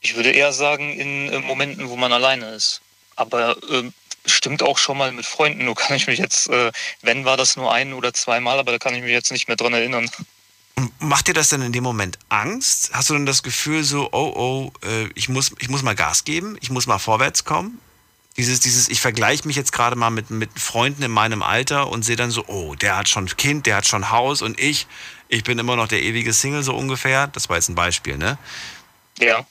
Ich würde eher sagen, in äh, Momenten, wo man alleine ist. Aber ähm, bestimmt auch schon mal mit Freunden. Nur kann ich mich jetzt, äh, wenn war das nur ein oder zweimal, aber da kann ich mich jetzt nicht mehr dran erinnern. Macht dir das denn in dem Moment Angst? Hast du denn das Gefühl so, oh, oh, äh, ich, muss, ich muss mal Gas geben, ich muss mal vorwärts kommen? Dieses, dieses, ich vergleiche mich jetzt gerade mal mit, mit Freunden in meinem Alter und sehe dann so, oh, der hat schon Kind, der hat schon Haus und ich, ich bin immer noch der ewige Single so ungefähr. Das war jetzt ein Beispiel, ne? Ja.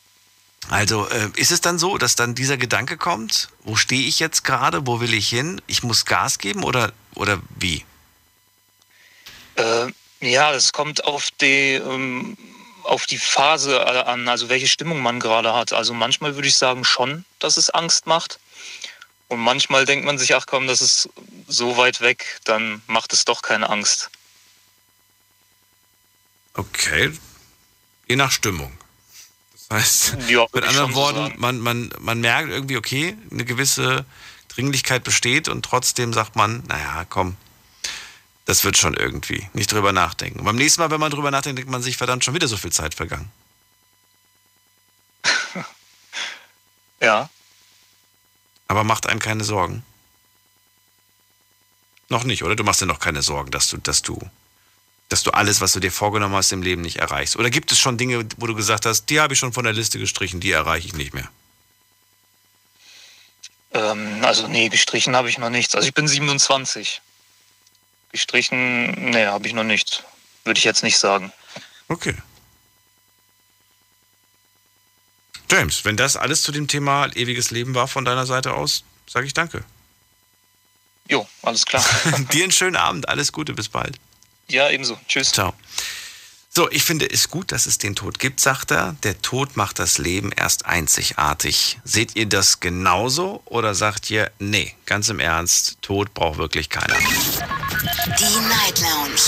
Also äh, ist es dann so, dass dann dieser Gedanke kommt, wo stehe ich jetzt gerade, wo will ich hin? Ich muss Gas geben oder, oder wie? Äh, ja, es kommt auf die, ähm, auf die Phase an, also welche Stimmung man gerade hat. Also manchmal würde ich sagen schon, dass es Angst macht. Und manchmal denkt man sich, ach komm, das ist so weit weg, dann macht es doch keine Angst. Okay. Je nach Stimmung. Das heißt, Ja, mit anderen so Worten, sagen. man, man, man merkt irgendwie, okay, eine gewisse Dringlichkeit besteht und trotzdem sagt man, naja, komm, das wird schon irgendwie. Nicht drüber nachdenken. Und beim nächsten Mal, wenn man drüber nachdenkt, denkt man sich, verdammt, schon wieder so viel Zeit vergangen. Ja. Aber macht einem keine Sorgen. Noch nicht, oder? Du machst dir noch keine Sorgen, dass du, dass du, dass du alles, was du dir vorgenommen hast im Leben, nicht erreichst. Oder gibt es schon Dinge, wo du gesagt hast, die habe ich schon von der Liste gestrichen, die erreiche ich nicht mehr? Ähm, also nee, gestrichen habe ich noch nichts. Also ich bin 27. Gestrichen, nee, habe ich noch nichts. Würde ich jetzt nicht sagen. Okay. James, wenn das alles zu dem Thema ewiges Leben war von deiner Seite aus, sage ich danke. Jo, alles klar. Dir einen schönen Abend, alles Gute, bis bald. Ja, ebenso. Tschüss. Ciao. So, ich finde es gut, dass es den Tod gibt, sagt er. Der Tod macht das Leben erst einzigartig. Seht ihr das genauso oder sagt ihr, nee, ganz im Ernst, Tod braucht wirklich keiner? Die Night Lounge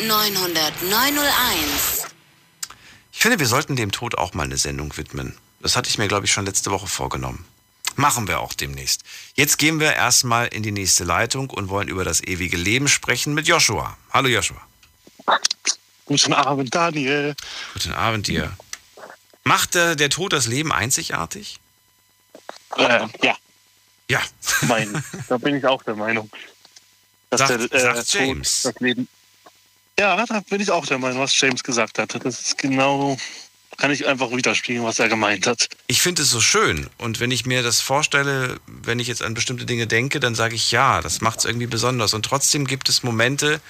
0890901. Ich finde, wir sollten dem Tod auch mal eine Sendung widmen. Das hatte ich mir, glaube ich, schon letzte Woche vorgenommen. Machen wir auch demnächst. Jetzt gehen wir erstmal in die nächste Leitung und wollen über das ewige Leben sprechen mit Joshua. Hallo Joshua. Guten Abend, Daniel. Guten Abend dir. Macht äh, der Tod das Leben einzigartig? Äh, ja. Ja. Mein, da bin ich auch der Meinung. Dass Sagt- der, sagt Tod James. Das Leben. Ja, da bin ich auch der Meinung, was James gesagt hat. Das ist genau, kann ich einfach widerspiegeln, was er gemeint hat. Ich finde es so schön. Und wenn ich mir das vorstelle, wenn ich jetzt an bestimmte Dinge denke, dann sage ich ja, das macht es irgendwie besonders. Und trotzdem gibt es Momente,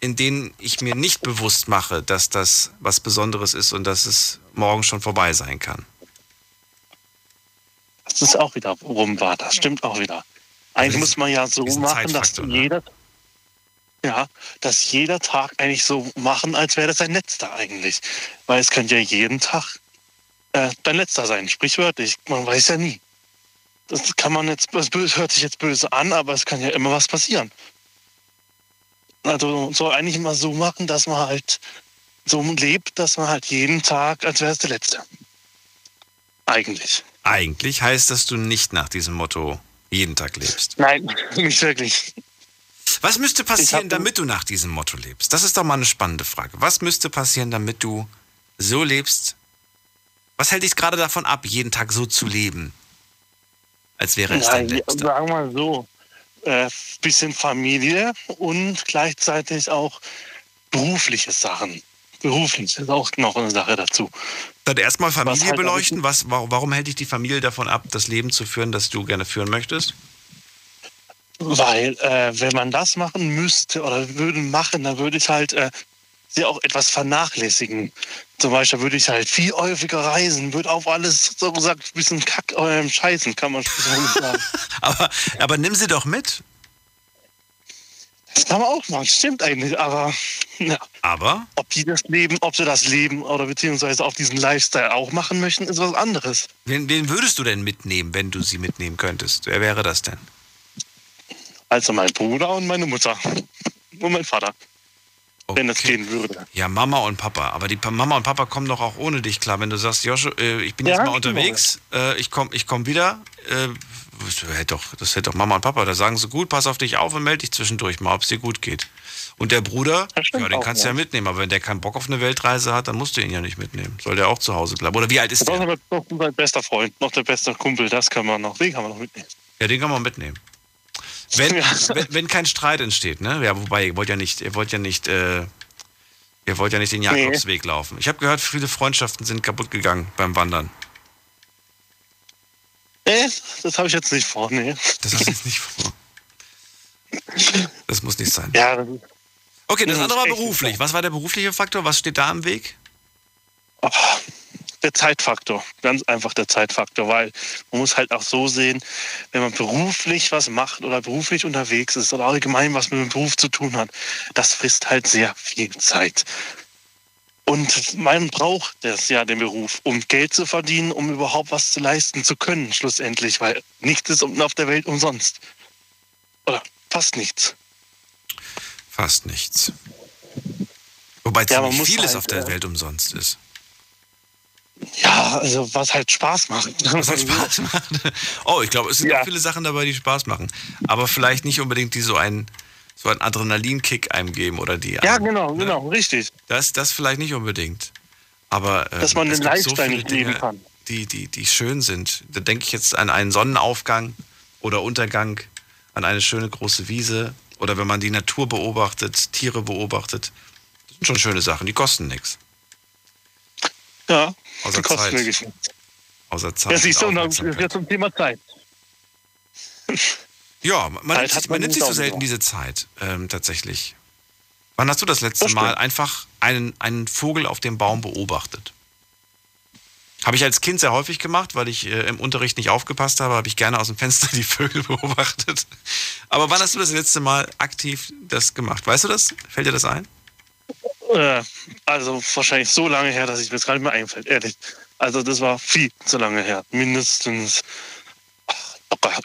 in denen ich mir nicht bewusst mache, dass das was Besonderes ist und dass es morgen schon vorbei sein kann. Das ist auch wieder rum war. Das stimmt auch wieder. Eigentlich muss man ja so machen, dass ne? jeder, ja, dass jeder Tag eigentlich so machen, als wäre das sein letzter eigentlich. Weil es könnte ja jeden Tag äh, dein letzter sein, sprichwörtlich. Man weiß ja nie. Das kann man jetzt, das hört sich jetzt böse an, aber es kann ja immer was passieren. Also soll eigentlich immer so machen, dass man halt so lebt, dass man halt jeden Tag, als wäre es der letzte. Eigentlich. Eigentlich heißt, dass du nicht nach diesem Motto jeden Tag lebst. Nein, nicht wirklich. Was müsste passieren, damit du nach diesem Motto lebst? Das ist doch mal eine spannende Frage. Was müsste passieren, damit du so lebst, Was hält dich gerade davon ab, jeden Tag so zu leben? Als wäre es Ja, dein letzter. sagen wir mal so, äh, bisschen Familie und gleichzeitig auch berufliche Sachen. Beruflich ist auch noch eine Sache dazu. Dann erstmal Was Familie halt beleuchten. Was, warum hält dich die Familie davon ab, das Leben zu führen, das du gerne führen möchtest? Weil, äh, wenn man das machen müsste oder würde machen, dann würde ich halt äh, sie auch etwas vernachlässigen. Zum Beispiel würde ich halt viel häufiger reisen, würde auf alles so gesagt ein bisschen kack ähm, scheißen, kann man so sagen. Aber, aber nimm sie doch mit. Das kann man auch machen, stimmt eigentlich, aber ja. Aber? Ob die das Leben, ob sie das Leben oder beziehungsweise auch diesen Lifestyle auch machen möchten, ist was anderes. Wen, wen würdest du denn mitnehmen, wenn du sie mitnehmen könntest? Wer wäre das denn? Also mein Bruder und meine Mutter. Und mein Vater. Wenn das gehen würde. Ja, Mama und Papa. Aber die Pa- Mama und Papa kommen doch auch ohne dich klar. Wenn du sagst, Joshua, äh, ich bin Ja, jetzt mal genau. unterwegs, äh, ich komme ich komm wieder. Äh, das hätte doch, das hätte doch Mama und Papa. Da sagen sie, gut, pass auf dich auf und melde dich zwischendurch mal, ob es dir gut geht. Und der Bruder, ja, den kannst du ja ja. mitnehmen. Aber wenn der keinen Bock auf eine Weltreise hat, dann musst du ihn ja nicht mitnehmen. Soll der auch zu Hause bleiben. Oder wie alt ist Das ist der? aber noch mein bester Freund, noch der beste Kumpel, das kann man noch, den kann man noch mitnehmen. Ja, den kann man mitnehmen. Wenn, wenn, wenn kein Streit entsteht, ne? Ja, wobei, ihr wollt ja nicht, ihr wollt ja nicht, äh, ihr wollt ja nicht den Nee. Jakobsweg laufen. Ich habe gehört, viele Freundschaften sind kaputt gegangen beim Wandern. Nee, das habe ich jetzt nicht vor, nee. Das hast du jetzt nicht vor. Das muss nicht sein. Ja, das ist, Okay, das das andere war beruflich. Was war der berufliche Faktor? Was steht da im Weg? Der Zeitfaktor, ganz einfach der Zeitfaktor, weil man muss halt auch so sehen, wenn man beruflich was macht oder beruflich unterwegs ist oder allgemein was mit dem Beruf zu tun hat, das frisst halt sehr viel Zeit. Und man braucht das ja, den Beruf, um Geld zu verdienen, um überhaupt was zu leisten zu können, schlussendlich, weil nichts ist auf der Welt umsonst. Oder fast nichts. Fast nichts. Wobei Ja, ziemlich muss vieles halt, auf der äh, Welt umsonst ist. Ja, also was halt Spaß macht. Was halt Spaß macht. Oh, ich glaube, es sind Ja. auch viele Sachen dabei, die Spaß machen. Aber vielleicht nicht unbedingt, die so einen, so einen Adrenalinkick einem geben oder die. Ja, einem- genau, genau, richtig. Das, das vielleicht nicht unbedingt. Aber ähm, Dass man den so Lifestyle viele nicht leben Dinge, kann. Die, die, die schön sind. Da denke ich jetzt an einen Sonnenaufgang oder Untergang, an eine schöne große Wiese oder wenn man die Natur beobachtet, Tiere beobachtet. Das sind schon schöne Sachen, die kosten nichts. Ja, Außer die Zeit. Außer Zeit. Ja, dann ist Aufmerksamkeit. jetzt zum Thema Zeit. Ja, man, Zeit nimmt, man nimmt sich so auch selten so. diese Zeit, ähm, tatsächlich. Wann hast du das letzte Das Mal einfach einen, einen Vogel auf dem Baum beobachtet? Habe ich als Kind sehr häufig gemacht, weil ich äh, im Unterricht nicht aufgepasst habe, habe ich gerne aus dem Fenster die Vögel beobachtet. Aber wann hast du das letzte Mal aktiv das gemacht? Weißt du das? Fällt dir das ein? Äh, also wahrscheinlich so lange her, dass ich mir das gar nicht mehr einfällt, ehrlich. Also das war viel zu lange her. Mindestens ach,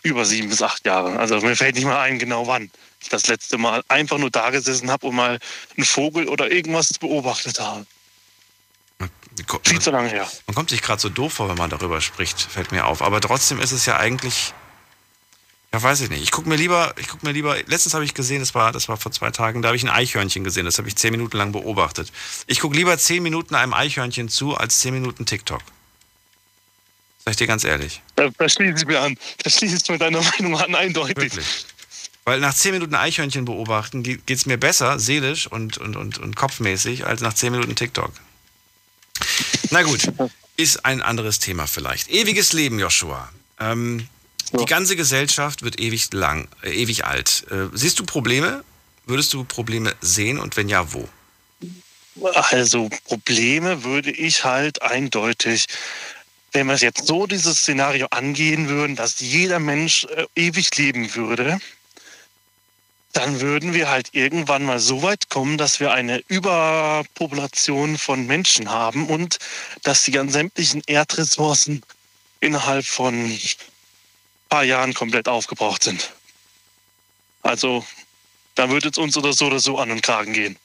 über sieben bis acht Jahre. Also mir fällt nicht mal ein, genau wann ich das letzte Mal einfach nur da gesessen habe und mal einen Vogel oder irgendwas beobachtet habe. Viel zu lange her. Man kommt sich gerade so doof vor, wenn man darüber spricht, fällt mir auf. Aber trotzdem ist es ja eigentlich, ja weiß ich nicht. Ich gucke mir lieber, ich gucke mir lieber, letztens habe ich gesehen, das war, das war vor zwei Tagen, da habe ich ein Eichhörnchen gesehen, das habe ich zehn Minuten lang beobachtet. Ich gucke lieber zehn Minuten einem Eichhörnchen zu, als zehn Minuten TikTok. Sag ich dir ganz ehrlich. Da, da schließe ich mir an. Da schließe ich mit deiner Meinung an, eindeutig. Wirklich. Weil nach zehn Minuten Eichhörnchen beobachten geht es mir besser, seelisch und, und, und, und kopfmäßig, als nach zehn Minuten TikTok. Na gut, ist ein anderes Thema vielleicht. Ewiges Leben, Joshua. Ähm, Die ganze Gesellschaft wird ewig lang, äh, ewig alt. Äh, siehst du Probleme? Würdest du Probleme sehen und wenn ja, wo? Also Probleme würde ich halt eindeutig, wenn wir jetzt so dieses Szenario angehen würden, dass jeder Mensch äh, ewig leben würde, dann würden wir halt irgendwann mal so weit kommen, dass wir eine Überpopulation von Menschen haben und dass die ganzen sämtlichen Erdressourcen innerhalb von paar Jahren komplett aufgebraucht sind. Also da würde es uns oder so oder so an den Kragen gehen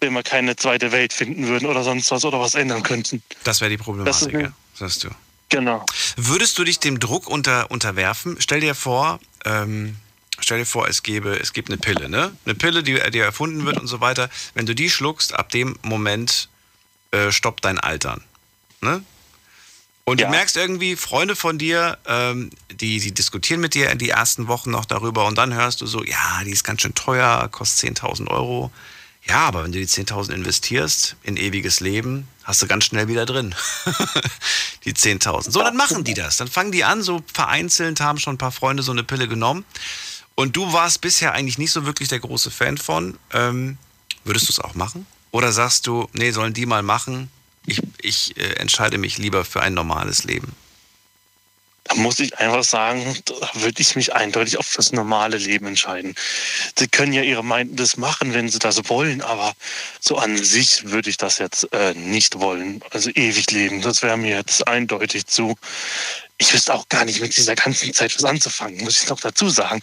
wenn wir keine zweite Welt finden würden oder sonst was oder was ändern könnten. Das wäre die Problematik, Das ist- ja, sagst du. Genau. Würdest du dich dem Druck unter, unterwerfen? Stell dir vor, ähm, stell dir vor, es gäbe, es gibt eine Pille, ne? Eine Pille, die, die erfunden wird und so weiter. Wenn du die schluckst, ab dem Moment äh, stoppt dein Altern. Ne? Und du merkst irgendwie, Freunde von dir, ähm, die, die diskutieren mit dir in die ersten Wochen noch darüber und dann hörst du so, ja, die ist ganz schön teuer, kostet 10.000 Euro. Ja, aber wenn du die 10.000 investierst in ewiges Leben, hast du ganz schnell wieder drin. die 10.000. So, dann machen die das. Dann fangen die an, so vereinzelt, haben schon ein paar Freunde so eine Pille genommen. Und du warst bisher eigentlich nicht so wirklich der große Fan von. Ähm, würdest du es auch machen? Oder sagst du, nee, sollen die mal machen? Ich, ich äh, entscheide mich lieber für ein normales Leben. Da muss ich einfach sagen, da würde ich mich eindeutig auf das normale Leben entscheiden. Sie können ja ihre Meinung das machen, wenn sie das wollen, aber so an sich würde ich das jetzt äh, nicht wollen. Also ewig leben, das wäre mir jetzt eindeutig zu. Ich wüsste auch gar nicht mit dieser ganzen Zeit was anzufangen, muss ich noch dazu sagen.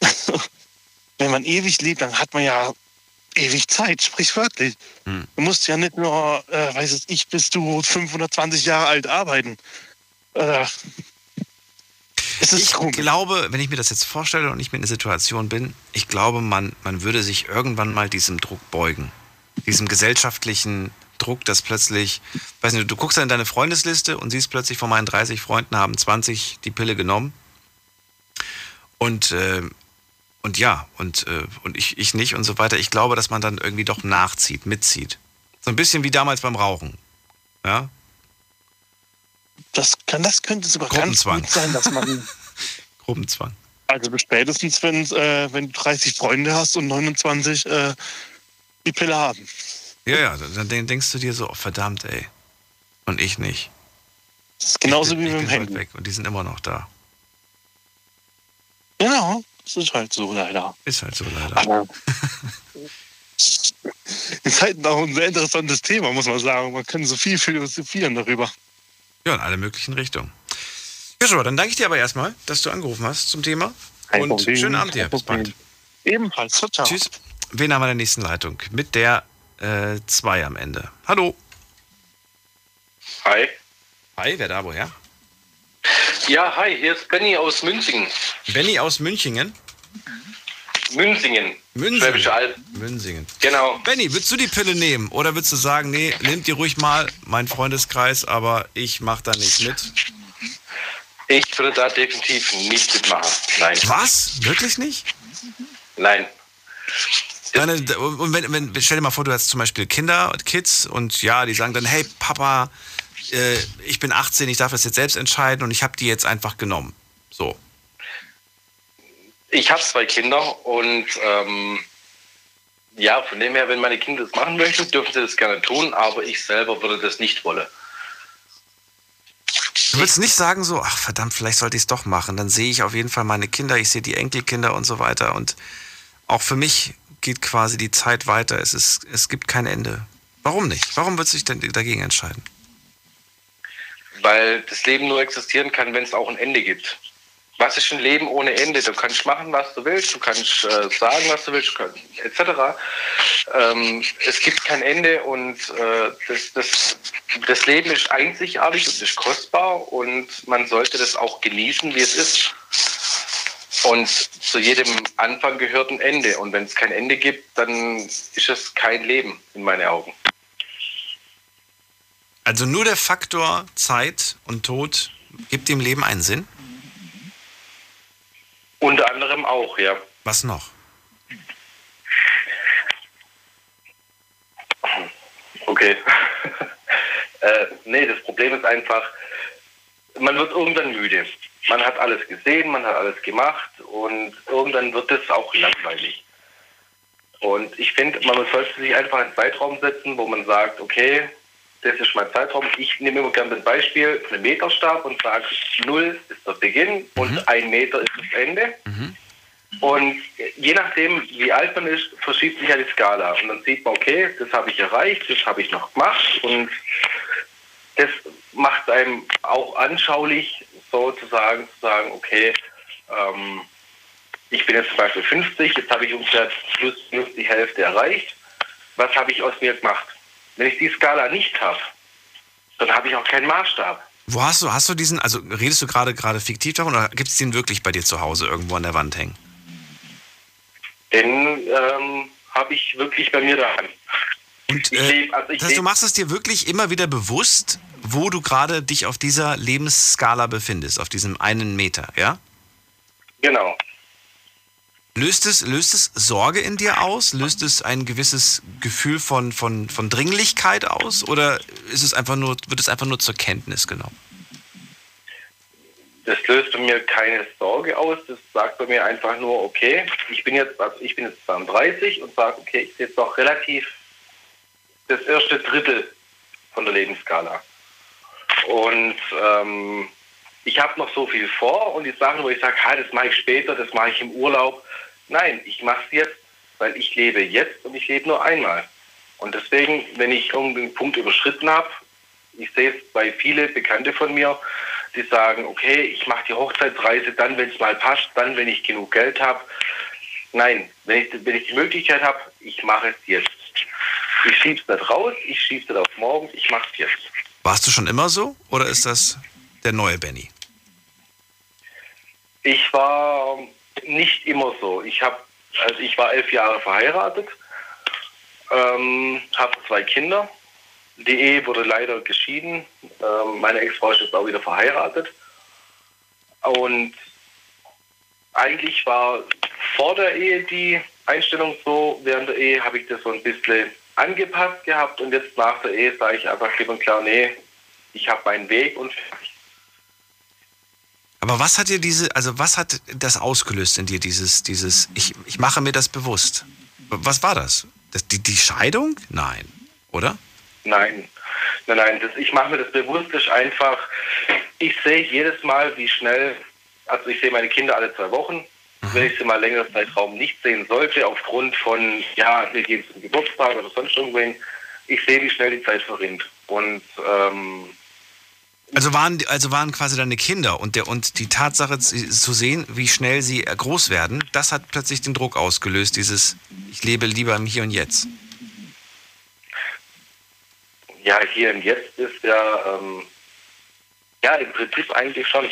wenn man ewig lebt, dann hat man ja ewig Zeit, sprichwörtlich. Hm. Du musst ja nicht nur, äh, weiß es ich, bis du 520 Jahre alt arbeiten. Äh, ich glaube, wenn ich mir das jetzt vorstelle und ich mir in der Situation bin, ich glaube, man, man würde sich irgendwann mal diesem Druck beugen. Diesem gesellschaftlichen Druck, dass plötzlich, weiß nicht, du guckst dann in deine Freundesliste und siehst plötzlich von meinen 30 Freunden haben 20 die Pille genommen. Und, äh, und ja, und, äh, und ich, ich nicht und so weiter. Ich glaube, dass man dann irgendwie doch nachzieht, mitzieht. So ein bisschen wie damals beim Rauchen. Ja, das, kann, das könnte sogar ganz gut sein, dass man. Gruppenzwang. Also spätestens, wenn, äh, wenn du 30 Freunde hast und 29 äh, die Pille haben. Ja, ja, dann denkst du dir so, oh, verdammt, ey. Und ich nicht. Das ist genauso bin, wie mit dem Handy. Weg und die sind immer noch da. Genau, das ist halt so leider. Ist halt so leider. Aber ist halt auch ein sehr interessantes Thema, muss man sagen. Man kann so viel philosophieren darüber. Ja, in alle möglichen Richtungen. Joshua, dann danke ich dir aber erstmal, dass du angerufen hast zum Thema. Kein und Problem, schönen Abend dir. Bis bald. Ebenfalls. Ciao, ciao. Tschüss. Wen haben wir in der nächsten Leitung? Mit der 2 äh, am Ende. Hallo. Hi. Hi, wer da woher? Ja, hi, hier ist Benny aus Münzingen. Benny aus Münchingen? Münzingen. Münzingen. Alb. Münzingen. Genau. Benny, würdest du die Pille nehmen? Oder würdest du sagen, nee, nehmt die ruhig mal, mein Freundeskreis, aber ich mach da nicht mit? Ich würde da definitiv nicht mitmachen. Nein. Was? Wirklich nicht? Nein. Deine, und wenn, wenn, stell dir mal vor, du hast zum Beispiel Kinder und Kids und ja, die sagen dann, hey Papa, äh, ich bin 18, ich darf das jetzt selbst entscheiden und ich habe die jetzt einfach genommen. So. Ich habe zwei Kinder und ähm, ja, von dem her, wenn meine Kinder das machen möchten, dürfen sie das gerne tun, aber ich selber würde das nicht wollen. Du würdest nicht sagen so, ach verdammt, vielleicht sollte ich es doch machen. Dann sehe ich auf jeden Fall meine Kinder, ich sehe die Enkelkinder und so weiter. Und auch für mich geht quasi die Zeit weiter. Es, ist, es gibt kein Ende. Warum nicht? Warum würdest du dich denn dagegen entscheiden? Weil das Leben nur existieren kann, wenn es auch ein Ende gibt was ist ein Leben ohne Ende? Du kannst machen, was du willst, du kannst äh, sagen, was du willst, etc. Ähm, es gibt kein Ende und äh, das, das, das Leben ist einzigartig, es ist kostbar und man sollte das auch genießen, wie es ist. Und zu jedem Anfang gehört ein Ende. Und wenn es kein Ende gibt, dann ist es kein Leben in meinen Augen. Also nur der Faktor Zeit und Tod gibt dem Leben einen Sinn? Unter anderem auch, ja. Was noch? Okay. äh, nee, das Problem ist einfach, man wird irgendwann müde. Man hat alles gesehen, man hat alles gemacht und irgendwann wird es auch langweilig. Und ich finde, man sollte sich einfach einen Zeitraum setzen, wo man sagt, okay, das ist mein Zeitraum. Ich nehme immer gerne das Beispiel von einem Meterstab und sage, null ist der Beginn mhm. und ein Meter ist das Ende. Mhm. Und je nachdem, wie alt man ist, verschiebt sich ja die Skala. Und dann sieht man, okay, das habe ich erreicht, das habe ich noch gemacht. Und das macht einem auch anschaulich, sozusagen, zu sagen, okay, ähm, ich bin jetzt zum Beispiel 50, jetzt habe ich ungefähr plus minus die Hälfte erreicht. Was habe ich aus mir gemacht? Wenn ich die Skala nicht habe, dann habe ich auch keinen Maßstab. Wo hast du, hast du diesen, also redest du gerade gerade fiktiv davon oder gibt es den wirklich bei dir zu Hause irgendwo an der Wand hängen? Den ähm, habe ich wirklich bei mir daheim. Und äh, leb- also das heißt, du machst es dir wirklich immer wieder bewusst, wo du gerade dich auf dieser Lebensskala befindest, auf diesem einen Meter, ja? Genau. Löst es, löst es Sorge in dir aus? Löst es ein gewisses Gefühl von, von, von Dringlichkeit aus? Oder ist es einfach nur, wird es einfach nur zur Kenntnis genommen? Das löst bei mir keine Sorge aus. Das sagt bei mir einfach nur, okay, ich bin jetzt, also ich bin jetzt 32 und sage, okay, ich sehe jetzt noch relativ das erste Drittel von der Lebensskala. Und ähm, ich habe noch so viel vor und die Sachen, wo ich sage, ha, das mache ich später, das mache ich im Urlaub. Nein, ich mache es jetzt, weil ich lebe jetzt und ich lebe nur einmal. Und deswegen, wenn ich irgendeinen Punkt überschritten habe, ich sehe es bei vielen Bekannte von mir, die sagen, okay, ich mache die Hochzeitsreise dann, wenn es mal passt, dann, wenn ich genug Geld habe. Nein, wenn ich, wenn ich die Möglichkeit habe, ich mache es jetzt. Ich schiebe es nicht raus, ich schiebe es nicht auf morgen, ich mache es jetzt. Warst du schon immer so? Oder ist das der neue Benny? Ich war nicht immer so. Ich habe, also ich war elf Jahre verheiratet, ähm, habe zwei Kinder. Die Ehe wurde leider geschieden. Ähm, meine Ex-Frau ist jetzt auch wieder verheiratet. Und eigentlich war vor der Ehe die Einstellung so, während der Ehe habe ich das so ein bisschen angepasst gehabt und jetzt nach der Ehe sage ich einfach klipp und klar, nee, ich habe meinen Weg und Aber was hat dir diese, also was hat das ausgelöst in dir, dieses, dieses, ich, ich mache mir das bewusst? Was war das? das die, die Scheidung? Nein, oder? Nein, nein, nein, das, ich mache mir das bewusst, ist einfach, ich sehe jedes Mal, wie schnell, also ich sehe meine Kinder alle zwei Wochen, wenn ich sie mal längeren Zeitraum nicht sehen sollte, aufgrund von, ja, wir gehen zum Geburtstag oder sonst irgendwohin, ich sehe, wie schnell die Zeit verrinnt. Und ähm, Also waren, also waren quasi deine Kinder und, der, und die Tatsache zu sehen, wie schnell sie äh, groß werden, das hat plötzlich den Druck ausgelöst, dieses, ich lebe lieber im Hier und Jetzt. ja, hier und jetzt ist ja, ähm, ja, im Prinzip eigentlich schon.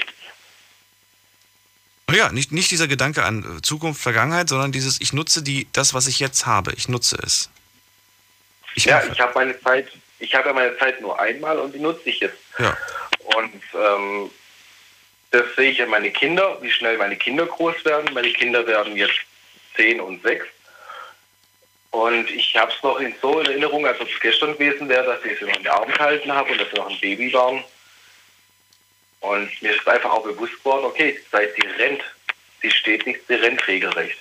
Und ja, nicht, nicht dieser Gedanke an äh, Zukunft, Vergangenheit, sondern dieses, ich nutze die, das, was ich jetzt habe, ich nutze es. Ich ja, mache. ich habe meine Zeit, ich habe ja meine Zeit nur einmal und die nutze ich jetzt. Ja. Und ähm, das sehe ich an meine Kinder, wie schnell meine Kinder groß werden. Meine Kinder werden jetzt zehn und sechs. Und ich habe es noch in so in Erinnerung, als ob es gestern gewesen wäre, dass ich sie noch in den Arm gehalten habe und dass sie noch ein Baby waren. Und mir ist einfach auch bewusst geworden, okay, die Zeit, die rennt. Sie steht nicht, sie rennt regelrecht.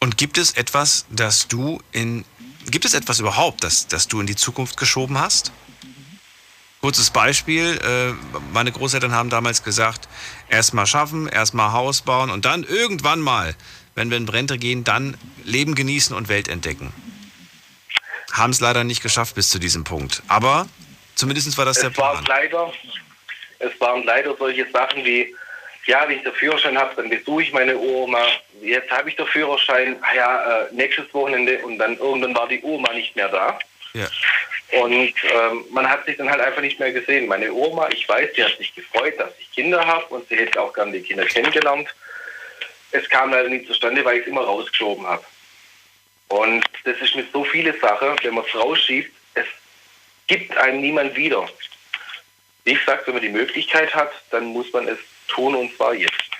Und gibt es etwas, das du in, gibt es etwas überhaupt, das, das du in die Zukunft geschoben hast? Kurzes Beispiel, äh, meine Großeltern haben damals gesagt, erstmal schaffen, erstmal Haus bauen und dann irgendwann mal, wenn wir in Rente gehen, dann Leben genießen und Welt entdecken. Haben es leider nicht geschafft bis zu diesem Punkt. Aber zumindest war das der es waren Plan. leider, es waren leider solche Sachen wie, ja, wenn ich den Führerschein habe, dann besuche ich meine Oma. Jetzt habe ich den Führerschein, ja, äh, nächstes Wochenende und dann irgendwann war die Oma nicht mehr da. Ja. Und ähm, man hat sich dann halt einfach nicht mehr gesehen. Meine Oma, ich weiß, die hat sich gefreut, dass ich Kinder habe und sie hätte auch gerne die Kinder kennengelernt. Es kam leider nie zustande, weil ich es immer rausgeschoben habe. Und das ist mit so vielen Sachen, wenn man es rausschiebt, es gibt einem niemand wieder. Wie gesagt, wenn man die Möglichkeit hat, dann muss man es tun und zwar jetzt.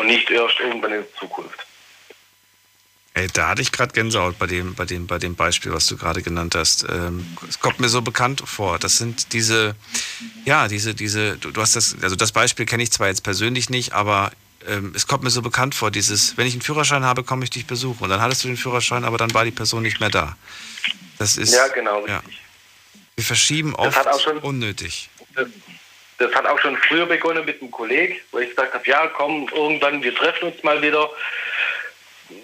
Und nicht erst irgendwann in der Zukunft. Ey, da hatte ich gerade Gänsehaut bei dem, bei, dem, bei dem Beispiel, was du gerade genannt hast. Ähm, es kommt mir so bekannt vor. Das sind diese, ja, diese, diese, du, du hast das, also das Beispiel kenne ich zwar jetzt persönlich nicht, aber ähm, es kommt mir so bekannt vor, dieses, wenn ich einen Führerschein habe, komme ich dich besuchen. Und dann hattest du den Führerschein, aber dann war die Person nicht mehr da. Das ist. Ja, genau, Ja. Wir verschieben oft unnötig. Das, das hat auch schon früher begonnen mit einem Kollegen, wo ich gesagt habe, ja, komm, irgendwann, wir treffen uns mal wieder.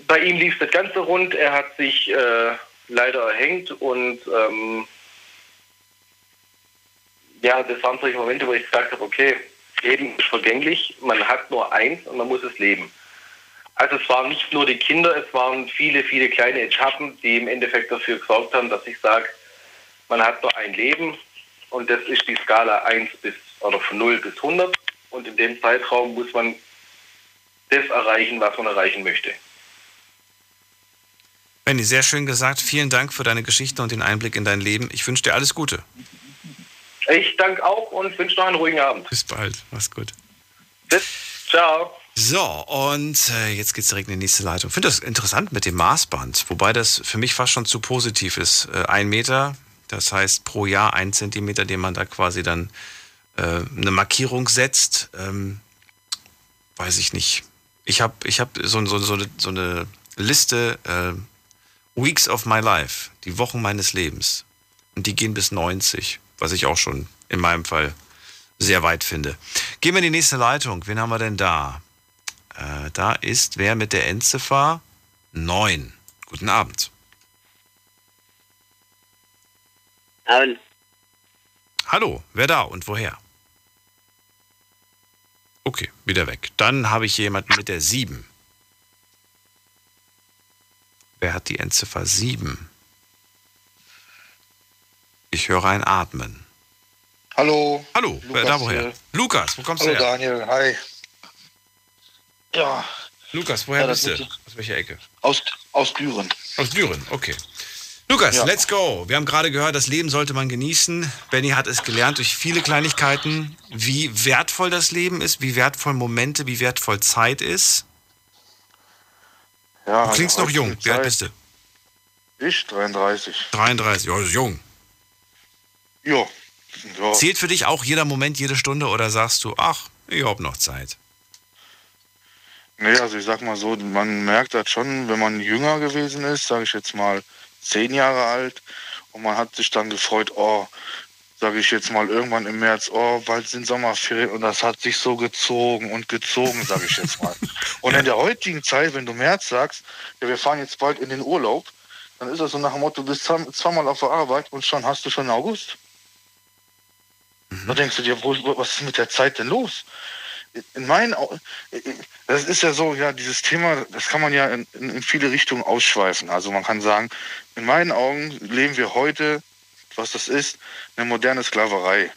Bei ihm lief das Ganze rund. Er hat sich äh, leider erhängt und ähm, ja, das waren solche Momente, wo ich gesagt habe, okay, Leben ist vergänglich, man hat nur eins und man muss es leben. Also es waren nicht nur die Kinder, es waren viele, viele kleine Etappen, die im Endeffekt dafür gesorgt haben, dass ich sage, man hat nur ein Leben und das ist die Skala 1 bis oder von 0 bis 100 und in dem Zeitraum muss man das erreichen, was man erreichen möchte. Benny, sehr schön gesagt. Vielen Dank für deine Geschichte und den Einblick in dein Leben. Ich wünsche dir alles Gute. Ich danke auch und wünsche noch einen ruhigen Abend. Bis bald. Mach's gut. Bis. Ciao. So, und äh, jetzt geht's direkt in die nächste Leitung. Ich finde das interessant mit dem Maßband, wobei das für mich fast schon zu positiv ist. Äh, ein Meter, das heißt pro Jahr ein Zentimeter, den man da quasi dann äh, eine Markierung setzt. Ähm, weiß ich nicht. Ich habe ich hab so, so, so, so eine Liste äh, Weeks of my life, die Wochen meines Lebens. Und die gehen bis 90, was ich auch schon in meinem Fall sehr weit finde. Gehen wir in die nächste Leitung. Wen haben wir denn da? Äh, da ist wer mit der Endziffer 9. Guten Abend. Abend. Hallo, wer da und woher? Okay, wieder weg. Dann habe ich jemanden mit der 7. Wer hat die Endziffer 7? Ich höre ein Atmen. Hallo. Hallo, wer da woher? hier. Lukas, wo kommst Hallo du her? Daniel, hi. Ja, Lukas, woher Ja, bist du? Aus welcher Ecke? aus, aus Düren. Aus Düren, okay. Lukas, Ja. let's go. Wir haben gerade gehört, das Leben sollte man genießen. Benny hat es gelernt durch viele Kleinigkeiten, wie wertvoll das Leben ist, wie wertvoll Momente, wie wertvoll Zeit ist. Ja, Du klingst noch also jung. Wie alt bist du? Ich, 33. 33, ja, das ist jung. Ja. ja. Zählt für dich auch jeder Moment, jede Stunde oder sagst du, ach, ich hab noch Zeit? Nee, also ich sag mal so, man merkt das schon, wenn man jünger gewesen ist, sage ich jetzt mal zehn Jahre alt, und man hat sich dann gefreut, oh, sage ich jetzt mal irgendwann im März, oh, bald sind Sommerferien und das hat sich so gezogen und gezogen, sage ich jetzt mal. Und in der heutigen Zeit, wenn du März sagst, ja, wir fahren jetzt bald in den Urlaub, dann ist das so nach dem Motto, du bist zwei- zweimal auf der Arbeit und schon hast du schon August. Da denkst du dir, was ist mit der Zeit denn los? In meinen Augen, das ist ja so, ja, dieses Thema, das kann man ja in, in, viele Richtungen ausschweifen. Also man kann sagen, in meinen Augen leben wir heute, was das ist, eine moderne Sklaverei.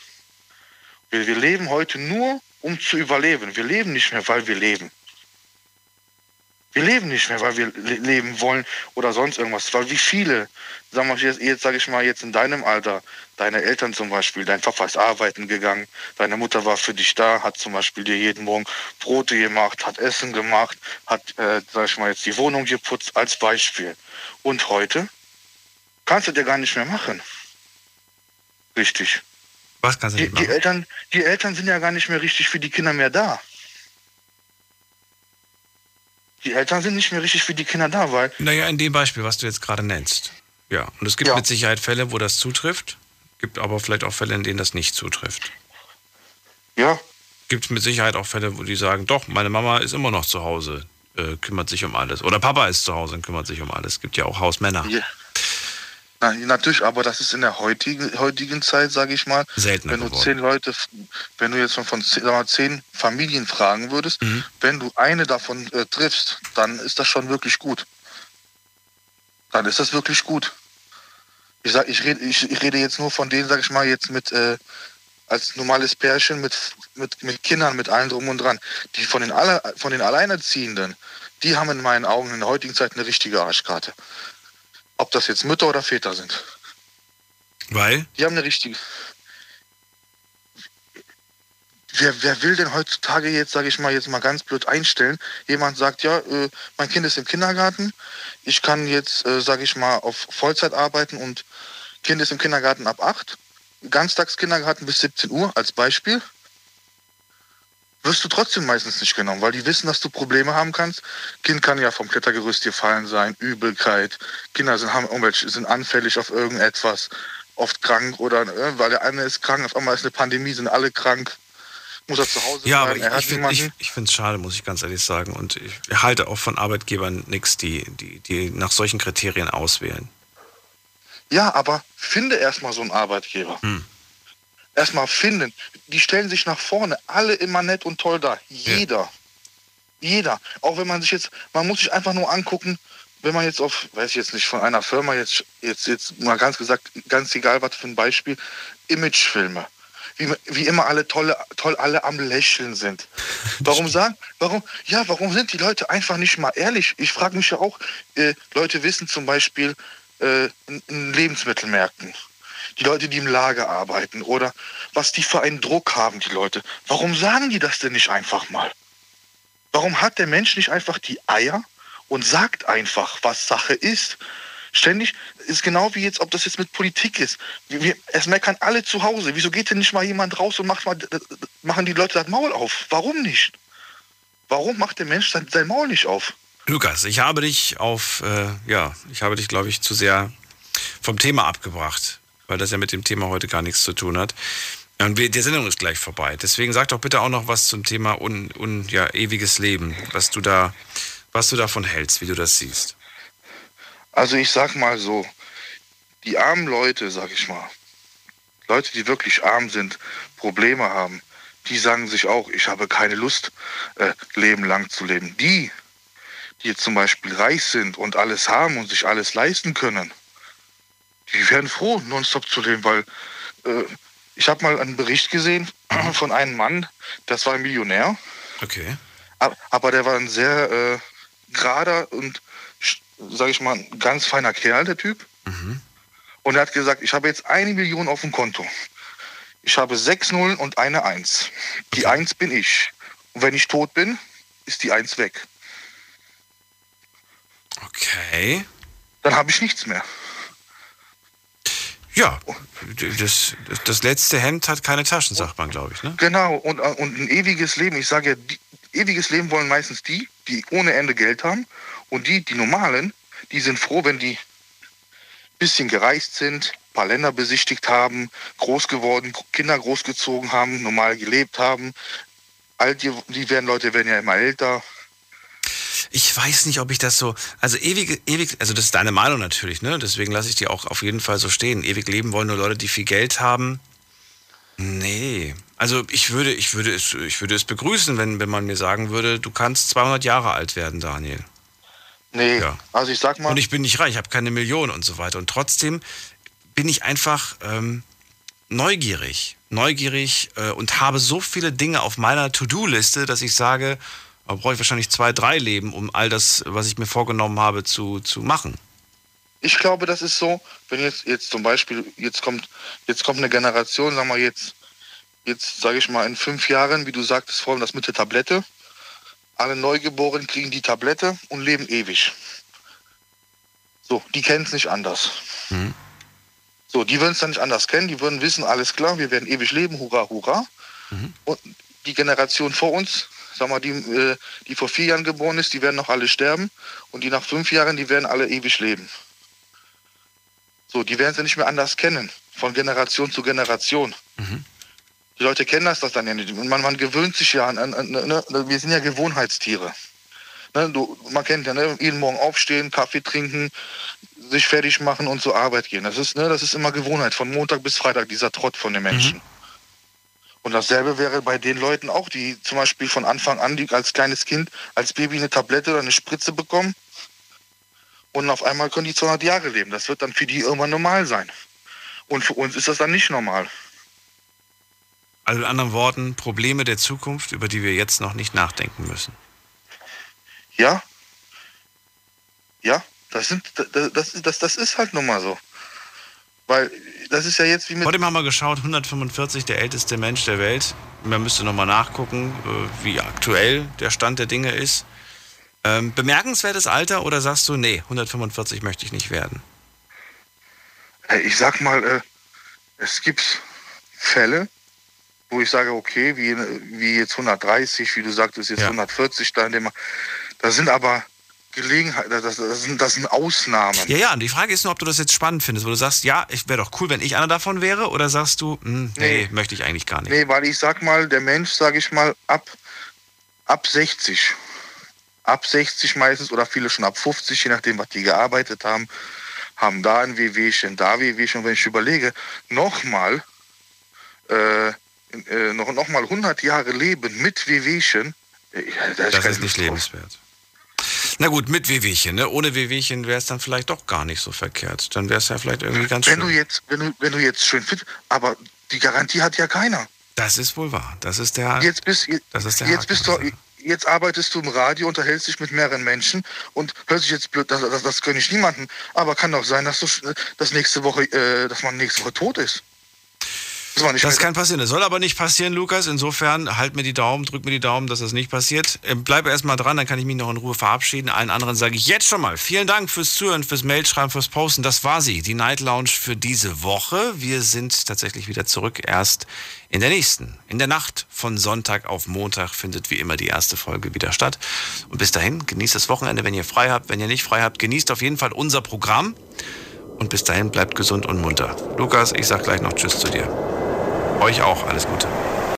Wir, wir leben heute nur, um zu überleben. Wir leben nicht mehr, weil wir leben. Wir leben nicht mehr, weil wir le leben wollen oder sonst irgendwas. Weil wie viele, sagen wir jetzt, jetzt sage ich mal, jetzt in deinem Alter, deine Eltern zum Beispiel, dein Papa ist arbeiten gegangen, deine Mutter war für dich da, hat zum Beispiel dir jeden Morgen Brote gemacht, hat Essen gemacht, hat, äh, sag ich mal, jetzt die Wohnung geputzt als Beispiel. Und heute kannst du dir gar nicht mehr machen. Richtig. Was kannst du Die, nicht die, machen? Eltern, die Eltern sind ja gar nicht mehr richtig für die Kinder mehr da. Die Eltern sind nicht mehr richtig für die Kinder da, weil Naja, in dem Beispiel, was du jetzt gerade nennst. Ja, und es gibt Ja. mit Sicherheit Fälle, wo das zutrifft, gibt aber vielleicht auch Fälle, in denen das nicht zutrifft. Ja. Gibt mit Sicherheit auch Fälle, wo die sagen, doch, meine Mama ist immer noch zu Hause, äh, kümmert sich um alles. Oder Papa ist zu Hause und kümmert sich um alles. Es gibt ja auch Hausmänner. Ja. Na, natürlich, aber das ist in der heutigen, heutigen Zeit, sage ich mal, Seltener wenn du geworden. zehn Leute, wenn du jetzt von, von zehn, mal, zehn Familien fragen würdest, Mhm. wenn du eine davon äh, triffst, dann ist das schon wirklich gut. Dann ist das wirklich gut. Ich sag, ich rede, ich, ich rede jetzt nur von denen, sag ich mal, jetzt mit äh, als normales Pärchen mit, mit, mit Kindern, mit allem drum und dran. Die von den alle, von den Alleinerziehenden, die haben in meinen Augen in der heutigen Zeit eine richtige Arschkarte. Ob das jetzt Mütter oder Väter sind. Weil? Die haben eine richtige. Wer, wer will denn heutzutage jetzt, sage ich mal, jetzt mal ganz blöd einstellen? Jemand sagt, ja, äh, mein Kind ist im Kindergarten, ich kann jetzt, äh, sage ich mal, auf Vollzeit arbeiten und Kind ist im Kindergarten ab 8, Ganztagskindergarten bis 17 Uhr als Beispiel. Wirst du trotzdem meistens nicht genommen, weil die wissen, dass du Probleme haben kannst. Kind kann ja vom Klettergerüst gefallen sein, Übelkeit. Kinder sind, haben sind anfällig auf irgendetwas, oft krank oder äh, weil der eine ist krank, auf einmal ist eine Pandemie, sind alle krank. Muss er zu Hause Ja, bleiben, ich, hat ich finde ich, ich find's schade, muss ich ganz ehrlich sagen. Und ich halte auch von Arbeitgebern nichts, die, die, die nach solchen Kriterien auswählen. Ja, aber finde erstmal so einen Arbeitgeber. Hm. Erstmal finden. Die stellen sich nach vorne, alle immer nett und toll da. Jeder. Jeder. Auch wenn man sich jetzt, man muss sich einfach nur angucken, wenn man jetzt auf, weiß ich jetzt nicht, von einer Firma jetzt, jetzt, jetzt mal ganz gesagt, ganz egal was für ein Beispiel, Imagefilme. Wie, wie immer alle tolle, toll alle am Lächeln sind. Warum sagen, warum, ja, warum sind die Leute einfach nicht mal ehrlich? Ich frage mich ja auch, äh, Leute wissen zum Beispiel äh, in, in Lebensmittelmärkten, die Leute, die im Lager arbeiten oder was die für einen Druck haben, die Leute. Warum sagen die das denn nicht einfach mal? Warum hat der Mensch nicht einfach die Eier und sagt einfach, was Sache ist? Ständig ist genau wie jetzt, ob das jetzt mit Politik ist. Wir, es meckern alle zu Hause. Wieso geht denn nicht mal jemand raus und macht mal, machen die Leute das Maul auf? Warum nicht? Warum macht der Mensch sein, sein Maul nicht auf? Lukas, ich habe dich auf, äh, ja, ich habe dich, glaube ich, zu sehr vom Thema abgebracht, weil das ja mit dem Thema heute gar nichts zu tun hat. Und wir, die Sendung ist gleich vorbei. Deswegen sag doch bitte auch noch was zum Thema un, un, ja, ewiges Leben, was du da, was du davon hältst, wie du das siehst. Also ich sag mal so, die armen Leute, sag ich mal, Leute, die wirklich arm sind, Probleme haben, die sagen sich auch, ich habe keine Lust, äh, Leben lang zu leben. Die, die jetzt zum Beispiel reich sind und alles haben und sich alles leisten können, die werden froh, nonstop zu leben, weil äh, ich habe mal einen Bericht gesehen von einem Mann, das war ein Millionär. Okay. Aber der war ein sehr äh, gerader und, sage ich mal, ein ganz feiner Kerl, der Typ. Mhm. Und er hat gesagt, ich habe jetzt eine Million auf dem Konto. Ich habe sechs Nullen und eine Eins. Die Eins bin ich. Und wenn ich tot bin, ist die Eins weg. Okay. Dann habe ich nichts mehr. Ja, das, das letzte Hemd hat keine Taschen, sagt man, glaube ich. Ne? Genau, und, und ein ewiges Leben. Ich sage ja, die, ewiges Leben wollen meistens die, die ohne Ende Geld haben. Und die, die normalen, die sind froh, wenn die bisschen gereist sind, ein paar Länder besichtigt haben, groß geworden, Kinder großgezogen haben, normal gelebt haben. All die, die werden Leute werden ja immer älter. Ich weiß nicht, ob ich das so. Also ewig, ewig, also das ist deine Meinung natürlich, ne? Deswegen lasse ich die auch auf jeden Fall so stehen. Ewig leben wollen nur Leute, die viel Geld haben. Nee. Also ich würde, ich würde es, ich würde es begrüßen, wenn, wenn man mir sagen würde, du kannst 200 Jahre alt werden, Daniel. Nee, Ja. also ich sag mal. Und ich bin nicht reich, ich habe keine Million und so weiter. Und trotzdem bin ich einfach ähm, neugierig. Neugierig äh, und habe so viele Dinge auf meiner To-Do-Liste, dass ich sage, da brauche ich wahrscheinlich zwei, drei Leben, um all das, was ich mir vorgenommen habe, zu, zu machen. Ich glaube, das ist so, wenn jetzt, jetzt zum Beispiel, jetzt kommt, jetzt kommt eine Generation, sagen wir jetzt, jetzt sage ich mal in fünf Jahren, wie du sagtest vorhin, das mit der Tablette. Alle Neugeborenen kriegen die Tablette und leben ewig. So, die kennen es nicht anders. Mhm. So, die würden es dann nicht anders kennen, die würden wissen, alles klar, wir werden ewig leben, hurra, hurra. Und die Generation vor uns, sag mal, die, äh, die vor vier Jahren geboren ist, die werden noch alle sterben. Und die nach fünf Jahren, die werden alle ewig leben. So, die werden sie nicht mehr anders kennen, von Generation zu Generation. Die Leute kennen das, das dann ja nicht. Und man, man gewöhnt sich ja an, an, an ne, wir sind ja Gewohnheitstiere. Ne, du, man kennt ja, ne, jeden Morgen aufstehen, Kaffee trinken, sich fertig machen und zur Arbeit gehen. Das ist, ne, das ist immer Gewohnheit, von Montag bis Freitag, dieser Trott von den Menschen. Und dasselbe wäre bei den Leuten auch, die zum Beispiel von Anfang an, die als kleines Kind, als Baby eine Tablette oder eine Spritze bekommen. Und auf einmal können die 200 Jahre leben. Das wird dann für die irgendwann normal sein. Und für uns ist das dann nicht normal. Also in anderen Worten, Probleme der Zukunft, über die wir jetzt noch nicht nachdenken müssen. Ja? Ja, das, sind, das, das, das, das ist halt nun mal so. Weil das ist ja jetzt wie mit. Heute haben wir geschaut, 145, der älteste Mensch der Welt. Man müsste nochmal nachgucken, äh, wie aktuell der Stand der Dinge ist. Ähm, bemerkenswertes Alter oder sagst du, nee, 145 möchte ich nicht werden? Äh, Ich sag mal, äh, es gibt Fälle, wo ich sage, okay, wie, wie jetzt 130, wie du sagtest, jetzt 140, da in dem, da sind aber Gelegenheiten, das, das, sind, das sind Ausnahmen. Ja, ja, und die Frage ist nur, ob du das jetzt spannend findest, wo du sagst, ja, ich wäre doch cool, wenn ich einer davon wäre, oder sagst du, hm, nee, Nee. möchte ich eigentlich gar nicht. Nee, weil ich sag mal, der Mensch, sage ich mal, ab, ab 60, ab 60 meistens oder viele schon ab 50, je nachdem, was die gearbeitet haben, haben da ein Wehwehchen, da Wehwehchen. Und wenn ich überlege, nochmal, äh, äh, noch, noch mal 100 Jahre leben mit Wehwehchen, äh, da Das ist nicht drauf. lebenswert. Na gut, mit Wehwehchen, ne? Ohne Wehwehchen wäre es dann vielleicht doch gar nicht so verkehrt. Dann wäre es ja vielleicht irgendwie ganz Wenn schön. du jetzt, wenn du, wenn du jetzt schön fit, aber die Garantie hat ja keiner. Das ist wohl wahr. Das ist der. Jetzt bist, das ist der jetzt Haken bist du, jetzt arbeitest du im Radio, unterhältst dich mit mehreren Menschen und hört sich jetzt blöd, das, das, das gönne ich niemanden. Aber kann doch sein, dass du, dass nächste Woche, äh, dass man nächste Woche tot ist. Das, Das kann passieren. Das soll aber nicht passieren, Lukas. Insofern halt mir die Daumen, drück mir die Daumen, dass das nicht passiert. Ähm, Bleib erst mal dran, dann kann ich mich noch in Ruhe verabschieden. Allen anderen sage ich jetzt schon mal vielen Dank fürs Zuhören, fürs Mailschreiben, fürs Posten. Das war sie, die Night Lounge für diese Woche. Wir sind tatsächlich wieder zurück erst in der nächsten. In der Nacht von Sonntag auf Montag findet wie immer die erste Folge wieder statt. Und bis dahin, genießt das Wochenende, wenn ihr frei habt. Wenn ihr nicht frei habt, genießt auf jeden Fall unser Programm. Und bis dahin bleibt gesund und munter. Lukas, ich sag gleich noch Tschüss zu dir. Euch auch alles Gute.